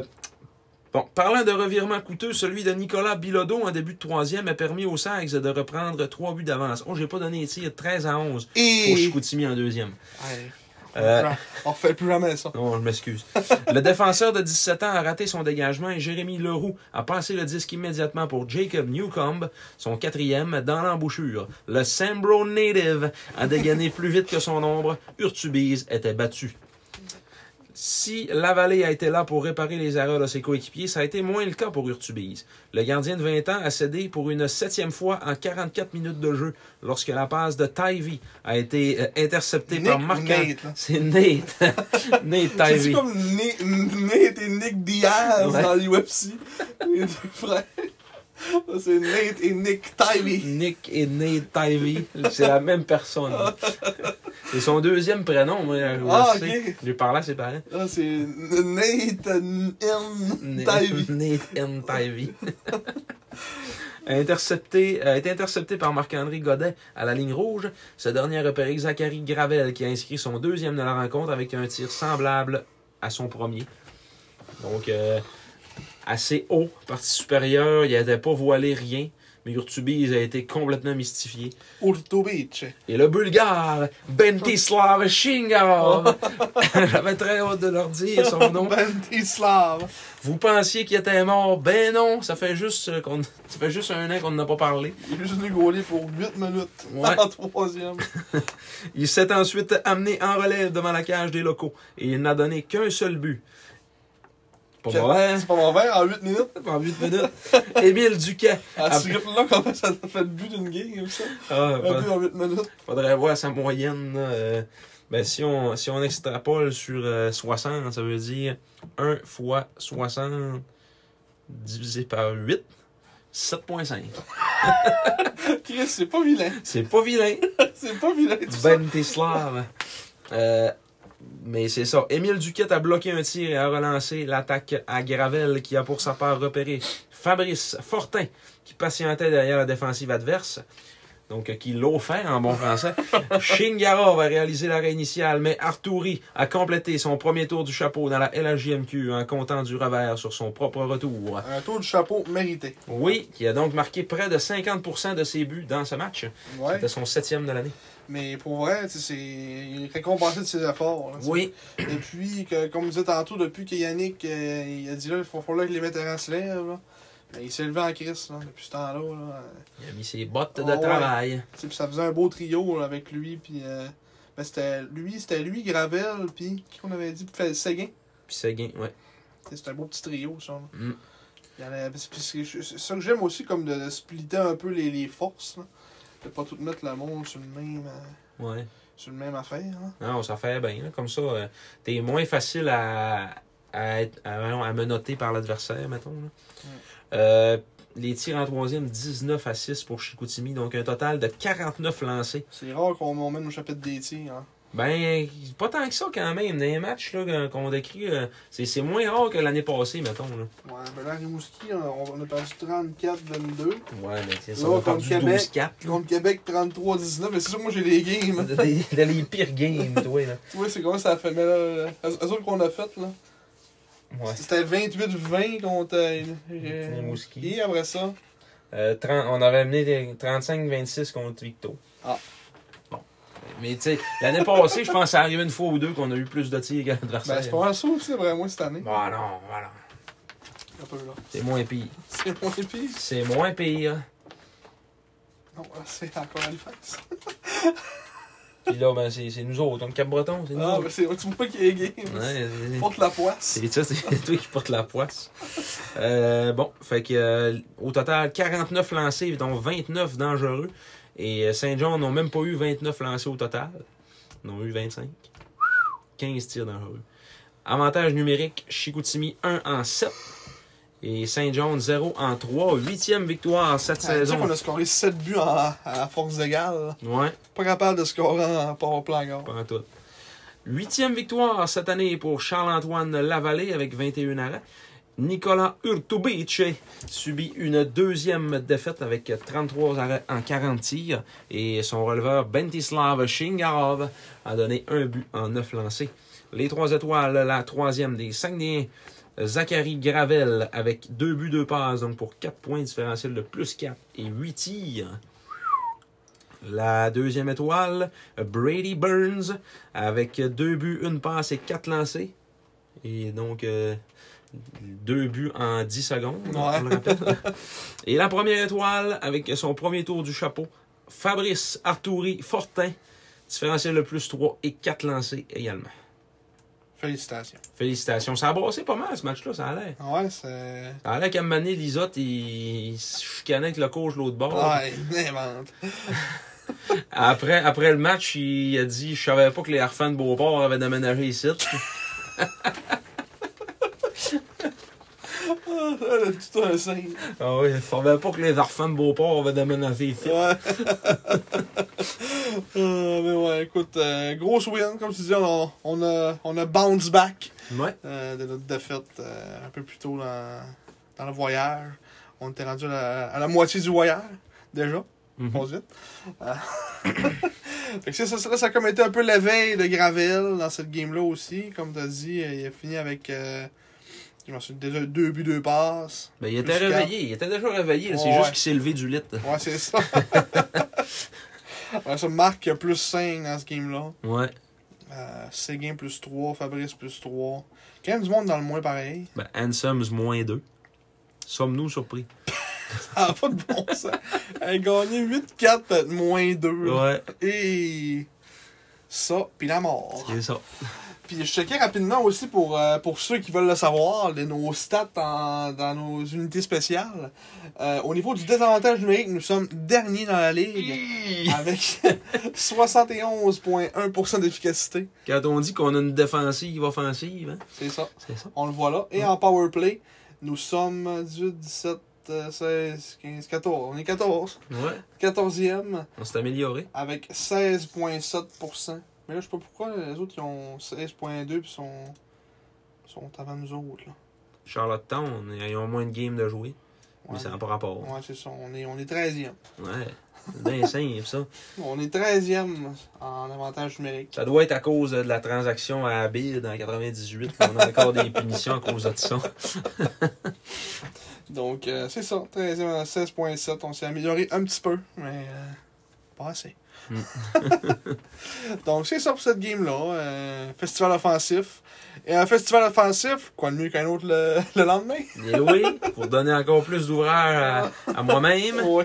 bon, parlant de revirement coûteux, celui de Nicolas Bilodeau en début de troisième a permis aux Sags de reprendre trois buts d'avance. Oh, j'ai pas donné les tirs 13 à 11 pour Et... Chicoutimi en deuxième. Ouais, Euh, On refait plus jamais ça. non, je m'excuse. Le défenseur de 17 ans a raté son dégagement et Jérémy Leroux a passé le disque immédiatement pour Jacob Newcomb, son quatrième, dans l'embouchure. Le Sambro native a dégainé plus vite que son ombre. Urtubise était battu. Si Lavallée a été là pour réparer les erreurs de ses coéquipiers, ça a été moins le cas pour Urtubise. Le gardien de 20 ans a cédé pour une septième fois en 44 minutes de jeu lorsque la passe de Tyvee a été euh, interceptée Nick par. Nate, là? C'est Nate. Nate C'est Tyvee. comme Nate, Nate et Nick Diaz Ouais. dans l'UFC. Les deux frères. C'est Nate et Nick Tybee. Nick et Nate Tyvee, c'est la même personne. C'est son deuxième prénom, moi. je Ah, sais. J'ai parlé à ses parents. Là, c'est Nate N. Tybee. Nate N. Tyvee. Intercepté, a été intercepté par Marc-André Godet à la ligne rouge. Ce dernier a repéré Zachary Gravel qui a inscrit son deuxième de la rencontre avec un tir semblable à son premier. Donc, euh, assez haut, partie supérieure, il n'avait pas voilé rien. Mais Urtubise a été complètement mystifié. Urto Beach. Et le bulgare, Bentislav Shingarov. J'avais très hâte de leur dire son nom. Bentislav. Vous pensiez qu'il était mort? Ben non, ça fait juste, euh, qu'on, ça fait juste un an qu'on n'a pas parlé. Il est juste venu gauler pour 8 minutes. Ouais. En troisième. Il s'est ensuite amené en relève devant la cage des locaux et il n'a donné qu'un seul but. Pas C'est pas mauvais, en 8 minutes. en 8 minutes. Émile Duquet. À Ah, ce rythme-là, comment ça fait le but d'une game comme ça? Ah, Un but en 8 minutes. faudrait voir sa moyenne. là, euh, ben, si, on, si on extrapole sur euh, 60, ça veut dire 1 fois 60 divisé par 8, 7.5. Chris, c'est pas vilain. C'est pas vilain. C'est pas vilain tout ça. Bentislav. Euh, mais c'est ça. Émile Duquette a bloqué un tir et a relancé l'attaque à Gravel qui a pour sa part repéré Fabrice Fortin qui patientait derrière la défensive adverse. Donc, qui l'a offert en bon français. Shingarov a réalisé l'arrêt initial, mais Arturi a complété son premier tour du chapeau dans la LHJMQ en comptant du revers sur son propre retour. Un tour du chapeau mérité. Oui, qui a donc marqué près de 50% de ses buts dans ce match. Ouais. C'était son septième de l'année. Mais pour vrai, c'est il est récompensé de ses efforts. là. Oui, Et puis, que, comme on disait tantôt, depuis que Yannick euh, il a dit là, il faut falloir que les vétérans se lèvent. Là. Ben, il s'est levé en crise là, depuis ce temps-là. Là. Il a mis ses bottes de ouais. travail. Puis ça faisait un beau trio là, avec lui. Puis, euh, ben, c'était lui, c'était lui, Gravel, puis qui qu'on avait dit, puis Séguin. Puis Seguin, ouais. C'était un beau petit trio, ça. là. Mm. C'est c'est ça que j'aime aussi, comme de, de splitter un peu les, les forces. Là. De pas tout mettre le monde sur le même, euh, Ouais. sur le même affaire. Là. Non, ça fait bien. là. Comme ça, euh, t'es moins facile à, à, être, à, menotter par l'adversaire, mettons. là. Euh, les tirs en troisième, 19 à 6 pour Chicoutimi. Donc un total de 49 lancés. C'est rare qu'on m'emmène au chapitre des tirs. Hein. Ben, pas tant que ça quand même. Dans les matchs là, qu'on décrit, euh, c'est c'est moins rare que l'année passée, mettons. Là. Ouais, ben là, Rimouski, on, on a perdu 34-22. Ouais, mais c'est ça, on a contre perdu Québec. 12-4. Contre Québec, 33-19. Mais c'est sûr, moi, j'ai les games. Dans les, pires games, toi, là. Tu vois, c'est comment ça a fait. Mais là, eux autres qu'on a fait, là. Ouais. C'était 28-20 contre euh, euh, Rimouski. Et après ça, Euh, 30 on avait amené des 35-26 contre Victo. Ah. Mais tu sais, l'année passée, je pense que ça arrivé une fois ou deux qu'on a eu plus de tirs qu'à ben, l'adversaire. c'est pas mal ça aussi, vraiment, cette année. Bon, non, voilà. Un. C'est moins pire. C'est moins pire? C'est moins pire. Non, c'est encore Halifax. Puis là, ben, c'est c'est nous autres. On Cap-Breton, c'est nous Ah, ben, c'est vois qui est game. Ouais, c'est- Porte la poisse. c'est ça, c'est toi qui porte la poisse. Euh, bon, fait que euh, au total, 49 lancés, dont 29 dangereux. Et euh, Saint-Jean n'ont même pas eu 29 lancés au total. Ils ont eu 25. 15 tirs dangereux. Avantage numérique, Chicoutimi 1 en 7. Et Saint-John 0 en 3. Huitième victoire cette Ah, saison. qu'on a scoré 7 buts en- à force égale. Ouais, Pas capable de scorer en powerplay encore. pas en tout. Huitième victoire cette année pour Charles-Antoine Lavallée avec 21 arrêts. Nicolas Urtubice subit une deuxième défaite avec 33 arrêts en 40 tirs. Et son releveur Bentislav Shingarov a donné un but en 9 lancés. Les trois étoiles, la troisième des Saguenayens, Zachary Gravel avec deux buts, deux passes, donc pour 4 points différentiels de plus 4 et 8 tirs. La deuxième étoile, Brady Burns, avec deux buts, une passe et quatre lancés. Et donc, euh, deux buts en 10 secondes, rappelle. Et la première étoile, avec son premier tour du chapeau, Fabrice Arturi Fortin, différentiel de plus 3 et 4 lancés également. Félicitations. Félicitations. Ça a brassé pas mal ce match-là, ça a l'air. Ouais, c'est. Ça a l'air qu'à donné, Lisotte, il, il se chicanait avec le coach de l'autre bord. Ouais, invente. Après, après le match, il a dit Je savais pas que les Harfans de Beauport avaient déménagé ici. Ah, elle a tout un signe. Ah oui, je savais pas que les Harfans de Beauport avaient déménagé ici. Ouais. Ah, mais ouais, écoute, euh, grosse win, comme tu dis, on a, on a, on a bounce back Ouais. euh, de notre défaite euh, un peu plus tôt dans, dans le voyage. On était rendu à la, à la moitié du voyage, déjà. Passe vite. Fait que c'est ça, ça, ça a comme été un peu l'éveil de Gravel dans cette game-là aussi. Comme tu as dit, il a fini avec. Je m'en souviens, déjà deux buts, deux passes. Ben, il était réveillé, il était déjà réveillé, c'est juste qu'il s'est levé du lit. Ouais, c'est ça. ouais, ça marque plus 5 dans ce game-là. Ouais. Euh, Séguin plus 3, Fabrice plus 3. Quand même du monde dans le moins pareil. Ben, Hansoms moins 2. Sommes-nous surpris? Ah, pas de bon sens. Elle a gagné 8-4, peut-être moins 2. Ouais, Et ça, puis la mort. c'est ça. Puis je checkais rapidement aussi pour, euh, pour ceux qui veulent le savoir, les, nos stats en- dans nos unités spéciales. Euh, au niveau du désavantage numérique, nous sommes derniers dans la ligue avec 71,1% d'efficacité. Quand on dit qu'on a une défensive offensive, hein, C'est ça. c'est ça. On le voit là. Et en power play, nous sommes 18, 17, euh, 16, 15, 14. On est 14. Ouais, 14e on s'est amélioré. avec 16,7%. Mais là, je sais pas pourquoi les autres ils ont 16,2 puis sont, sont avant nous autres. Là. Charlottetown, ils ont moins de games de jouer. Mais Ouais, ça n'a pas rapport. ouais c'est ça. On est, on est 13e. Ouais, c'est bien simple, ça. On est 13e en avantage numérique. Ça doit être à cause de la transaction à Bill en 98. On a encore des punitions à cause de ça. Donc, euh, c'est ça. 13e à 16,7. On s'est amélioré un petit peu, mais euh, pas assez. Mm. Donc, c'est ça pour cette game-là. euh, festival offensif. Et un festival offensif, quoi de mieux qu'un autre le, le lendemain? Et oui, pour donner encore plus d'ouvrage à, à moi-même, Oui.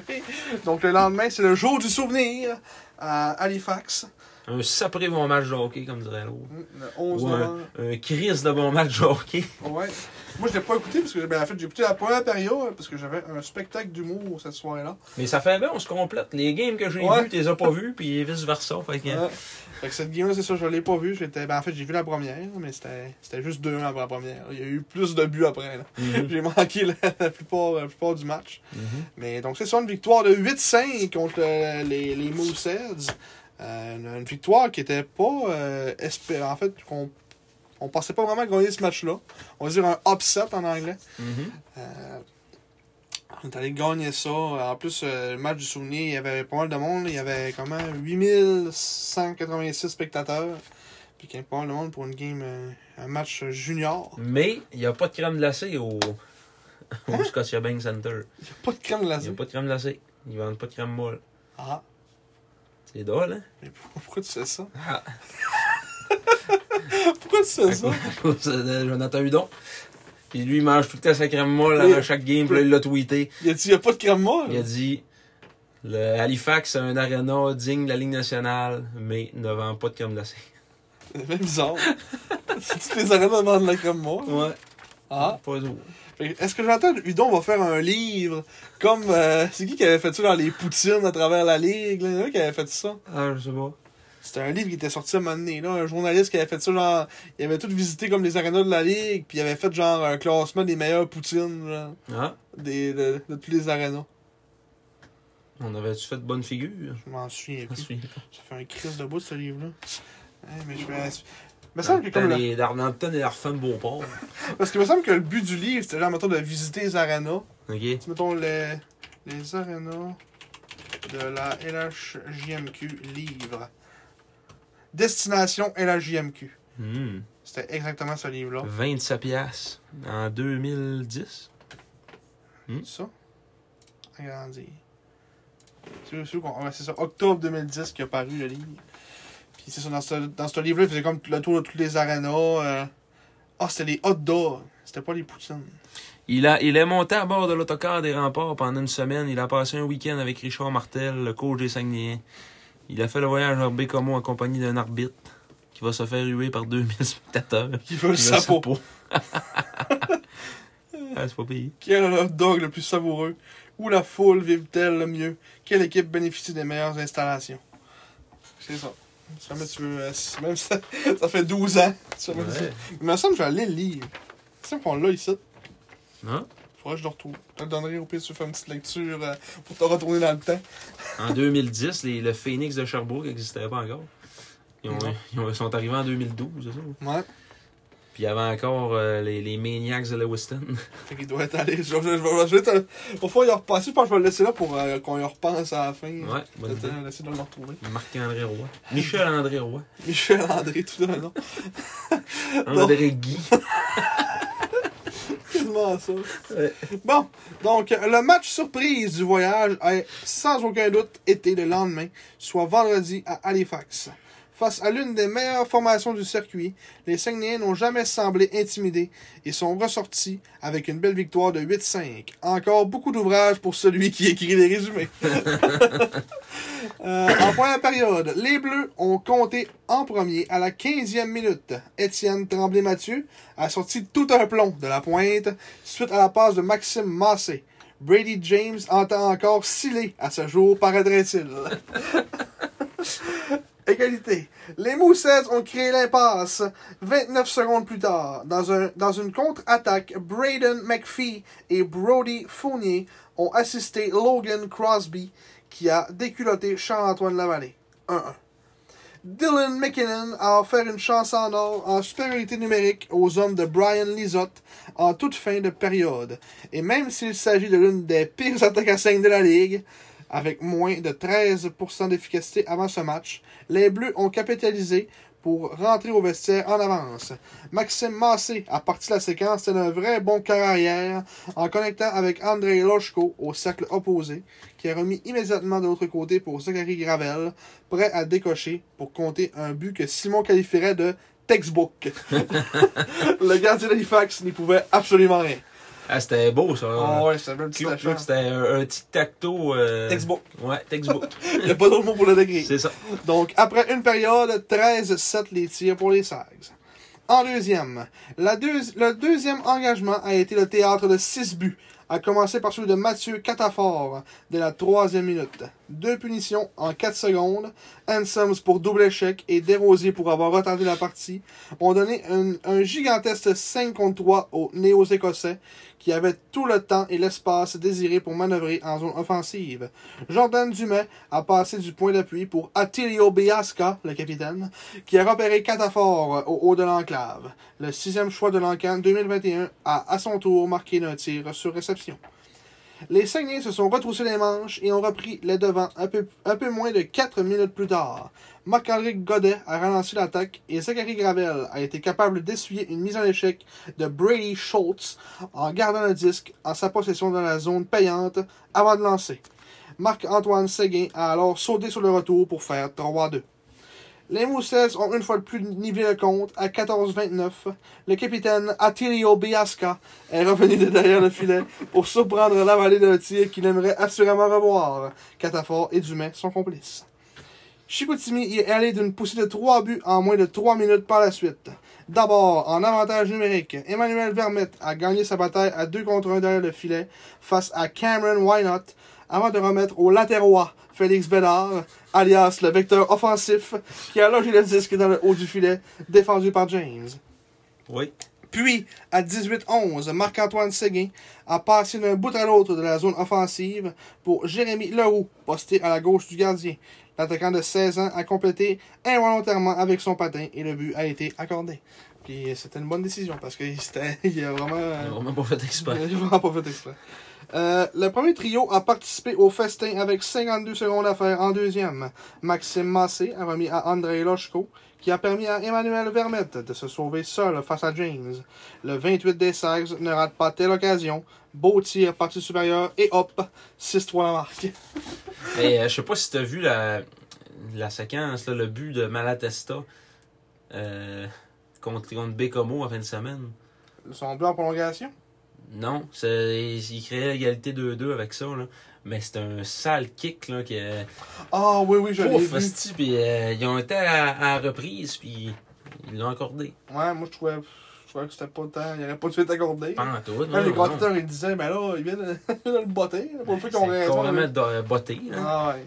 Donc, le lendemain, c'est le jour du souvenir à Halifax. Un sapré bon match de hockey, comme dirait l'autre. Le 11 Ou un, un crise de bon match de hockey. Ouais. Moi, je l'ai pas écouté parce que, ben, en fait, j'ai écouté la première période parce que j'avais un spectacle d'humour cette soirée-là. Mais ça fait bien, on se complète. Les games que j'ai Ouais. vus, tu les as pas vus, puis vice-versa. Fait que, Ouais. Fait que cette game-là, c'est ça, je l'ai pas vu. J'étais, ben, en fait, j'ai vu la première, mais c'était, c'était juste 2-1 après la première. Il y a eu plus de buts après. Là. Mhm. J'ai manqué la, la plupart, la plupart du match. Mhm. Mais donc, c'est ça, une victoire de 8-5 contre euh, les, les Mooseheads. Euh, une, victoire qui était pas euh, espérée. En fait, qu'on on pensait pas vraiment gagner ce match-là. On va dire un upset en anglais. Mhm. Euh, on est allé gagner ça. En plus, le match du souvenir, il y avait pas mal de monde. Il y avait comment 8186 spectateurs. Puis qu'il y a pas mal de monde pour une game, un match junior. Mais il n'y a pas de crème glacée au, au Scotiabank Center. Il n'y a pas de crème Il n'y a glacée. pas de crème glacée. Ils vendent pas de crème molle. Ah, C'est drôle, hein? mais pourquoi, pourquoi tu fais ça? Ah. Pourquoi tu fais ça? À cause de Jonathan Hudon. Puis lui, il mange tout le temps sa crème molle Oui. avant chaque game. Puis là, il l'a tweeté. Il a dit, il n'y a pas de crème molle? Il a dit le Halifax, c'est un aréna digne de la Ligue nationale, mais ne vend pas de crème glacée. C'est même bizarre. Toutes les arènes vendent de la crème molle? Ouais. Ah. Pas d'eau. Est-ce que j'entends Udon va faire un livre comme. euh, c'est qui qui avait fait ça dans les poutines à travers la ligue? là? Il y en a un qui avait fait ça. Ah, je sais pas. C'était un livre qui était sorti à un moment donné, là. Un journaliste qui avait fait ça, genre. Il avait tout visité comme les arénas de la ligue, puis il avait fait genre un classement des meilleures poutines, genre. Ah, Des, de, de tous les arénas. on avait-tu fait de bonne figure? Je m'en souviens plus. Ça fait un crise de bout, ce livre-là. Mais je vais. Me semble que comme le- et l'Arfan de Beauport. Parce qu'il me semble que le but du livre, c'était genre, mettons, de visiter les arénas. OK. Mettons les, les arénas de la LHJMQ livre. Destination LHJMQ. Hmm. C'était exactement ce livre-là. 27 piastres en 2010. C'est ça? Ouais, c'est ça. Octobre 2010 qui a paru le livre. Puis c'est ça, dans ce, dans ce livre-là, il faisait comme le tour de tous les arénas. euh. Ah, c'était les hot dogs. C'était pas les poutines. Il, a, il est monté à bord de l'autocar des remparts pendant une semaine. Il a passé un week-end avec Richard Martel, le coach des Saguenayens. Il a fait le voyage en Bécomo en compagnie d'un arbitre qui va se faire huer par 2000 spectateurs. Qui veut le sapot. ah, c'est pas payé. Quel hot dog le plus savoureux? Où la foule vive-t-elle le mieux? Quelle équipe bénéficie des meilleures installations? C'est ça. Jamais tu veux. euh, même ça, ça fait 12 ans. Jamais Ouais. ça- Il me semble que je vais aller le livre. C'est qu'on l'a ici. Hein? Faudrait que je le retrouve. Je te le donnerai au pire si tu fais une petite lecture euh, pour te retourner dans le temps. En 2010, les- le Phoenix de Sherbrooke n'existait pas encore. Ils, ont- ils ont- sont arrivés en 2012, c'est ça? Ouais. Puis il y avait encore euh, les, les Maniacs de Lewiston. Fait qu'il doit être allé. Je, je, je. Au fond, y repasser. Je pense que je vais le laisser là pour euh, qu'on y repense à la fin. Ouais, bonne idée. Laisser de le retrouver. Marc-André Roy. Michel-André Roy. Michel André, tout le nom. André Guy. Quasiment ça. Ouais. Bon, donc le match surprise du voyage a sans aucun doute été le lendemain, soit vendredi à Halifax. Face à l'une des meilleures formations du circuit, les Saguenayens n'ont jamais semblé intimidés et sont ressortis avec une belle victoire de 8-5. Encore beaucoup d'ouvrage pour celui qui écrit les résumés. Euh, en première période, les Bleus ont compté en premier à la 15e minute. Étienne Tremblay-Mathieu a sorti tout un plomb de la pointe suite à la passe de Maxime Massé. Brady James entend encore sciller à ce jour, paraîtrait-il. Les Moussets ont créé l'impasse 29 secondes plus tard. Dans, un, dans une contre-attaque, Braden McPhee et Brody Fournier ont assisté Logan Crosby qui a déculotté Charles-Antoine Lavallée. 1-1. Dylan McKinnon a offert une chance en or en supériorité numérique aux hommes de Brian Lizotte en toute fin de période. Et même s'il s'agit de l'une des pires attaques à 5 de la Ligue, avec moins de 13% d'efficacité avant ce match, les Bleus ont capitalisé pour rentrer au vestiaire en avance. Maxime Massé a parti la séquence tel un vrai bon cœur arrière en connectant avec Andrei Loshko au cercle opposé, qui a remis immédiatement de l'autre côté pour Zachary Gravel, prêt à décocher pour compter un but que Simon qualifierait de textbook. Le gardien d'Halifax n'y pouvait absolument rien. Ah, c'était beau, ça. Ah ouais, c'était un petit Cute, achat. là, C'était un, un petit tacto. euh, Textbook. Ouais, textbook. Il n'y a pas d'autre mot pour le décrire. c'est ça. Donc, après une période, 13-7 les tirs pour les Sags. En deuxième, la deuxi- le deuxième engagement a été le théâtre de 6 buts, à commencer par celui de Mathieu Catafort dès la troisième minute. Deux punitions en 4 secondes, Ansems pour double échec et Desrosiers pour avoir retardé la partie, ont donné un, gigantesque 5 contre 3 aux Néo-Écossais qui avait tout le temps et l'espace désiré pour manœuvrer en zone offensive. Jordan Dumais a passé du point d'appui pour Attilio Biasca, le capitaine, qui a repéré Catafort au haut de l'enclave. Le sixième choix de l'encan 2021 a à son tour marqué un tir sur réception. Les Saguenay se sont retroussés les manches et ont repris les devants un peu, un peu moins de 4 minutes plus tard. Marc-André Godet a relancé l'attaque et Zachary Gravel a été capable d'essuyer une mise en échec de Brady Schultz en gardant le disque en sa possession dans la zone payante avant de lancer. Marc-Antoine Séguin a alors sauté sur le retour pour faire 3-2. Les Moussets ont une fois de plus nivelé le compte à 14-29. Le capitaine Attilio Biasca est revenu de derrière le filet pour surprendre la vallée d'un tir qu'il aimerait assurément revoir. Catafort et Dumais sont complices. Chicoutimi y est allé d'une poussée de 3 buts en moins de 3 minutes par la suite. D'abord, en avantage numérique, Emmanuel Vermette a gagné sa bataille à 2 contre 1 derrière le filet face à Cameron Wynot avant de remettre au latérois Félix Bédard, alias le vecteur offensif, qui a logé le disque dans le haut du filet, défendu par James. Oui. Puis, à 18-11, Marc-Antoine Séguin a passé d'un bout à l'autre de la zone offensive pour Jérémy Leroux, posté à la gauche du gardien. L'attaquant de 16 ans a complété involontairement avec son patin et le but a été accordé. Puis c'était une bonne décision parce qu'il il a vraiment, On a vraiment pas fait exprès. il a vraiment pas fait exprès. Euh, le premier trio a participé au festin avec 52 secondes à faire en deuxième. Maxime Massé a remis à André Lochko, qui a permis à Emmanuel Vermette de se sauver seul face à James. Le 28 des Sags ne rate pas telle occasion. Beau tir, partie supérieure, et hop, 6-3 la marque. Mais euh, je sais pas si t'as vu la, la séquence, là, le but de Malatesta euh, contre, contre Bécomo en fin de semaine. Sont bleus en prolongation? Non, il créait l'égalité 2-2 avec ça, là. Mais c'est un sale kick, là, qui est... Ah oui, oui, je l'ai vu. puis euh, ils ont été à, à la reprise, puis ils l'ont accordé. Ouais, moi je trouvais, je trouvais que c'était pas le temps. Il aurait pas dû être accordé. Pas en tout, non, les commentateurs ils disaient, mais là, ils viennent de, de le botter. Pour le fait qu'ils ont C'est de- botté, là. Ah ouais.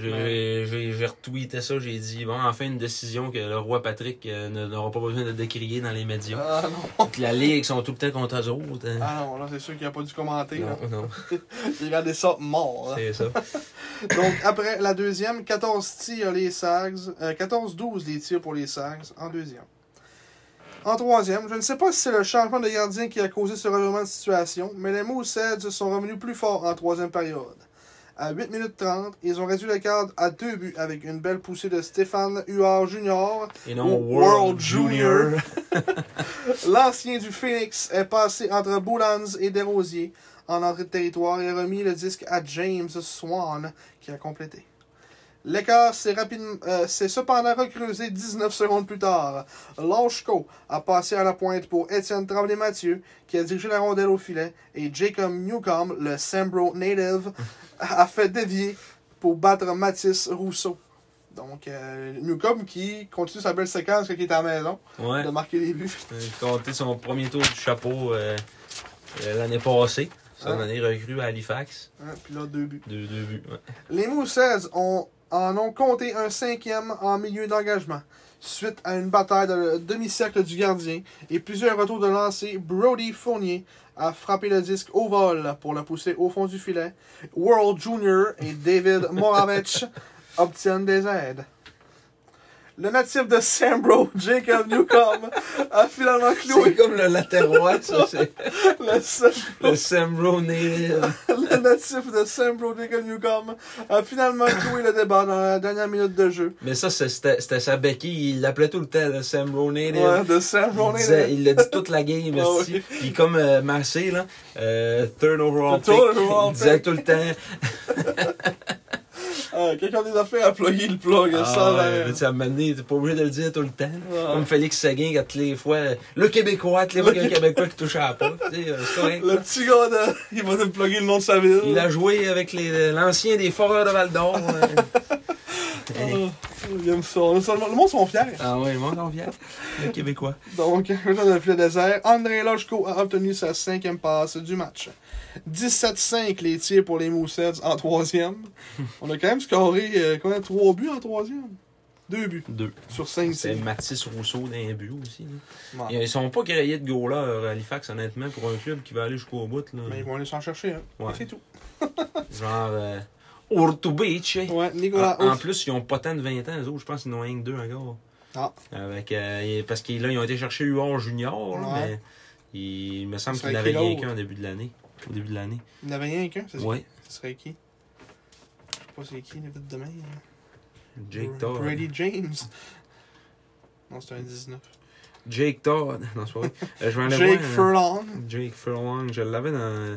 J'ai retweeté ça, j'ai dit, bon, enfin une décision que le roi Patrick euh, n'aura pas besoin de décrier dans les médias. Ah non. Que la Ligue sont tout le temps contre eux autres. hein. Ah non, là c'est sûr qu'il a pas dû commenter. là. non, non, Il regardait ça mort. c'est ça. Donc après la deuxième, 14 tirs les Sags. euh, 14-12 les tirs pour les Sags en deuxième. En troisième, je ne sais pas si c'est le changement de gardien qui a causé ce revirement de situation, mais les Mooseheads sont revenus plus forts en troisième période. À 8 minutes 30, ils ont réduit le cadre à deux buts avec une belle poussée de Stéphane Huard Jr. Et non, World, World Junior. L'ancien du Phoenix est passé entre Boulans et Desrosiers en entrée de territoire et a remis le disque à James Swan qui a complété. L'écart s'est rapidement, euh, s'est cependant recreusé 19 secondes plus tard. Lashko a passé à la pointe pour Étienne Tremblay-Mathieu, qui a dirigé la rondelle au filet, et Jacob Newcomb, le Sambro native, a fait dévier pour battre Mathis Rousseau. Donc, euh, Newcomb qui continue sa belle séquence quand il est à la maison, Ouais. de marquer des buts. Il a compté son premier tour du chapeau euh, euh, l'année passée. Son Hein? année recrue à Halifax. Hein, puis là, deux buts. Deux, deux buts. ouais. Les Mooseheads ont, en ont compté un cinquième en milieu d'engagement. Suite à une bataille de demi-cercle du gardien et plusieurs retours de lancer, Brody Fournier a frappé le disque au vol pour le pousser au fond du filet. World Junior et David Moravec obtiennent des aides. Le natif de Sambro, Jacob Newcomb, a finalement C'est cloué comme le latérois, ça. C'est le le Samro Native. le natif de Sambro, Jacob Newcomb, a finalement cloué le débat dans la dernière minute de jeu. Mais ça, c'est- c'était sa béquille. Il l'appelait tout le temps le Samro Native. Ouais, de Sambro, disait- il l'a dit toute la game, Ah oui. Puis comme euh, Massé, là, euh, third overall pick, il disait tout le temps. Ah, quelqu'un des affaires à plugger le plug, ça. Ah, là. ouais, tu sais, à un moment donné, t'es pas obligé de le dire tout le temps. Comme Félix Seguin, quand les fois, le Québécois, les fois qu'il y a un Québécois qui touche à la porte, tu sais, euh, c'est correct. Le petit gars, de... il va te plugger le nom de sa ville. Il a joué avec les- l'ancien des Foreurs de Val d'Or. euh. Ça. Le monde sont fiers. Ah ouais, le monde en vient. Le Québécois. Donc, dans le filet désert, André Lochko a obtenu sa cinquième passe du match. 17-5 les tirs pour les Mooseheads en troisième. On a quand même scoré euh, combien, trois buts en troisième. Deux buts Deux. sur cinq C'est. Mathis Rousseau d'un but aussi. là. Ouais. Ils sont pas grillés de goalers à Halifax, honnêtement, pour un club qui va aller jusqu'au bout. Là. Mais ils vont aller s'en chercher, hein. Ouais. C'est tout. Genre, euh, Ortubice. Ouais, Nicolas En, en plus, ils ont pas tant de 20 ans, eux autres. Je pense qu'ils en ont rien que deux encore. Ah. Avec, euh, parce que là, ils ont été chercher UR Junior, là, Ouais. mais il, me semble Ce qu'il serait n'avait qui rien qu'un au début de l'année. Au début de l'année. Il n'y en avait rien qu'un, c'est Ouais. Ce serait qui? Je sais pas c'est qui, le vite demain. Jake Br- Todd. Brady James. Non, c'est un 19. Jake Todd. Non, c'est pas vrai. Euh, je Jake voir, euh, Furlong. Jake Furlong. Je l'avais dans euh,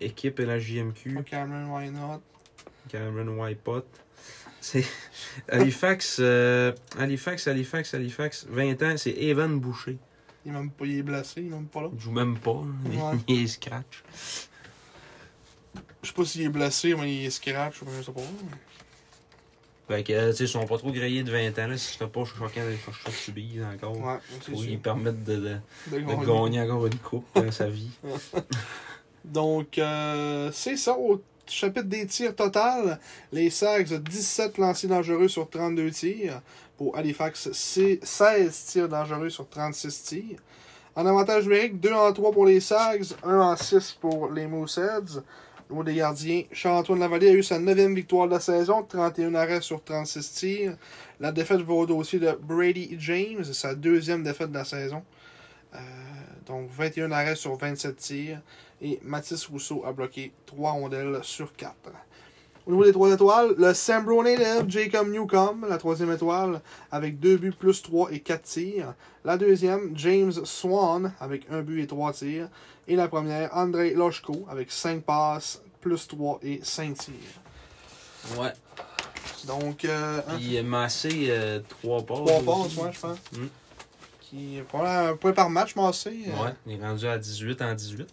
équipe et la JMQ. Cameron Why Not. Cameron Whitepot. C'est Halifax, euh, Halifax, Halifax, Halifax. 20 ans, c'est Evan Boucher. Il est même pas il est blessé, il est même pas là. Il joue même pas. Ouais. Il est scratch. Je sais pas s'il est blessé, mais il est scratch, je sais pas. Fait que, euh, tu sais, ils sont pas trop grillés de 20 ans, là, si serait pas choquant d'aller chercher subir encore. Ouais, Pour lui permettre de, de, De gagner encore une coupe dans sa vie. Donc, euh, c'est ça. Chapitre des tirs total, les Sags, 17 lancers dangereux sur 32 tirs. Pour Halifax, c'est 16 tirs dangereux sur 36 tirs. En avantage numérique, 2 en 3 pour les Sags, 1 en 6 pour les Mooseheads. Au des gardiens, Charles-Antoine Lavallée a eu sa 9e victoire de la saison, 31 arrêts sur 36 tirs. La défaite va au dossier de Brady James, sa deuxième défaite de la saison. Euh, donc 21 arrêts sur 27 tirs. Et Mathis Rousseau a bloqué 3 rondelles sur 4. Au niveau des 3 étoiles, le Sambro Native Jacob Newcomb, la troisième étoile, avec 2 buts plus 3 et 4 tirs. La deuxième, James Swan, avec 1 but et 3 tirs. Et la première, Andrei Loshko, avec 5 passes, plus 3 et 5 tirs. Ouais. Donc, euh, un- Puis Massé, euh, 3 passes. 3 passes, ouais, je pense. Mm. Qui est pas un point par match, Massé. euh, Ouais, il est rendu à 18 en 18.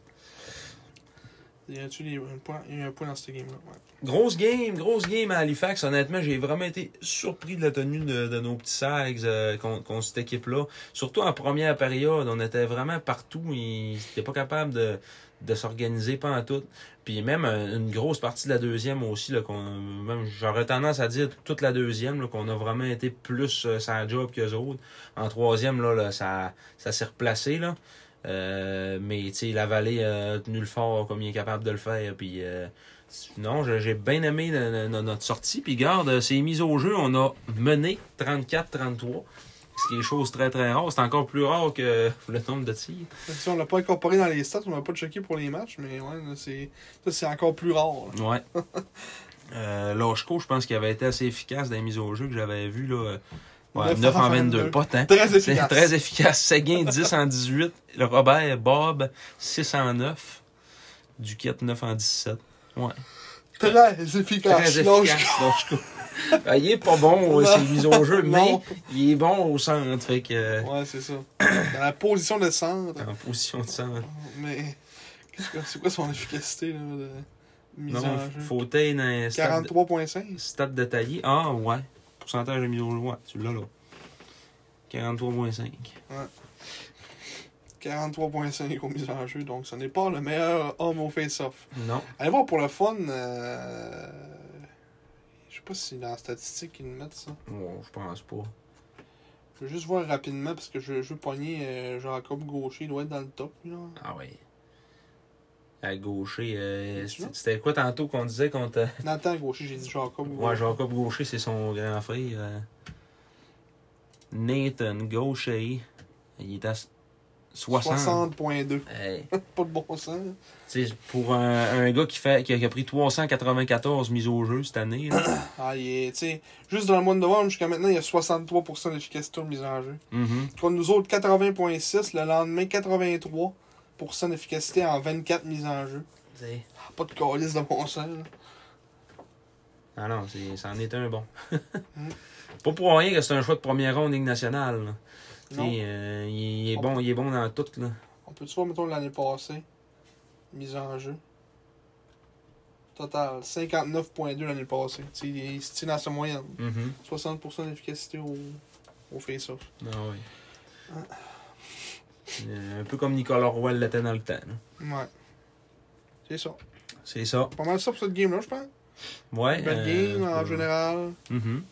Il y a eu un point, un point dans cette game-là. Ouais. Grosse game, grosse game à Halifax. Honnêtement, j'ai vraiment été surpris de la tenue de, de nos petits Sags euh, contre, contre cette équipe-là. Surtout en première période, on était vraiment partout. Ils n'étaient pas capables de, de s'organiser pas en tout. Puis même euh, une grosse partie de la deuxième aussi, là, qu'on, même j'aurais tendance à dire toute la deuxième, là, qu'on a vraiment été plus euh, sans job qu'eux autres. En troisième, là, là, ça, ça s'est replacé. Là. Euh, mais tu sais, la vallée a tenu le fort comme il est capable de le faire. Puis euh, non, j'ai bien aimé le- notre sortie. Puis garde, c'est mis au jeu, on a mené 34-33. Ce qui est chose très très rare. C'est encore plus rare que le nombre de tirs. Si on l'a pas incorporé dans les stats, on l'a pas checké pour les matchs, mais ouais, ça c'est encore plus rare. là. Ouais. euh, Loshko, je pense qu'il avait été assez efficace dans les mises au jeu que j'avais vu là. euh, Ouais, 9 9 en en 22, 22. pas tant. Très efficace. très efficace. Séguin 10 en 18. Le Robert Bob 6 en 9. Duquette 9 en 17. Ouais. Très efficace. Très efficace. Ah, il est pas bon, ses mises au jeu, mais il est bon au centre. Fait que, Ouais, c'est ça. Dans la position de centre. en position de centre. Mais c'est quoi son efficacité là, de mise Non, en jeu? fauteuil dans les stade, 43.5. stade détaillé. Ah, ouais. Pourcentage de mise au jeu. Ouais, tu l'as là. 43,5. 43.5 aux mises en jeu, donc ce n'est pas le meilleur homme au face-off. Non. Allez voir pour le fun. Euh... Je sais pas si dans la statistique ils mettent ça. Bon, je pense pas. Je veux juste voir rapidement parce que je, je veux pogner euh, Jacob Gaucher, il doit être dans le top. Là. Ah ouais. À gaucher, euh, c'était quoi tantôt qu'on disait contre. Nathan Gaucher, j'ai dit Jacob Gaucher. Ouais, Jacob Gaucher, c'est son grand frère. euh, Nathan Gaucher. Il est à 60. 60.2. Hey. Pas de bon sens. Pour un, un gars qui, fait, qui, a, qui a pris 394 mises au jeu cette année, là. Ah, il est, juste dans le mois de novembre jusqu'à maintenant, il y a 63% d'efficacité aux mises en jeu. Contre nous autres, 80.6. Le lendemain, 83% d'efficacité en 24 mises en jeu. Ah, pas de calice de bon sens. là. Ah non, c'en est un bon. Mm. Pas pour rien que c'est un choix de première ronde Ligue nationale. là. Euh, il, est On bon, il est bon dans tout. Là. On peut-tu voir, mettons, l'année passée? Mise en jeu. Total, 59.2 l'année passée. Il tient dans sa moyenne. Mhm. 60% d'efficacité au, au face-off. Ah oui. Euh, un peu comme Nicolas Roy l'était dans le temps. là. Ouais. C'est ça. C'est ça. Pas mal ça pour cette game-là, je pense. Ouais. Belle euh, game en euh, général. mhm.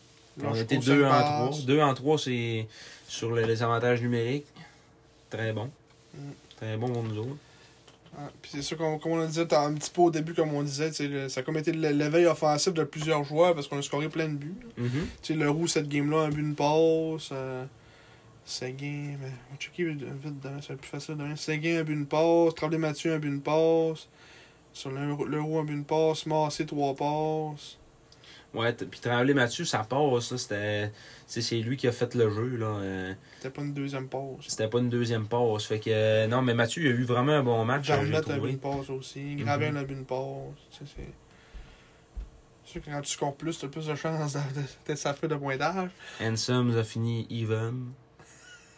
On Lâche était course, 2 cinq en passes. 3. 2 en 3, c'est sur le- les avantages numériques. Très bon. Mm. Très bon pour nous autres. Ah, puis c'est sûr, comme, comme on le disait un petit peu au début, comme on disait, le- ça a comme été l'éveil offensif de plusieurs joueurs parce qu'on a scoré plein de buts. Mhm. Sais, le roux, cette game-là, un but, une passe. Euh, Seguin, mais on va checker vite demain, ça va être plus facile demain. Seguin, un but, une passe. Tremblay Mathieu, un but, une passe. Sur le, le roux, un but, une passe. Massé, trois passes. Ouais, puis Tremblay Mathieu, ça passe. là, C'était. C'est lui qui a fait le jeu. là. euh, C'était pas une deuxième passe. C'était pas une deuxième passe. Fait que. non, mais Mathieu, il a eu vraiment un bon match. Jarnette a trouvé. une passe aussi. Gravel a but, une passe. C'est. C'est sûr que quand tu scores plus, t'as plus de chances d'être sa feuille de pointage. Handsome a fini even.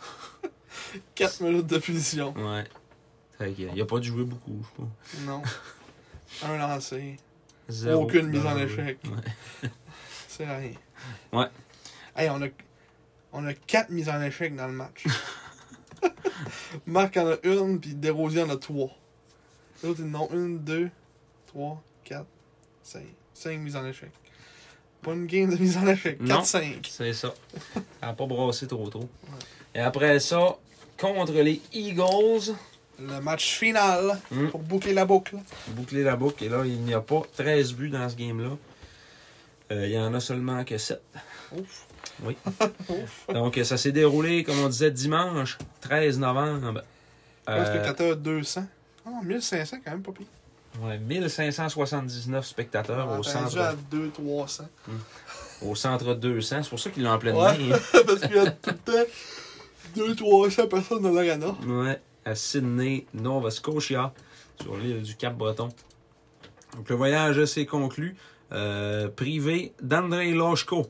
4 minutes de punition. Ouais. Fait que, il a pas dû jouer beaucoup, je pas. Non. Un lancé. Zéro Aucune mise en échec. Ouais. C'est rien. Ouais. Hey, on a, on a 4 mises en échec dans le match. Marc en a une, puis Desrosiers en a 3. Les autres, ils en ont 1, 2, 3, 4, 5. 5 mises en échec. Pas une game de mise en échec. Non. C'est 4-5. ça. Ça a pas brassé trop trop. Et après ça, contre les Eagles, Le match final Mm. pour boucler la boucle. boucler la boucle. Et là, il n'y a pas 13 buts dans ce game-là. Euh, il y en a seulement que 7. Ouf. Oui. Ouf. Donc, ça s'est déroulé, comme on disait, dimanche, 13 novembre. Un Euh, spectateur 200. Ah, 1500 quand même, pas pire. ouais, 1579 spectateurs On au a attendu centre, à 200-300. au centre 200. C'est pour ça qu'il l'a en pleine Ouais. main. Parce qu'il y a tout le temps 200-300 personnes dans l'arena. Ouais, à Sydney, Nova Scotia, sur l'île du Cap-Breton. Donc le voyage s'est conclu, euh, privé d'André Loshko.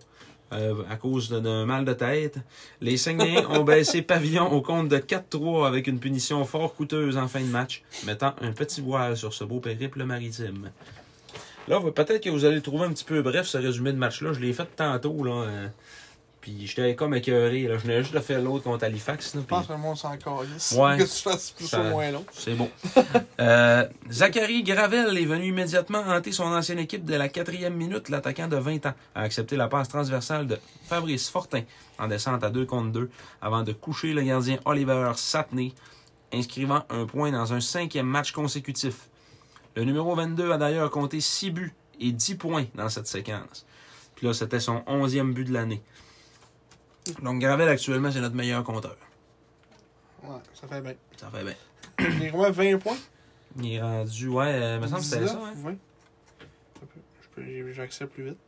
euh, à cause d'un mal de tête. Les Saguenayens ont baissé pavillon au compte de 4-3 avec une punition fort coûteuse en fin de match, mettant un petit voile sur ce beau périple maritime. Là, peut-être que vous allez le trouver un petit peu bref, ce résumé de match-là. Je l'ai fait tantôt, là. euh, puis j'étais comme écœuré, là. Je venais juste de faire l'autre contre Halifax, là, Je puis- pense que le monde s'en calisse. Ouais. Que tu fasses plus Ça- ou moins long. c'est bon. Euh, Zachary Gravel est venu immédiatement hanter son ancienne équipe dès la quatrième minute. L'attaquant de 20 ans a accepté la passe transversale de Fabrice Fortin en descente à 2 contre 2 avant de coucher le gardien Oliver Satney, inscrivant un point dans un cinquième match consécutif. Le numéro 22 a d'ailleurs compté 6 buts et 10 points dans cette séquence. Puis là, c'était son 11e but de l'année. Donc Gravel, actuellement, c'est notre meilleur compteur. Ouais, ça fait bien. Ça fait bien. Il est vraiment 20 points? Il est rendu, ouais, euh, me semble que c'était 19, ça, hein? 20. Ça peut- je peux- j'ai- J'accepte plus vite.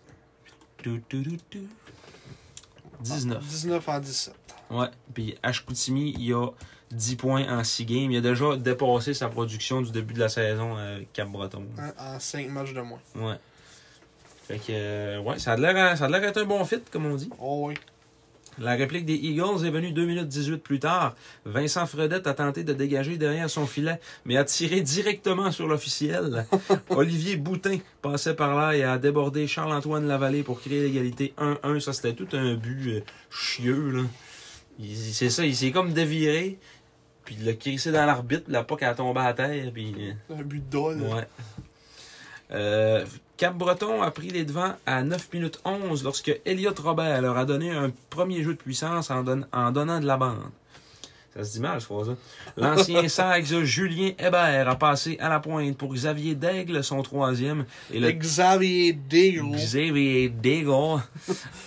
Tu, tu, tu. 19. 19 en 17. Ouais. Puis Ashkoutimi, il a 10 points en 6 games. Il a déjà dépassé sa production du début de la saison avec Cap-Breton. En 5 matchs de moins. Ouais. Fait que, euh, ouais, ça a l'air à- ça a l'air d'être un bon fit, comme on dit. Oh oui. La réplique des Eagles est venue 2 minutes 18 plus tard. Vincent Fredette a tenté de dégager derrière son filet, mais a tiré directement sur l'officiel. Olivier Boutin passait par là et a débordé Charles-Antoine Lavallée pour créer l'égalité 1-1. Ça, c'était tout un but euh, chieux, là. Il- C'est ça, il s'est comme déviré, puis il l'a crissé dans l'arbitre, la qu'elle a tombé à terre, puis... euh, Un but de. Ouais. Euh, Cap-Breton a pris les devants à 9 minutes 11 lorsque Elliot Robert leur a donné un premier jeu de puissance en, don- en donnant de la bande. Ça se dit mal, ce phrase L'ancien Sags Julien Hébert a passé à la pointe pour Xavier Daigle, son troisième, et le Xavier Deagle. Xavier Daigle.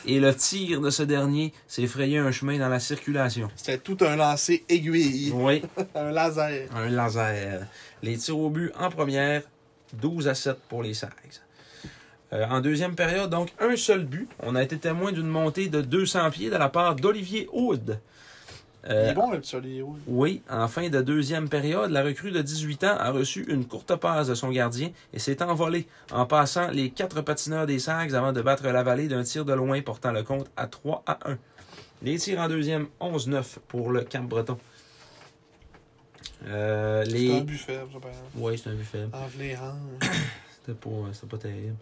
et le tir de ce dernier s'est frayé un chemin dans la circulation. C'était tout un lancer aiguille. Oui, Un laser. un laser. Les tirs au but en première, 12 à 7 pour les Sags. Euh, en deuxième période, donc un seul but. On a été témoin d'une montée de 200 pieds de la part d'Olivier. Il Euh, est bon, le petit Olivier. oui. oui, en fin de deuxième période, la recrue de 18 ans a reçu une courte passe de son gardien et s'est envolée en passant les quatre patineurs des Sags avant de battre la vallée d'un tir de loin portant le compte à 3 à 1. Les tirs en deuxième, 11-9 pour le Camp Breton. Euh, C'est les... un ça, par exemple. Oui, c'est un les hanches. C'était pas, c'était pas terrible.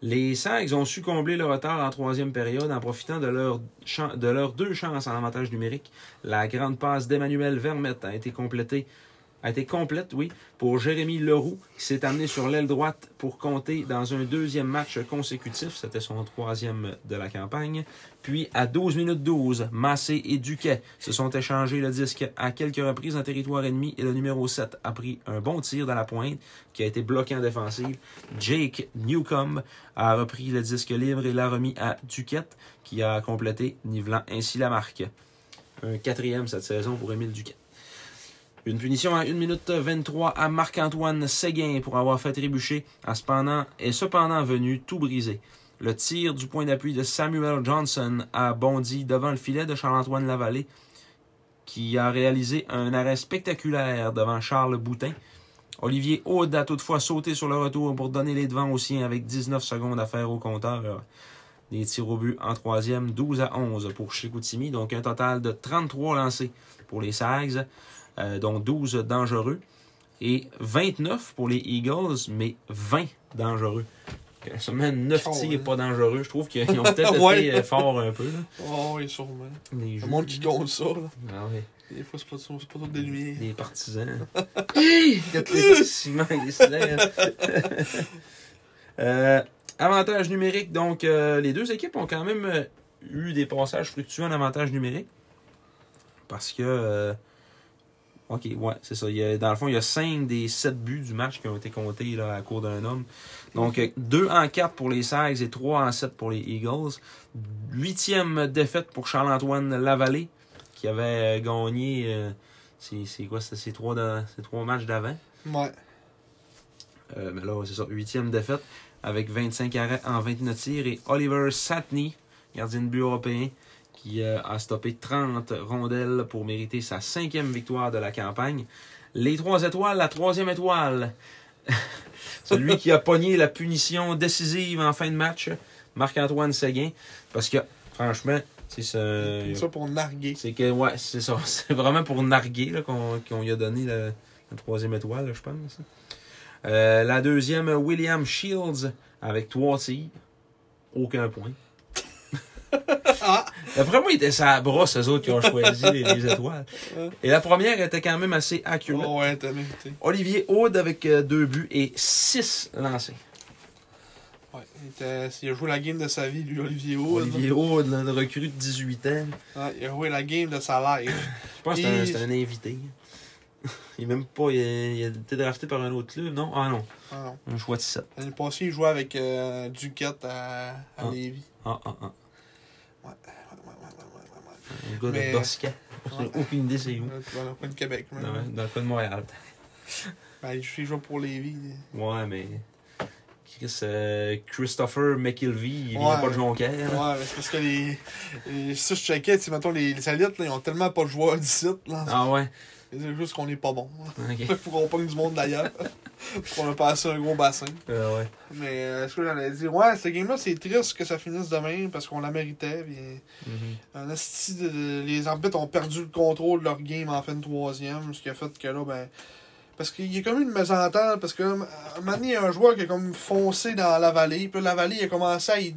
Les Sags ont su combler le retard en troisième période en profitant de, leur de leurs deux chances en avantage numérique. La grande passe d'Emmanuel Vermette a été complétée été complète, oui, pour Jérémy Leroux, qui s'est amené sur l'aile droite pour compter dans un deuxième match consécutif. C'était son troisième de la campagne. Puis, à 12 minutes 12, Massé et Duquet se sont échangés le disque à quelques reprises en territoire ennemi et le numéro 7 a pris un bon tir dans la pointe qui a été bloqué en défensive. Jake Newcomb a repris le disque libre et l'a remis à Duquet qui a complété, nivelant ainsi la marque. Un quatrième cette saison pour Émile Duquet. Une punition à 1 minute 23 à Marc-Antoine Séguin pour avoir fait trébucher cependant, et cependant venu tout briser. Le tir du point d'appui de Samuel Johnson a bondi devant le filet de Charles-Antoine Lavallée, qui a réalisé un arrêt spectaculaire devant Charles Boutin. Olivier Aude a toutefois sauté sur le retour pour donner les devants aux siens avec 19 secondes à faire au compteur. Des tirs au but en troisième, 12 à 11 pour Chicoutimi, donc un total de 33 lancés pour les Sags, euh, dont 12 dangereux, et 29 pour les Eagles, mais 20 dangereux. Euh, Seulement 9 Oh, tirs ouais. pas dangereux. Je trouve qu'ils ont peut-être Ouais. été euh, forts un peu. Là. Oh, oui, sûrement. Les Le monde qui compte ça, là. Ah ouais. Des fois, c'est pas, pas tout des lumières. Les partisans. Hey! Quand les ciments ils se lèvent. Euh, avantage numérique, donc euh, les deux équipes ont quand même eu des passages fructueux en avantage numérique. Parce que. euh, ok, ouais, c'est ça. Il y a- dans le fond, il y a 5 des 7 buts du match qui ont été comptés là, à court d'un homme. Donc 2 en 4 pour les Sags et 3 en 7 pour les Eagles. Huitième défaite pour Charles-Antoine Lavallée, qui avait euh, gagné. euh, c'est quoi trois, ces trois matchs d'avant. Ouais. Euh, mais là, c'est ça, huitième défaite avec 25 arrêts en 29 tirs. Et Oliver Satney, gardien de but européen, qui euh, a stoppé 30 rondelles pour mériter sa cinquième victoire de la campagne. Les trois étoiles, la troisième étoile. Celui qui a pogné la punition décisive en fin de match, Marc-Antoine Séguin. Parce que, franchement, c'est ça. Comme ça pour narguer. C'est que, ouais, c'est ça. C'est vraiment pour narguer qu'on lui a donné la, la troisième étoile, là, je pense. Euh, la deuxième, William Shields, avec trois tirs. Aucun point. Ah! D'après moi, il était sa brosse, eux autres qui ont choisi les, les étoiles. Et la première était quand même assez accurate. Oh, ouais. Olivier Aude avec euh, deux buts et six lancés. Ouais. Il, était- il a joué la game de sa vie, lui, Olivier Hood. Olivier Aude, le recrue de 18 ans. Il a joué la game de sa life. Je pense que c'est un, invité. Il est même pas. Il a, il a été drafté par un autre club, non? Ah non. Ah non. Un choix de 17. L'année passée, il jouait avec euh, Duquette à, à Ah. Lévis. Ah, ah, ah. Ouais, ouais, ouais, ouais, ouais, ouais, Un gars Mais- de Bosca. J'ai aucune idée c'est où. Dans le coin de Québec. même. Dans, dans le coin de Montréal. Ben, il il joue pour Lévis. Ouais, mais. Chris, euh, Christopher McIlvey, il Ouais. pas de Jonquière. là. Ouais, mais c'est parce que les. les ça, je checkais, tu mettons, les, les là, ils ont tellement pas de joueurs d'ici, là. Ah ouais. C'est juste qu'on est pas bon. Ok. Il faut qu'on pogne du monde d'ailleurs. Qu'on a passé un gros bassin. Euh, ouais. Mais euh, ce que j'allais dire, ouais, ce game-là, c'est triste que ça finisse demain parce qu'on la méritait. Puis, Mhm. de, de- les arbitres ont perdu le contrôle de leur game en fin de troisième, ce qui a fait que là, ben. Parce qu'il y a comme une mésentente, parce que moment donné, il y a un joueur qui a comme foncé dans la vallée, puis la vallée, il a commencé à y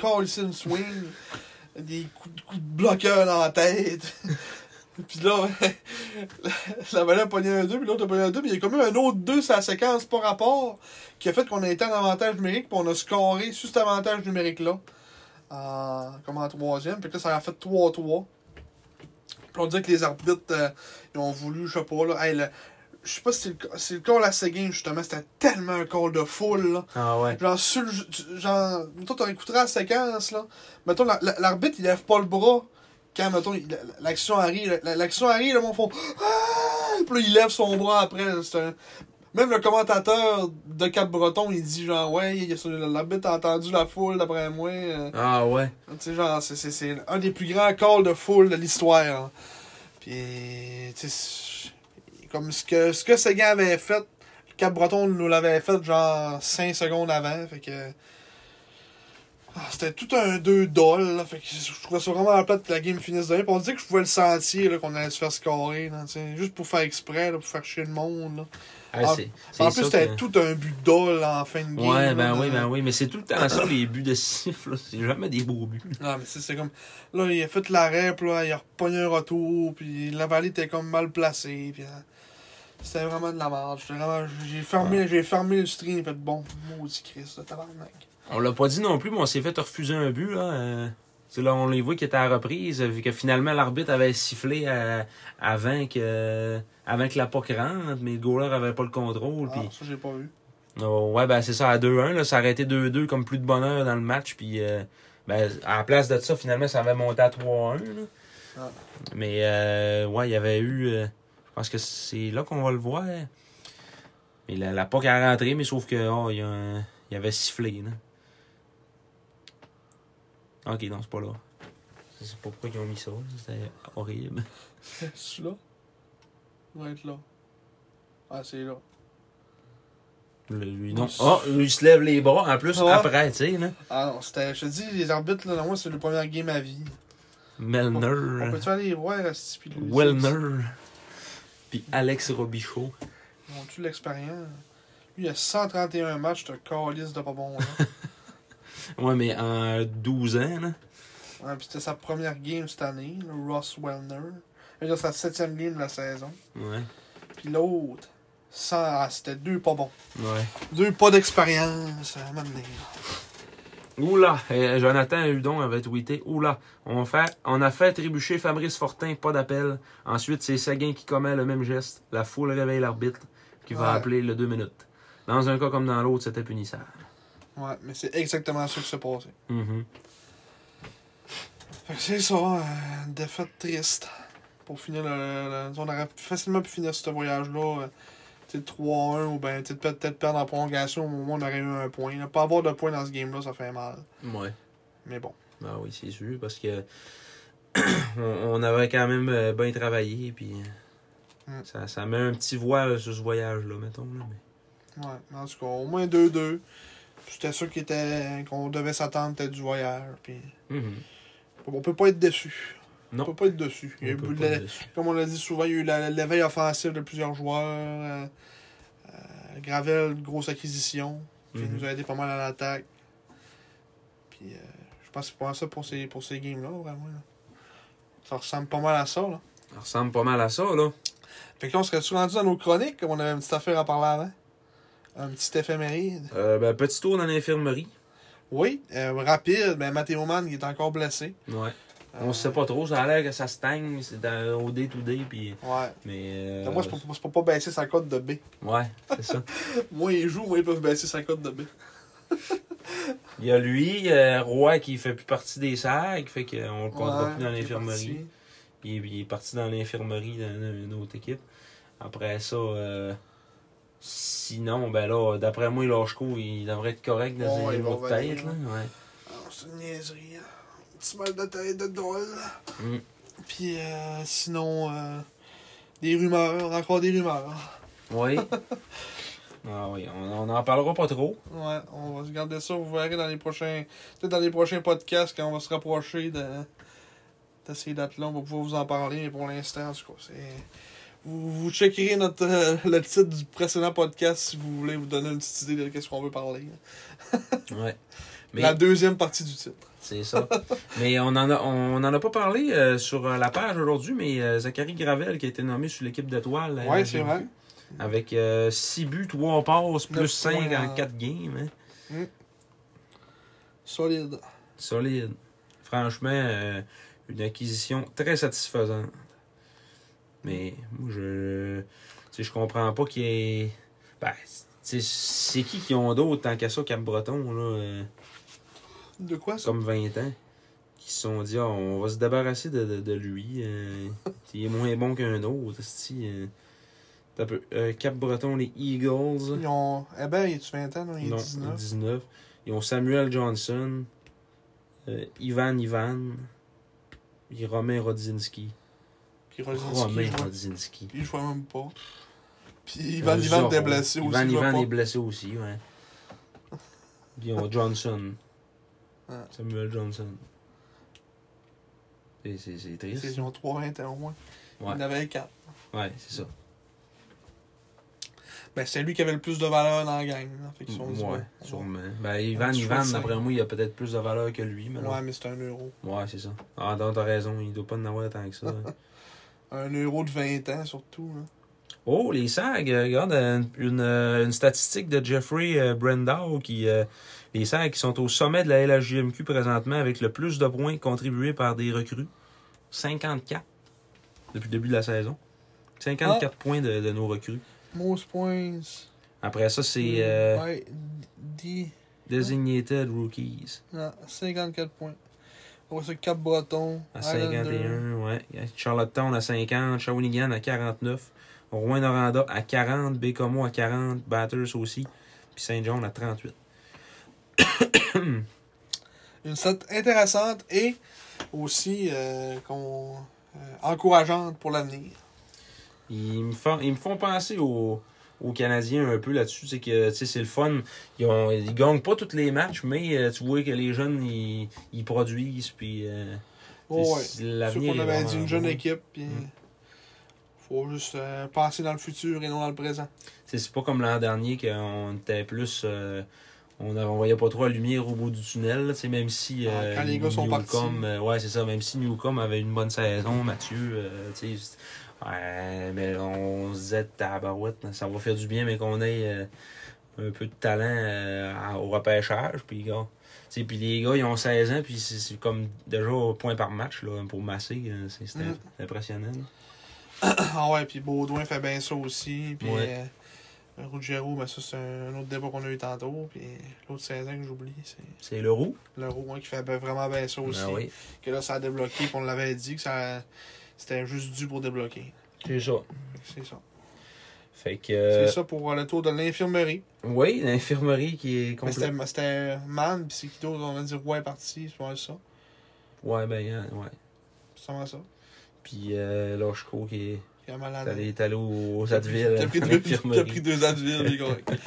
coller une swing, des coups de, coups de bloqueur dans la tête. Puis là, la vallée a pogné un 2, puis l'autre a pogné un 2, puis il y a comme eu un autre 2 sur la séquence par rapport, qui a fait qu'on a été en avantage numérique, puis on a scoré sur cet avantage numérique-là, en, comme en troisième, puis là, ça a fait 3-3. Puis on dirait que les arbitres, euh, ils ont voulu, je sais pas, là, hey, le- je sais pas si c'est le, le call à Seguin, justement, c'était tellement un call de foule, là. Ah ouais. Genre, sur le, genre, mettons, t'en écouteras la séquence, là. Mettons, la- la- l'arbitre, il lève pas le bras quand, mettons, l'action arrive. La- L'action arrive, là, mon fond. Ah! Puis là, il lève son bras après. un- Même le commentateur de Cap-Breton, il dit, genre, ouais, il y a- l'arbitre a entendu la foule, d'après moi. euh, Ah ouais. tu sais, genre, c'est- un des plus grands calls de foule de l'histoire. hein. Puis, tu sais, comme ce que, ce que Seguin avait fait, le Cap-Breton nous l'avait fait, genre, 5 secondes avant. Fait que. Ah, C'était tout un 2 doll, là, fait que je trouvais ça vraiment plate que la game finisse de rien. On disait que je pouvais le sentir, qu'on allait se faire scorer, là, juste pour faire exprès, là, pour faire chier le monde. Là. Ah, Ah, En plus, c'était que- tout un but doll en fin de game. Ouais, ben oui, ben oui, mais c'est tout le temps ça, les buts de siffle. C'est jamais des beaux buts. Non, mais c'est comme. Là, il a fait l'arrêt, puis là, il a repogné un retour, puis la vallée était comme mal placée, puis. euh, C'était vraiment de la merde. J'ai fermé, j'ai fermé le stream et fait bon, maudit Christ, là, tabarnak. On l'a pas dit non plus, mais on s'est fait refuser un but, là. euh, c'est là, on les voit qui était à la reprise, vu que finalement l'arbitre avait sifflé euh, avant que avant que la POC rentre, mais le goaler avait pas le contrôle. Ah, puis- ça, j'ai pas vu. Oh, ouais, ben c'est ça, à 2-1, là, ça aurait été 2-2 comme plus de bonheur dans le match, puis euh, ben, à la place de ça, finalement, ça avait monté à 3-1. là. Ah. Mais euh, ouais, il y avait eu. euh, je pense que c'est là qu'on va le voir. Mais la, la POC a rentré, mais sauf que oh, il, y y avait sifflé. Là. Ok, non, c'est pas là. Je sais pas pourquoi ils ont mis ça. C'était horrible. C'est là? Il doit être là. Ah, c'est là. Le- lui, non. Oh, lui, il se lève les bras en plus Ouais. après, tu sais. là. Ah non, c'était. Je te dis, les arbitres, là, moi, c'est le premier game à vie. On Melner. peut-tu aller les voir, Asti, puis lui, Wellner. Puis Alex Robichaud. Ils ont-tu l'expérience? Lui, il a 131 matchs de calice de pas bon, là. Ouais, mais en 12 ans, là. Ouais, puis c'était sa première game cette année, le Ross Wellner. A sa septième game de la saison. Ouais. Puis l'autre, sans- ah, c'était deux pas bons. Ouais. Deux pas d'expérience à donné. Oula, euh, Jonathan Hudon avait tweeté Oula, on, fait, on a fait trébucher Fabrice Fortin, pas d'appel. Ensuite, c'est Seguin qui commet le même geste. La foule réveille l'arbitre qui va Ouais. appeler le 2 minutes. Dans un cas comme dans l'autre, c'était punissable. Ouais, mais c'est exactement ça qui s'est passé. Mhm. Fait que c'est ça, euh, défaite triste. Pour finir le, le- On aurait facilement pu finir ce voyage-là. euh, peut-être 3-1 ou ben peut-être perdre en prolongation. Au moment où on aurait eu un point. là. Pas avoir de point dans ce game-là, ça fait mal. Ouais. Mais bon. Ah oui, c'est sûr, parce que on, on avait quand même euh, bien travaillé, puis euh, Mm. ça, ça met un petit voile sur ce voyage-là, mettons. Là, mais... Ouais, en tout cas, au moins 2-2. C'était sûr qu'il était qu'on devait s'attendre peut-être du voyage. Puis Mhm. on peut pas être déçu. Non. On peut pas être dessus. Il y a On eu peut de pas la- être déçu. comme on l'a dit souvent, il y a eu l'éveil offensif de plusieurs joueurs. euh, euh, Gravel, grosse acquisition. Qui Mhm. nous a aidé pas mal à l'attaque. Puis euh, je pense que c'est pas ça pour ces, pour ces games-là, vraiment. là. Ça ressemble pas mal à ça, là. Ça ressemble pas mal à ça, là. Fait que là, on serait-tu rendu dans nos chroniques, comme on avait une petite affaire à parler avant? Un petit éphéméride. Euh, ben, petit tour dans l'infirmerie. Oui, euh, rapide, ben Matteo Mann qui est encore blessé. Ouais. Euh, On sait pas trop, ça a l'air que ça stagne, c'est dans- au day-to-day, puis... Ouais. Mais... euh, Moi, c'est pour, c'est pour pas baisser sa cote de B. Ouais, c'est ça. Moi, il joue, moi, ils peuvent baisser sa cote de B. Il y a lui, Roy, qui fait plus partie des sacs, fait qu'on le comptera Ouais, plus dans l'infirmerie. Puis il est parti dans l'infirmerie une autre équipe. Après ça, euh, sinon, ben là, d'après moi, Lachko, il devrait être correct dans de revenir, tête. Là. Ouais. Ah, c'est une niaiserie. hein. Un petit mal de tête de drôle. Mm. Puis euh, sinon, euh, des rumeurs, encore des rumeurs. Oui. ah oui, on, on en parlera pas trop. Ouais, on va se garder ça. Vous verrez dans les prochains. Peut-être dans les prochains podcasts, quand on va se rapprocher de, de ces dates-là, on va pouvoir vous en parler. Mais pour l'instant, en tout cas, c'est. Vous, vous checkerez notre, euh, le titre du précédent podcast si vous voulez vous donner une petite idée de ce qu'on veut parler. Ouais. Mais La deuxième partie du titre. c'est ça. mais on en a on en a pas parlé euh, sur euh, la page aujourd'hui, mais euh, Zachary Gravel qui a été nommé sur l'équipe d'étoiles. j'ai c'est vrai. Avec 6 buts, 3 passes, plus Neuf 5 points en en- 4 games. hein. Solide. Solide. Franchement, une acquisition très satisfaisante. Mais moi, je. Tu sais, je comprends pas qu'il y ait. Ben, c'est qui qui ont d'autres tant qu'à ça, Cap-Breton, là, euh, De quoi ça? comme 20 ans, qui se sont dit, Ah, on va se débarrasser de, de, de lui. euh, il est moins bon qu'un autre. euh. T'as peu. Euh, Cap-Breton, les Eagles. Ils ont. Eh ben, il est 20 ans, non? Il est Non, 19. 19. Ils ont Samuel Johnson, Ivan Ivan, et Romain Rodzinski. Puis Romain Rodzinski. Puis il jouait même pas. Puis Ivan Euh, Ivan Zorro. était blessé aussi. Ivan Ivan est blessé aussi, ouais. Puis ils ont Johnson. Samuel Johnson. C'est- triste. Ils ont 3 20 ans au moins. Il en avait 4. Ouais, c'est ça. Ben, c'est lui qui avait le plus de valeur dans la gang. là. Fait qu'ils sont dit, Ouais, on sûrement. Ben, Ivan Ivan, d'après cinq. moi, il a peut-être plus de valeur que lui, mais. Ouais, mais c'est un euro. Ouais, c'est ça. Ah, non, t'as raison, il doit pas en avoir tant que ça. hein. Un euro de 20 ans surtout. Là. Oh, les SAG, euh, regarde euh, une, euh, une statistique de Jeffrey euh, Brendow qui. euh, les SAG qui sont au sommet de la LHJMQ présentement avec le plus de points contribués par des recrues. 54 depuis le début de la saison. 54 points de, de nos recrues. Most points. Après ça, c'est euh, Ouais, D. Designated Rookies. Non, 54 points. Après ça. À Islander. 51, ouais. Charlottetown à 50, Shawinigan à 49, Rouen-Noranda à 40, Bécomo à 40, Batters aussi, puis Saint-John à 38. Une stat intéressante et aussi euh, qu'on- euh, encourageante pour l'avenir. Ils me font, ils me font penser aux, aux Canadiens un peu là-dessus. C'est que c'est le fun. Ils, ont, ils gagnent pas tous les matchs, mais euh, tu vois que les jeunes, ils, ils produisent. Puis, euh, Oh, ouais. l'avenir qu'on avait dit une jeune équipe. Puis, Mm. faut juste euh, penser dans le futur et non dans le présent. C'est pas comme l'an dernier qu'on était plus. euh, on, on voyait pas trop la lumière au bout du tunnel, sais, même si. Ah, euh, quand les gars sont Newcombe, partis. euh, ouais, c'est ça. Même si Newcombe avait une bonne saison, Mathieu, euh, c'est- Ouais, mais on se disait, tabarouette, ça va faire du bien, mais qu'on ait euh, un peu de talent euh, au repêchage. Puis, gars, puis les gars, ils ont 16 ans, puis c'est comme déjà point par match là, pour masser. euh, c'est Mm. impressionnant. Ah ouais, puis Baudouin fait bien ça aussi. Puis Ouais. euh, Ruggiero, ben ça c'est un autre débat qu'on a eu tantôt. Puis l'autre 16 ans que j'oublie, c'est C'est le roux. le Rouen qui fait ben vraiment bien ça aussi. Ah oui. Que là, ça a débloqué, puis on l'avait dit que ça c'était juste dû pour débloquer. C'est ça. C'est ça. Fait que. euh, C'est ça pour euh, le tour de l'infirmerie. Oui, l'infirmerie qui est complète. C'était c'était Man, puis c'est qui d'autre On a dit Roy est parti, c'est pas mal ça. Ouais, ben, hein, ouais. C'est vraiment ça. Puis euh, Lochko qui est est malade. allé, aux Advil. T'as pris, deux- pris deux Advil, correct.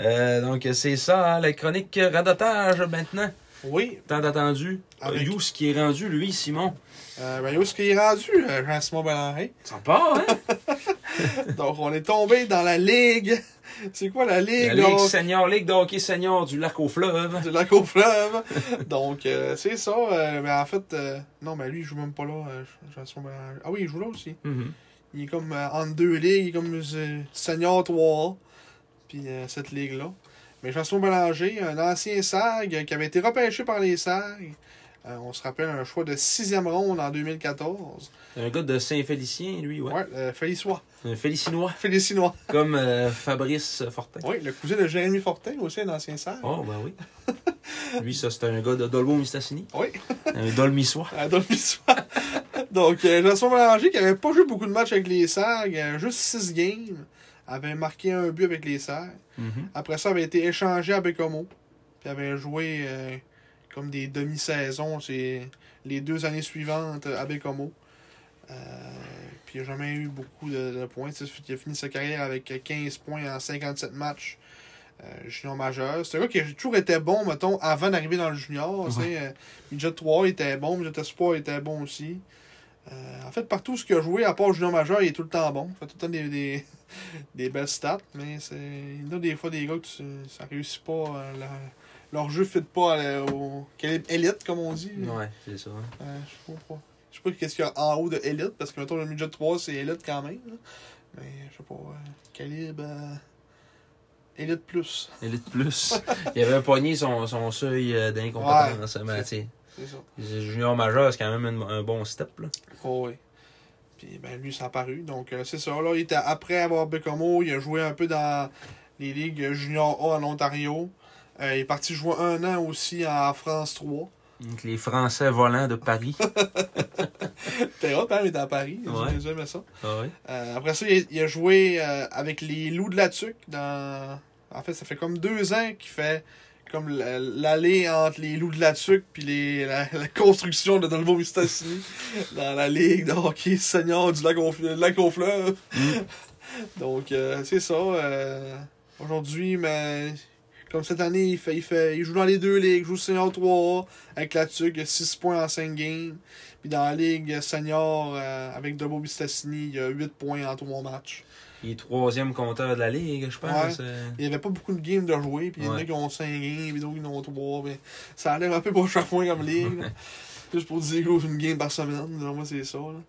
Euh, donc, c'est ça, hein, la chronique radotage maintenant. Oui, Tant attendu. Avec- Yous qui est rendu, lui, Simon? euh, ben, où est-ce qu'il est rendu, euh, Jean-Simon Ballanré? Ça part, hein? Donc, on est tombé dans la ligue. C'est quoi la ligue? La Ligue donc? senior, Ligue de hockey senior du lac au fleuve. Du lac au fleuve. Donc, euh, c'est ça. euh, mais en fait, euh, non, mais lui, il joue même pas là. Jean-Simon. Ah oui, il joue là aussi. Mhm. Il est comme entre deux ligues, il est comme Senior 3 puis cette ligue-là. Mais Jean-Simon Bélanger, un ancien SAG qui avait été repêché par les SAG. Euh, on se rappelle un choix de sixième ronde en 2014. Un gars de Saint-Félicien, lui, ouais. Ouais, euh, Félicinois. Un Félicinois, Félicinois. comme euh, Fabrice Fortin. Oui, le cousin de Jérémy Fortin, aussi un ancien SAG. Oh, ben oui. lui, ça, c'est un gars de Dolbeau-Mistassini. Oui, Un Dolmissois. à Dolby-Soir. Donc, euh, Jean-Simon Bélanger, qui avait pas joué beaucoup de matchs avec les SAG, euh, juste six games, avait marqué un but avec les SAG. Mhm. Après ça, avait été échangé à Bécomo. Puis avait joué euh, comme des demi-saisons les deux années suivantes à Bécomo. Euh, puis il n'a jamais eu beaucoup de, de points. Il a fini sa carrière avec 15 points en 57 matchs euh, junior majeur. C'est un gars qui a toujours été bon, mettons, avant d'arriver dans le junior. tu sais. Euh, Midget 3 était bon, Midget Espoir était bon aussi. Euh, en fait, partout ce qu'il a joué, à part junior majeur, il est tout le temps bon. Il fait tout le temps des, des, des belles stats, mais c'est il y a des fois des gars que tu- ça réussit pas. euh, la- leur jeu ne fit pas à- au calibre élite, comme on dit. Ouais, c'est ça. hein. Euh, je sais pas. Je sais pas qu'est-ce qu'il y a en haut de élite, parce que mettons le midget 3 c'est élite quand même. là. Mais je sais pas. euh, calibre euh, élite plus. Elite Plus. Il avait pogné son, son seuil euh, d'incompétence. mais tu sais, C'est ça. Junior majeur, c'est quand même un, un bon step. Là. Oh, oui. Puis ben lui, ça a paru. Donc euh, c'est ça. Là, il était après avoir Bécomo, il a joué un peu dans les ligues junior A en Ontario. Euh, il est parti jouer un an aussi en France 3. Donc, les Français volants de Paris. C'était hot, hein, il était à Paris. Ouais. J'aimais ça. Ah ouais. Euh, après ça, il a, il a joué avec les Loups de la Tuque dans. En fait, ça fait comme deux ans qu'il fait comme la- l'allée entre les Loups de la Tuque puis les, la, la construction de Dolvo Mistassini dans la ligue de hockey senior du lac au, lac au fleuve. Donc, euh, c'est ça. euh, Aujourd'hui, mais comme cette année, il, fait, il, fait, il joue dans les deux ligues. Il joue senior 3 avec la Tuque, il a 6 points en 5 games. Puis dans la ligue senior euh, avec Dolvo Mistassini, il a 8 points en 3 matchs. Il est troisième compteur de la Ligue, je pense. euh. Il n'y avait pas beaucoup de games de jouer, puis il y en a qui ont 5 games, puis d'autres qui en ont 3. Mais ça l'air un peu pour chaque fois comme ligue. là. Juste pour dire gros, une game par semaine, moi c'est ça. là.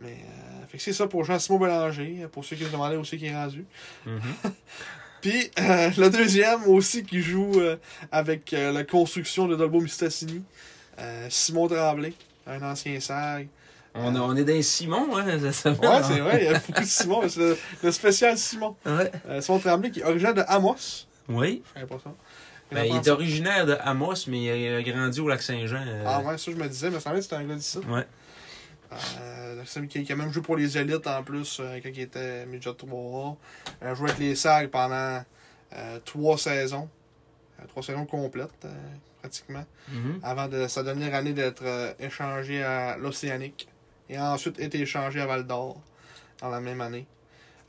Mais euh, fait que c'est ça pour Jean-Simon Bélanger, pour ceux qui se demandaient où c'est qui est rendu. Mhm. Puis euh, le deuxième aussi qui joue euh, avec la construction de Dolbo Mustassini, euh, Simon Tremblay, un ancien SAG. On, est dans Simon, hein, cette semaine. Ouais, c'est vrai, il y a beaucoup de Simon, mais c'est le, le spécial Simon. Ouais. Euh, Simon Tremblay qui est originaire de Amos. Oui. Je savais pas ça. Ben, il est originaire de Amos, mais il a grandi au Lac-Saint-Jean. euh, Ah ouais, ça je me disais, mais ça me c'était un gars d'ici. ouais. Euh, c'est qui, qui a même joué pour les élites en plus euh, quand il était Midget 3A. Il a joué avec les SAG pendant euh, trois saisons. Trois saisons complètes, pratiquement. Mhm. Avant de sa dernière année d'être échangé à l'Océanique. Et a ensuite été échangé à Val d'Or dans la même année.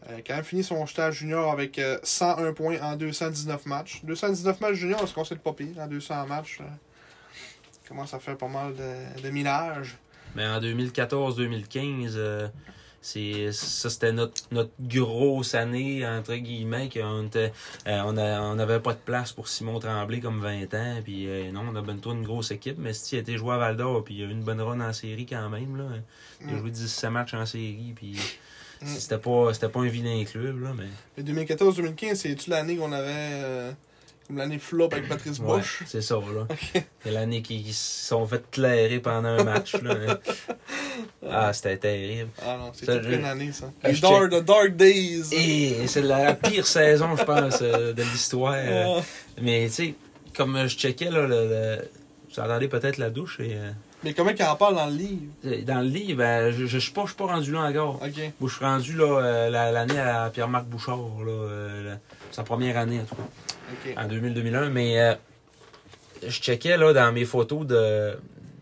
Euh, quand même fini son stage junior avec euh, 101 points en 219 matchs. 219 matchs junior, c'est qu'on sait pas pire en 200 matchs. euh, commence à faire pas mal de, de. Mais en 2014-2015, euh, c'est ça c'était notre, notre grosse année, entre guillemets, qu'on était, euh, on, a- on avait pas de place pour Simon Tremblay comme 20 ans. Puis euh, non, on a bientôt une grosse équipe, mais si il a été joué à Val d'Or, puis il a eu une bonne run en série quand même. Là. Il a Mm. joué 17 matchs en série, puis Mm. c'était pas c'était pas un vilain club, là, mais. Mais 2014-2015, c'est-tu l'année qu'on avait. euh, comme l'année flop avec Patrice Ouais, Bush? c'est ça, là. C'est l'année qu'ils se sont fait clairer pendant un match, là. Ah, c'était terrible. Ah non, c'est toute une année, ça. Ah, Les dark, the Dark Days. Et c'est la, pire saison, je pense, euh, de l'histoire. euh. Mais tu sais, comme euh, je checkais, là, le, le- entendez peut-être la douche. Et, euh, Mais comment qu'il en parle dans le livre? dans le livre, ben, je, je, suis pas, je suis pas rendu là encore. Ok. Moi, je suis rendu là, euh, la- l'année à Pierre-Marc Bouchard, là, euh, la- sa première année en tout cas, En 2000-2001. Mais euh, je checkais là, dans mes photos de,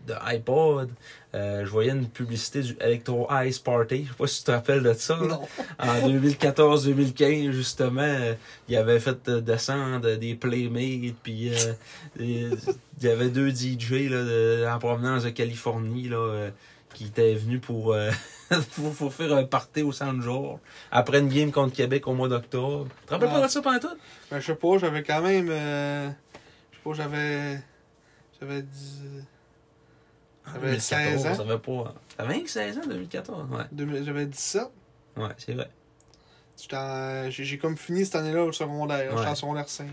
de iPod, euh, je voyais une publicité du Electro Ice Party. Je sais pas si tu te rappelles de ça. Non. En 2014-2015, justement, euh, il avait fait descendre des Playmates, puis euh, il y avait deux DJ là, de- en provenance de Californie là, qui étaient venus pour, euh, pour, pour faire un party au Centre Georges après une game contre Québec au mois d'octobre. Tu te rappelles Ah. pas de ça pendant tout? Ben, je sais pas, j'avais quand même. euh, je sais pas, j'avais. J'avais 10. J'avais 16 ans. Ça avait pas. T'avais rien que 16 ans, 2014? Ouais, 2000 J'avais 17. ouais c'est vrai. J'étais en- J'ai j'ai comme fini cette année-là au secondaire. J'étais Ouais. en secondaire 5.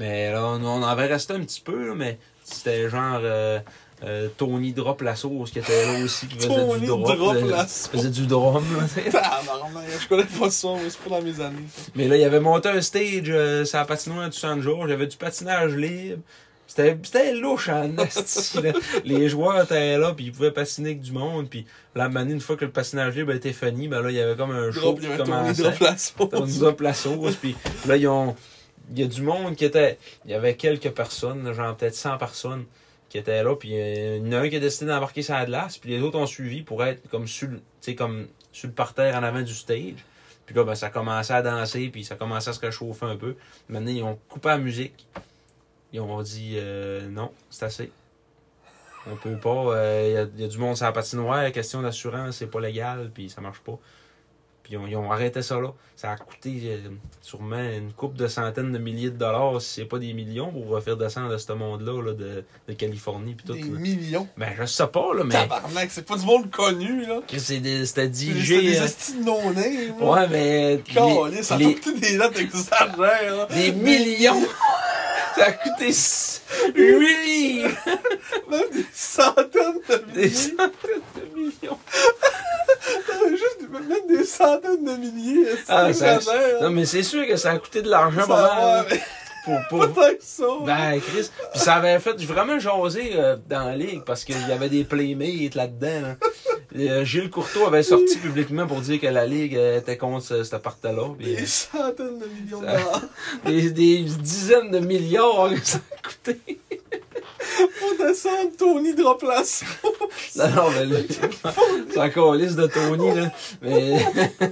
Mais là, on, on avait resté un petit peu, là, mais c'était genre euh, euh, Tony Drop la sauce qui était là aussi, qui faisait Tony du drop. Drop euh, la sauce. faisait du drum. Tabarnak, je connais pas ça, mais c'est pas dans mes années. mais là, il avait monté un stage euh, sur la patinoire du Saint-Georges. Il y avait du patinage libre. C'était louche en esti, là. Les joueurs étaient là, puis ils pouvaient patiner avec du monde. Puis la manée, une fois que le patinage libre était fini, ben là, il y avait comme un show Drop, qui y avait Tony commençait. Drop la sauce. La puis là, ils ont. Il y a du monde qui était. Il y avait quelques personnes, genre peut-être 100 personnes qui étaient là, puis euh, il y en a un qui a décidé d'embarquer la glace, puis les autres ont suivi pour être comme sur comme sur le parterre en avant du stage. Puis là, ben, ça commençait à danser, puis ça commençait à se réchauffer un peu. Maintenant, ils ont coupé la musique. Ils ont dit euh, non, c'est assez. On peut pas. euh, il y a du monde sur la patinoire, question d'assurance, c'est pas légal, puis ça marche pas. Puis ils ont, arrêté ça là. Ça a coûté euh, sûrement une coupe de centaines de milliers de dollars, si c'est pas des millions, pour refaire descendre ce monde-là là, de, de Californie. Puis tout, Des là. millions? Ben, je sais pas, là, mais Tabarnak, c'est pas du monde connu, là. que c'est des- c'était C'est DJ. des euh, estis de non-name. là. ouais, mais. Calé, ça a les- coûté des notes exagères, là. Des millions! ça a coûté 8 livres! Même des centaines de Des milliers. centaines de millions! Juste même des centaines de milliers. Ah, ça- exagère. Non, mais c'est sûr que ça a coûté de l'argent pas mal. Pour, pour, ça. Ben, Chris. Puis ça avait fait vraiment jaser euh, dans la ligue parce qu'il y avait des playmates là-dedans. là. Euh, Gilles Courteau avait sorti publiquement pour dire que la ligue euh, était contre ce- cet appart-là. Des centaines de millions de dollars. des, des dizaines de milliards que ça a coûté. Pour descendre, Tony sauce. Non, non, mais là, c'est encore liste de Tony, là. Mais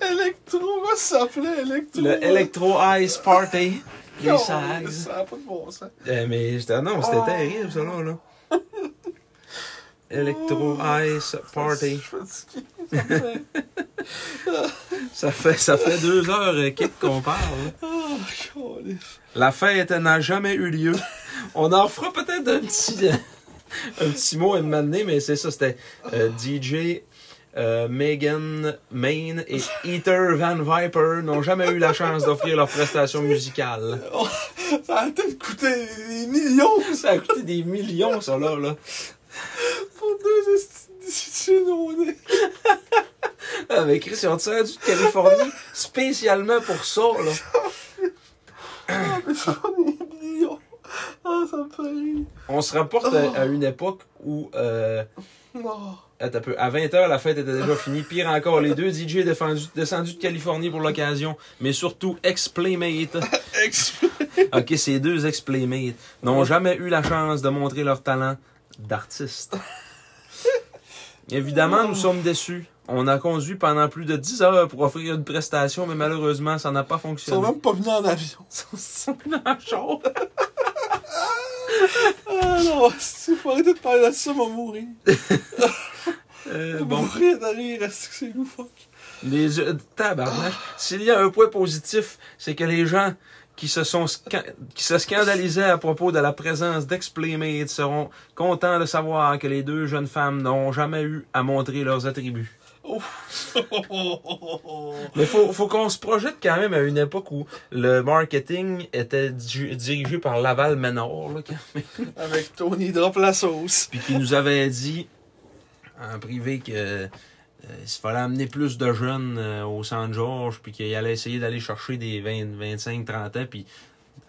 Electro, comment ça s'appelait Electro? le Electro Ice Party. Les Sags. Ça a pas de bon sens. Euh, mais j'étais- non, c'était Oh. terrible, ça, là. là. Electro Ice Party. Je suis fatigué. Ça fait, ça fait deux heures Kip, qu'on parle. Oh. La fête n'a jamais eu lieu. On en fera peut-être un petit, un petit mot à me mais c'est ça, c'était euh, DJ euh, Megan Main et Ether Van Viper n'ont jamais eu la chance d'offrir leur prestation musicale. Ça a peut-être coûté des millions Ça a coûté des millions, ça, là. là. pour deux. Ah, mais Chris, ils ont tiré du Californie spécialement pour ça, là. Ah, mais ça des millions. Ah, ça me fait rire. On se rapporte à, à une époque où, euh. Attends un peu, à 20h, la fête était déjà finie. Pire encore, les deux DJ défendus- descendus de Californie pour l'occasion, mais surtout ex-Playmate. Exp- Ok, ces deux ex-Playmates n'ont jamais eu la chance de montrer leur talent d'artiste. Évidemment, nous sommes déçus. On a conduit pendant plus de 10 heures pour offrir une prestation, mais malheureusement, ça n'a pas Ils sont fonctionné. même pas venus en avion. Ils sont le char. Ah non, si faut arrêter de parler de ça, on va mourir. Euh, On va bon, mourir de rire, est-ce que c'est loufoque? les jeux... Tabarnak. S'il y a un point positif, c'est que les gens qui se sont qui se scandalisaient à propos de la présence d'ex-Playmates seront contents de savoir que les deux jeunes femmes n'ont jamais eu à montrer leurs attributs. Mais faut, faut qu'on se projette quand même à une époque où le marketing était di- dirigé par Laval Ménard, là, quand même. Avec Tony Drop la sauce. Puis qui nous avait dit en privé que euh, il fallait amener plus de jeunes euh, au Saint-Georges, puis qu'il allait essayer d'aller chercher des 20, 25, 30 ans, puis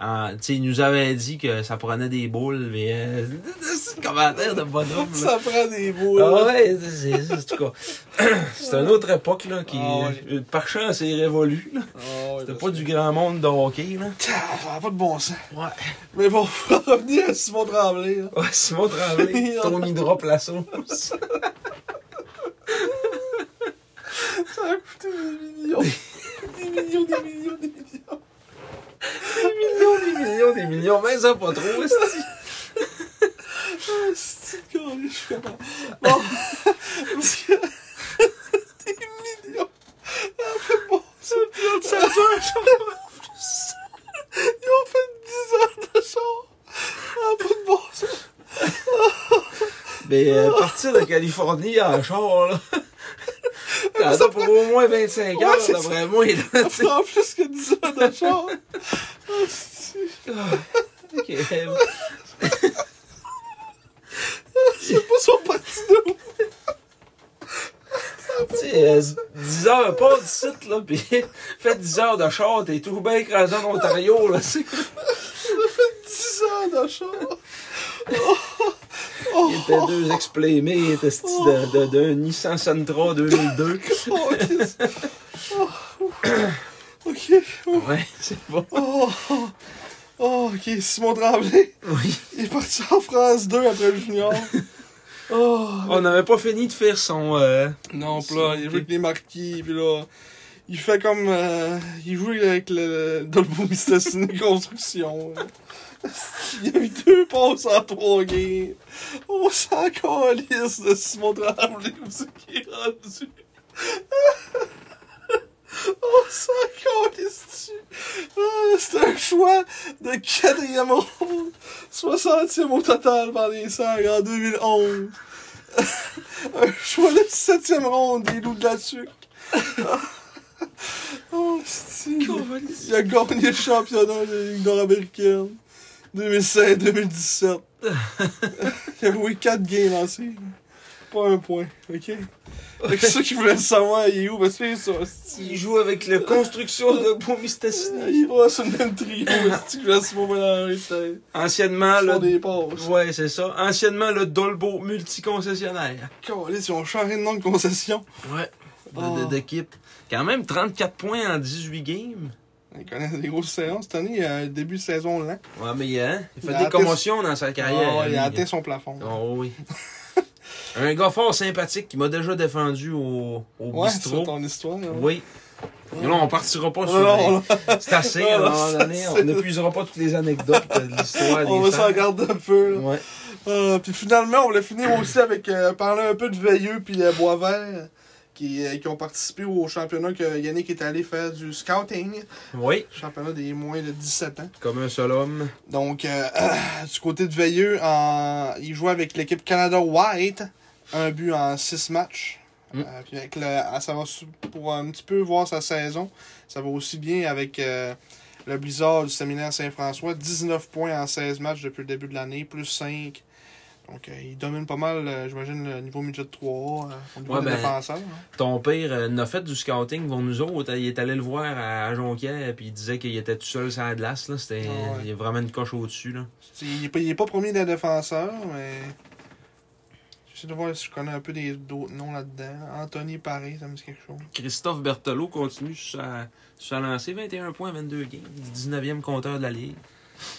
en- sais, il nous avait dit que ça prenait des boules, mais euh, c'est un commentaire de bonhomme. là. Ça prend des boules. Ah ouais, c'est, c'est- en tout cas, c'est une autre époque là, qui, Ah euh, par chance, c'est révolu. Là. Ah ouais, C'était pas du grand monde de hockey, là. Pas de bon sens. Ouais. Mais bon, en revenir à Simon Tremblay, là. Ouais, Simon Tremblay, Tony Drop la sauce. Ça a coûté des millions. Des millions, des millions, des millions. Des millions, des millions, des millions, mais ça pas trop, esti. Ah, c'est je suis capable. Bon, parce que... Des millions. Ah, fait bon, ça. Ça Ils ont fait 10 heures de char. Ah, pas de bon sens. Mais euh, partir de Californie en char, là. As pour au moins 25 Ouais, heures, c'est d'après moi, là. Ça prend plus que 10 heures de char. C'est... Ok. Je sais pas son parti de où. Tu sais, euh, 10 heures, pas de site, là, pis faites 10 heures de char, t'es tout bien écrasé en Ontario, là, c'est... Fait 10 heures de char. Il était deux explémés, était de, de, de Nissan Sentra 2002. Oh, Christ. Oh, ouf. ok. Oh, Ouais, c'est bon. oh, oh. Oh, ok. Simon Tremblay. Oui. Il est parti en France 2 après le junior. Oh. On n'avait pas fini de faire son... euh, Non, pis là, il joue avec les marquis, pis là, il fait comme, euh, il joue avec le, le Dolbo Mistassini Construction. Il a eu deux passes en trois games. On s'en calisse de Simon Tremblay, où c'est qu'il est rendu? On s'en calisse dessus. Ah, c'est un choix de quatrième ronde. 60e au total par les Sags en 2011. Un choix de septième ronde des loups de la tuque. oh, c'est... Il a gagné le championnat de la Ligue nord-américaine. 2016-2017. Il a joué 4 games en série. Pas un point, ok? Fait que ceux qui voulaient le savoir, il est où? Parce que c'est ça, c'est- Il joue avec la construction de Beaumistassini. Il va sur le même trio, c'est que mélanger, c'est- Anciennement, le... des passes. Ouais, c'est ça. Anciennement, le Dolbo multiconcessionnaire. Calisse, ils ont changé de nom de concession. Ouais. De- de- D'équipe. Quand même 34 points en 18 games. Ils connaissent des grosses séances. Cette année, il y a un début de saison lent. Ouais, mais hein, il fait Il a des atteint- commotions dans sa carrière. Ah, il a atteint son plafond. Oh oui. Un gars fort sympathique qui m'a déjà défendu au, au Ouais, bistrot. ton histoire. Oui. Là, on partira pas sur. Non, non, C'est assez, à un Non, moment non, donné. c'est- On n'épuisera pas toutes les anecdotes de l'histoire on va s'en garder un peu. Là. Ouais. Euh, puis finalement, on voulait finir aussi avec euh, parler un peu de Veilleux puis euh, Boisvert, qui, euh, qui ont participé au championnat que Yannick est allé faire du scouting. Oui, Championnat des moins de 17 ans. comme un seul homme. Donc, euh, du côté de Veilleux, en... il jouait avec l'équipe Canada White. Un but en 6 matchs. Mm. Euh, puis avec le, ça va pour un petit peu voir sa saison. Ça va aussi bien avec euh, le Blizzard du séminaire Saint-François. 19 points en 16 matchs depuis le début de l'année, plus 5. Donc, euh, il domine pas mal, euh, j'imagine, le niveau midget 3 euh, au niveau Ouais, des ben, défenseurs. hein. Ton père n'a fait du scouting pour nous autres. Il est allé le voir à, à Jonquière, puis il disait qu'il était tout seul sur la glace. Là. C'était, Ah ouais. Il y a vraiment une coche au-dessus. Là. Il est, pas, pas premier des défenseurs, mais. J'essaie de voir si je connais un peu des d'autres noms là-dedans. Anthony Paré, ça me dit quelque chose. Christophe Berthelot continue sa, sa lancée. 21 points, 22 games. 19e compteur de la Ligue.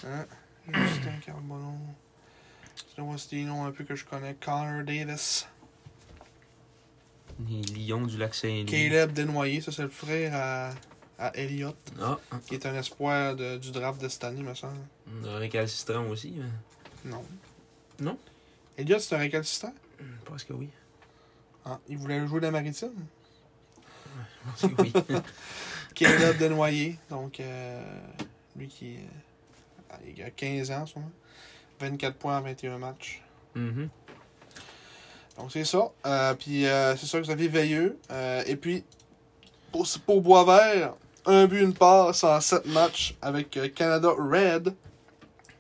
Hein? Justin Carbonneau. Je voir si des noms un peu que je connais. Connor Davis. Les Lions du lac Saint-Louis. Caleb Desnoyers, ça c'est le frère à, à Elliott, Ah, qui est un espoir de- du draft de cette année, me semble. un récalcitrant aussi. Mais... Non. Non? Elliott, c'est un récalcitrant? Je pense que oui. Ah, il voulait jouer la maritime? Je pense que oui. Caleb Desnoyers, donc euh, lui qui euh, il a 15 ans, en ce moment. 24 points en 21 matchs. Mhm. Donc c'est ça. Euh, puis euh, c'est ça que Xavier Veilleux. Euh, et puis, pour, pour Boisvert, un but, une passe en 7 matchs avec euh, Canada Red,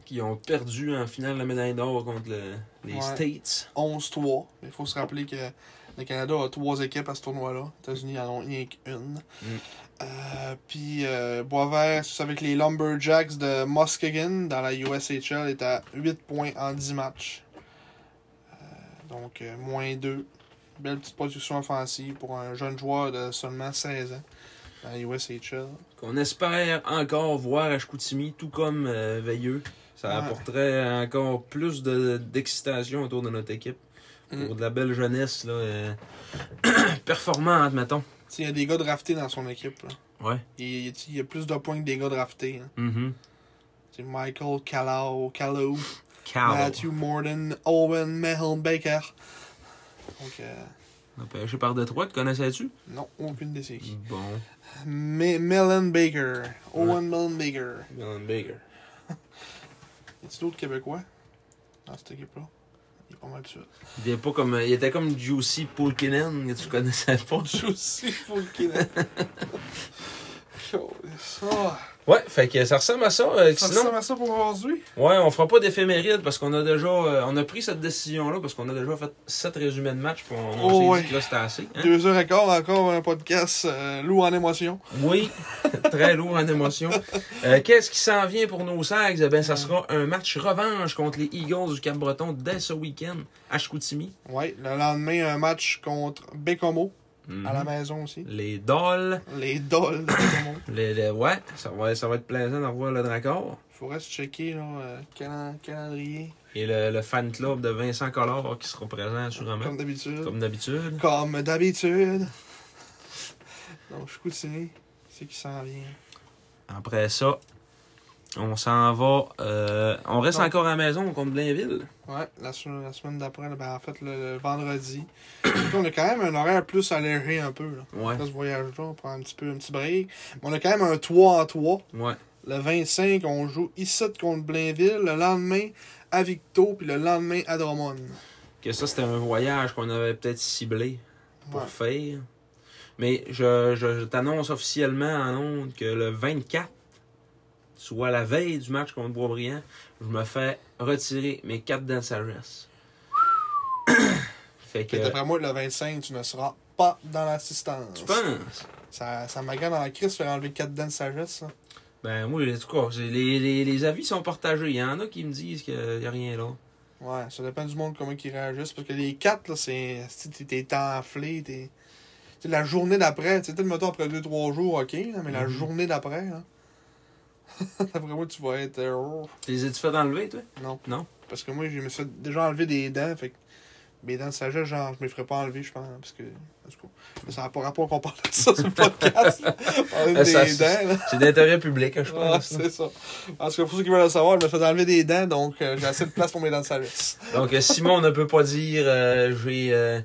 Qui ont perdu en finale la médaille d'or contre le- les Ouais. States. 11-3. Il faut se rappeler que le Canada a trois équipes à ce tournoi-là. Les États-Unis en ont rien qu'une. Euh, puis euh, Boisvert, avec les Lumberjacks de Muskegon dans la USHL, est à 8 points en 10 matchs. Euh, donc, euh, moins 2. Belle petite production offensive pour un jeune joueur de seulement 16 ans dans la USHL. Qu'on espère encore voir à Chicoutimi, tout comme euh, Veilleux. Ça Ouais. apporterait encore plus de- d'excitation autour de notre équipe. Mm. Pour de la belle jeunesse, là, euh, performante, mettons. Il y a des gars draftés dans son équipe. Là. Ouais. Il, y a plus de points que des gars draftés. Hein. C'est Michael Callow, Callow Cal. Matthew Morden, Owen Mahon Baker. Donc, euh, Empêché par Detroit, connaissais-tu? non, aucune des c'est qui. Bon. Me- Melon Baker. Owen Melon Baker. Melon Baker. Y a-t-il d'autres Québécois? Dans cette équipe-là? Il est pas mal de suite. Il était, pas comme, il était comme Juicy Pulkinen, que tu connaissais pas. Le Québec. Ça, Ouais, fait que ça ressemble à ça. euh, ça sinon, ressemble à ça pour aujourd'hui. ouais, on fera pas d'éphéméride parce qu'on a déjà, euh, on a pris cette décision-là parce qu'on a déjà fait sept résumés de match puis on, Oh, s'est ouais. dit que là c'était assez. hein. Deux heures et quart, encore un podcast euh, lourd en émotion. Oui, très lourd en émotion. Qu'est-ce qui s'en vient pour nos Sags? Eh Ben, ça sera un match revanche contre les Eagles du Cap-Breton dès ce week-end à Chicoutimi. Ouais, le lendemain, un match contre Bécomo, Mhm. à la maison aussi. Les Dolls. Les Dolls. Les, les- ouais, ça va, ça va être plaisant de revoir le Dracor. Faudrait se checker, là, euh, calen- calendrier. Et le, le fan club de Vincent Collard qui sera présent assurément. Comme d'habitude. Comme d'habitude. Comme d'habitude. Donc, je continue. C'est qui s'en vient. Après ça, on s'en va. euh, on reste encore à la maison contre Blainville. Ouais, la, se- la semaine d'après, là, ben, en fait, le, le vendredi. on a quand même un horaire plus allégé un peu. Là. Ouais, Après ce voyage-là, on prend un petit peu un petit break. Mais on a quand même un 3 en 3. ouais. Le 25, on joue ici contre Blainville. Le lendemain, à Victo. Puis le lendemain, à Drummond. Que ça, c'était un voyage qu'on avait peut-être ciblé pour Ouais. faire. Mais je, je, je t'annonce officiellement en ondes que le 24, soit la veille du match contre Boisbriand, je me fais retirer mes quatre dents de sagesse. fait que. D'après moi, le 25, tu ne seras pas dans l'assistance. Tu penses? Ça, ça m'agane dans la crise de faire enlever 4 dents de sagesse. Ben, moi, en tout cas, les, les, les avis sont partagés. Il y en a qui me disent qu'il n'y a rien là. Ouais, ça dépend du monde comment ils réagissent. Parce que les 4, là, c'est. si T'es enflé, t'es. La journée d'après, tu sais, peut-être, mettons, après 2-3 jours, ok, là, mais la Mhm. journée d'après, là. D'après moi, tu vas être. euh, oh. Tu les as-tu fait enlever, toi? Non. Non? Parce que moi, je me suis déjà enlever des dents, fait que mes dents de sagesse, genre, je me les ferais pas enlever, je pense, parce que, en tout cas, ça n'a pas rapport qu'on parle de ça sur le podcast, ça, des dents. C'est d'intérêt public, je Ah, pense. c'est ça. Parce que pour ceux qui veulent le savoir, je me fais enlever des dents, donc euh, j'ai assez de place pour mes dents de sagesse. Donc, euh, Simon ne peut pas dire euh, j'ai euh,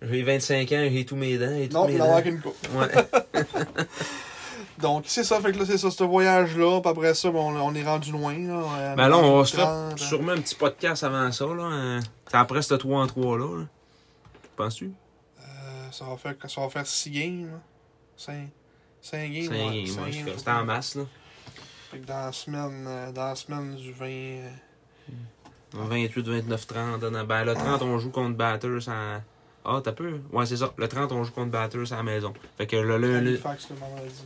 J'ai 25 ans, j'ai tous mes dents. Tous Non, il en manque une coupe. Ouais. Donc, c'est ça, fait que là, c'est ça, ce voyage-là. Puis après ça, bon, on est rendu loin. Là, Ben là, on va se faire 30, sûrement un petit podcast avant ça. là. hein. Après ce 3 en 3 là. Penses-tu? euh, ça, va faire, ça va faire 6 games. 5, 5 games. C'est ouais, moi, cinq je games, fais. faut C'était en masse, là. Fait que dans la semaine, euh, dans la semaine du 20. euh, 28, 29, 30. dans- Ben, le 30, on joue contre Batters à. Ah, t'as peu? Ouais, c'est ça. Le 30, on joue contre Batters à la maison. Fait que le, le, le, le vendredi.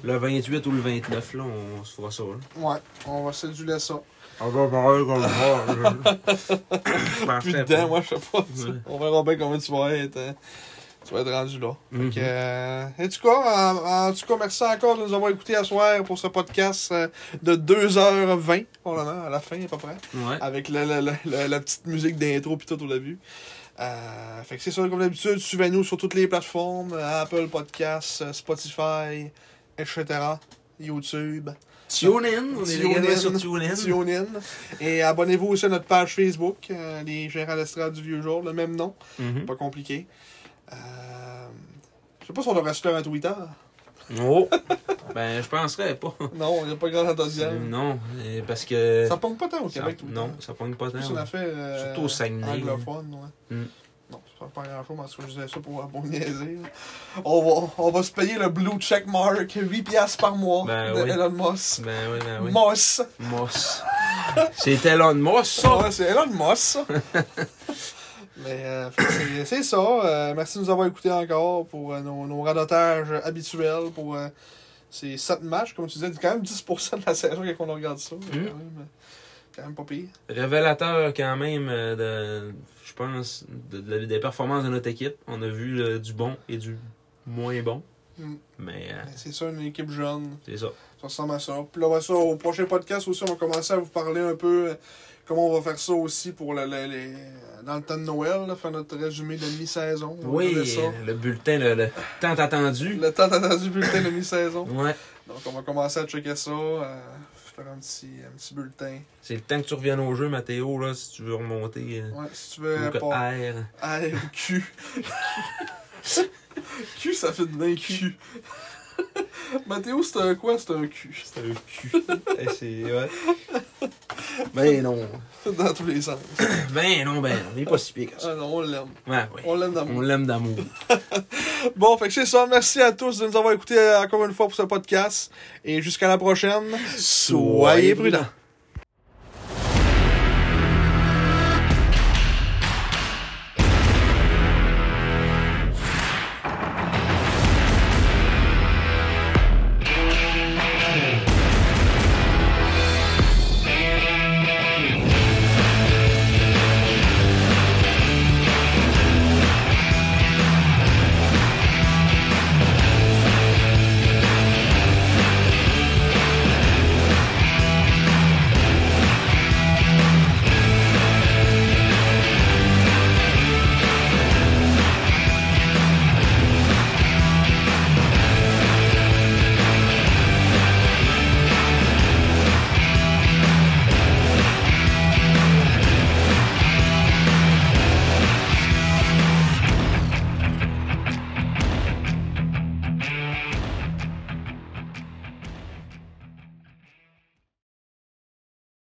le 28 ou le 29, là, on se fera ça. Là. Ouais, on va séduler ça. On va parler comme ça. Plus de dents, moi, je sais pas. Ouais. On verra bien combien tu vas être. hein. Tu vas être rendu là. Fait que, euh, en tout cas, en, en tout cas, merci encore de nous avoir écoutés à soir pour ce podcast euh, de 2h20, probablement, à la fin, à peu près. Ouais. Avec le- le- le- la petite musique d'intro pis tout au début. Euh, fait que c'est ça, comme d'habitude, suivez-nous sur toutes les plateformes, Apple Podcasts, euh, Spotify, etc. YouTube, TuneIn, on est également sur TuneIn. TuneIn. Et abonnez-vous aussi à notre page Facebook, euh, les gérants d'estrade du vieux jour, le même nom, Mhm. pas compliqué. Euh, je sais pas si on devrait se faire un Twitter. Oh! Ben, je penserais pas. Non, il n'y a pas grand audience. Non, parce que. Ça pogne pas tant au ça- Québec, Twitter. non, ça pogne pas Plus tant. affaire euh, Surtout au Saguenay. anglophone, ouais. Mm. Non, c'est pas grand chose, parce que je disais ça pour, pour niaiser. là. On va, on va se payer le blue check mark 8 piastres par mois Ben de oui. Elon Musk. Ben oui, ben oui. Moss. Moss. C'est Elon Musk, ça! Ouais, c'est Elon Musk, ça. Mais euh, c'est- ça. Euh, merci de nous avoir écoutés encore pour euh, nos, nos radotages habituels pour ces 7 matchs. Comme tu disais, quand même 10% de la saison quand on regarde ça. Quand, même, euh, quand même pas pire. Révélateur quand même de, je pense, de- de- des performances de notre équipe. On a vu du bon et du moins bon. Mm. Mais euh, Mais C'est ça, une équipe jeune. c'est ça. Ça ressemble à ça. Puis là, on va ça, au prochain podcast aussi, on va commencer à vous parler un peu comment on va faire ça aussi pour le, le- les- dans le temps de Noël, là, faire notre résumé de mi-saison. Oui, le bulletin, le, le tant attendu. Le temps attendu bulletin de mi-saison. Ouais. Donc on va commencer à checker ça, euh, faire un petit, un petit bulletin. C'est le temps que tu reviennes au jeu, Mathéo, là, si tu veux remonter. euh, Ouais, si tu veux ou pas. R. Ah, Q. Q, ça fait de bien Q. Mathéo, c'est un quoi? C'est un Q. C'est un cul. Eh, c'est, ouais. Ben non. Dans tous les sens. Ben non, ben non. Il est pas si pire que ça. Ah non, on l'aime. Ouais, ouais. On l'aime On d'amour. l'aime d'amour. Bon, fait que c'est ça. Merci à tous de nous avoir écoutés euh, encore une fois pour ce podcast. Et jusqu'à la prochaine. Soyez prudents.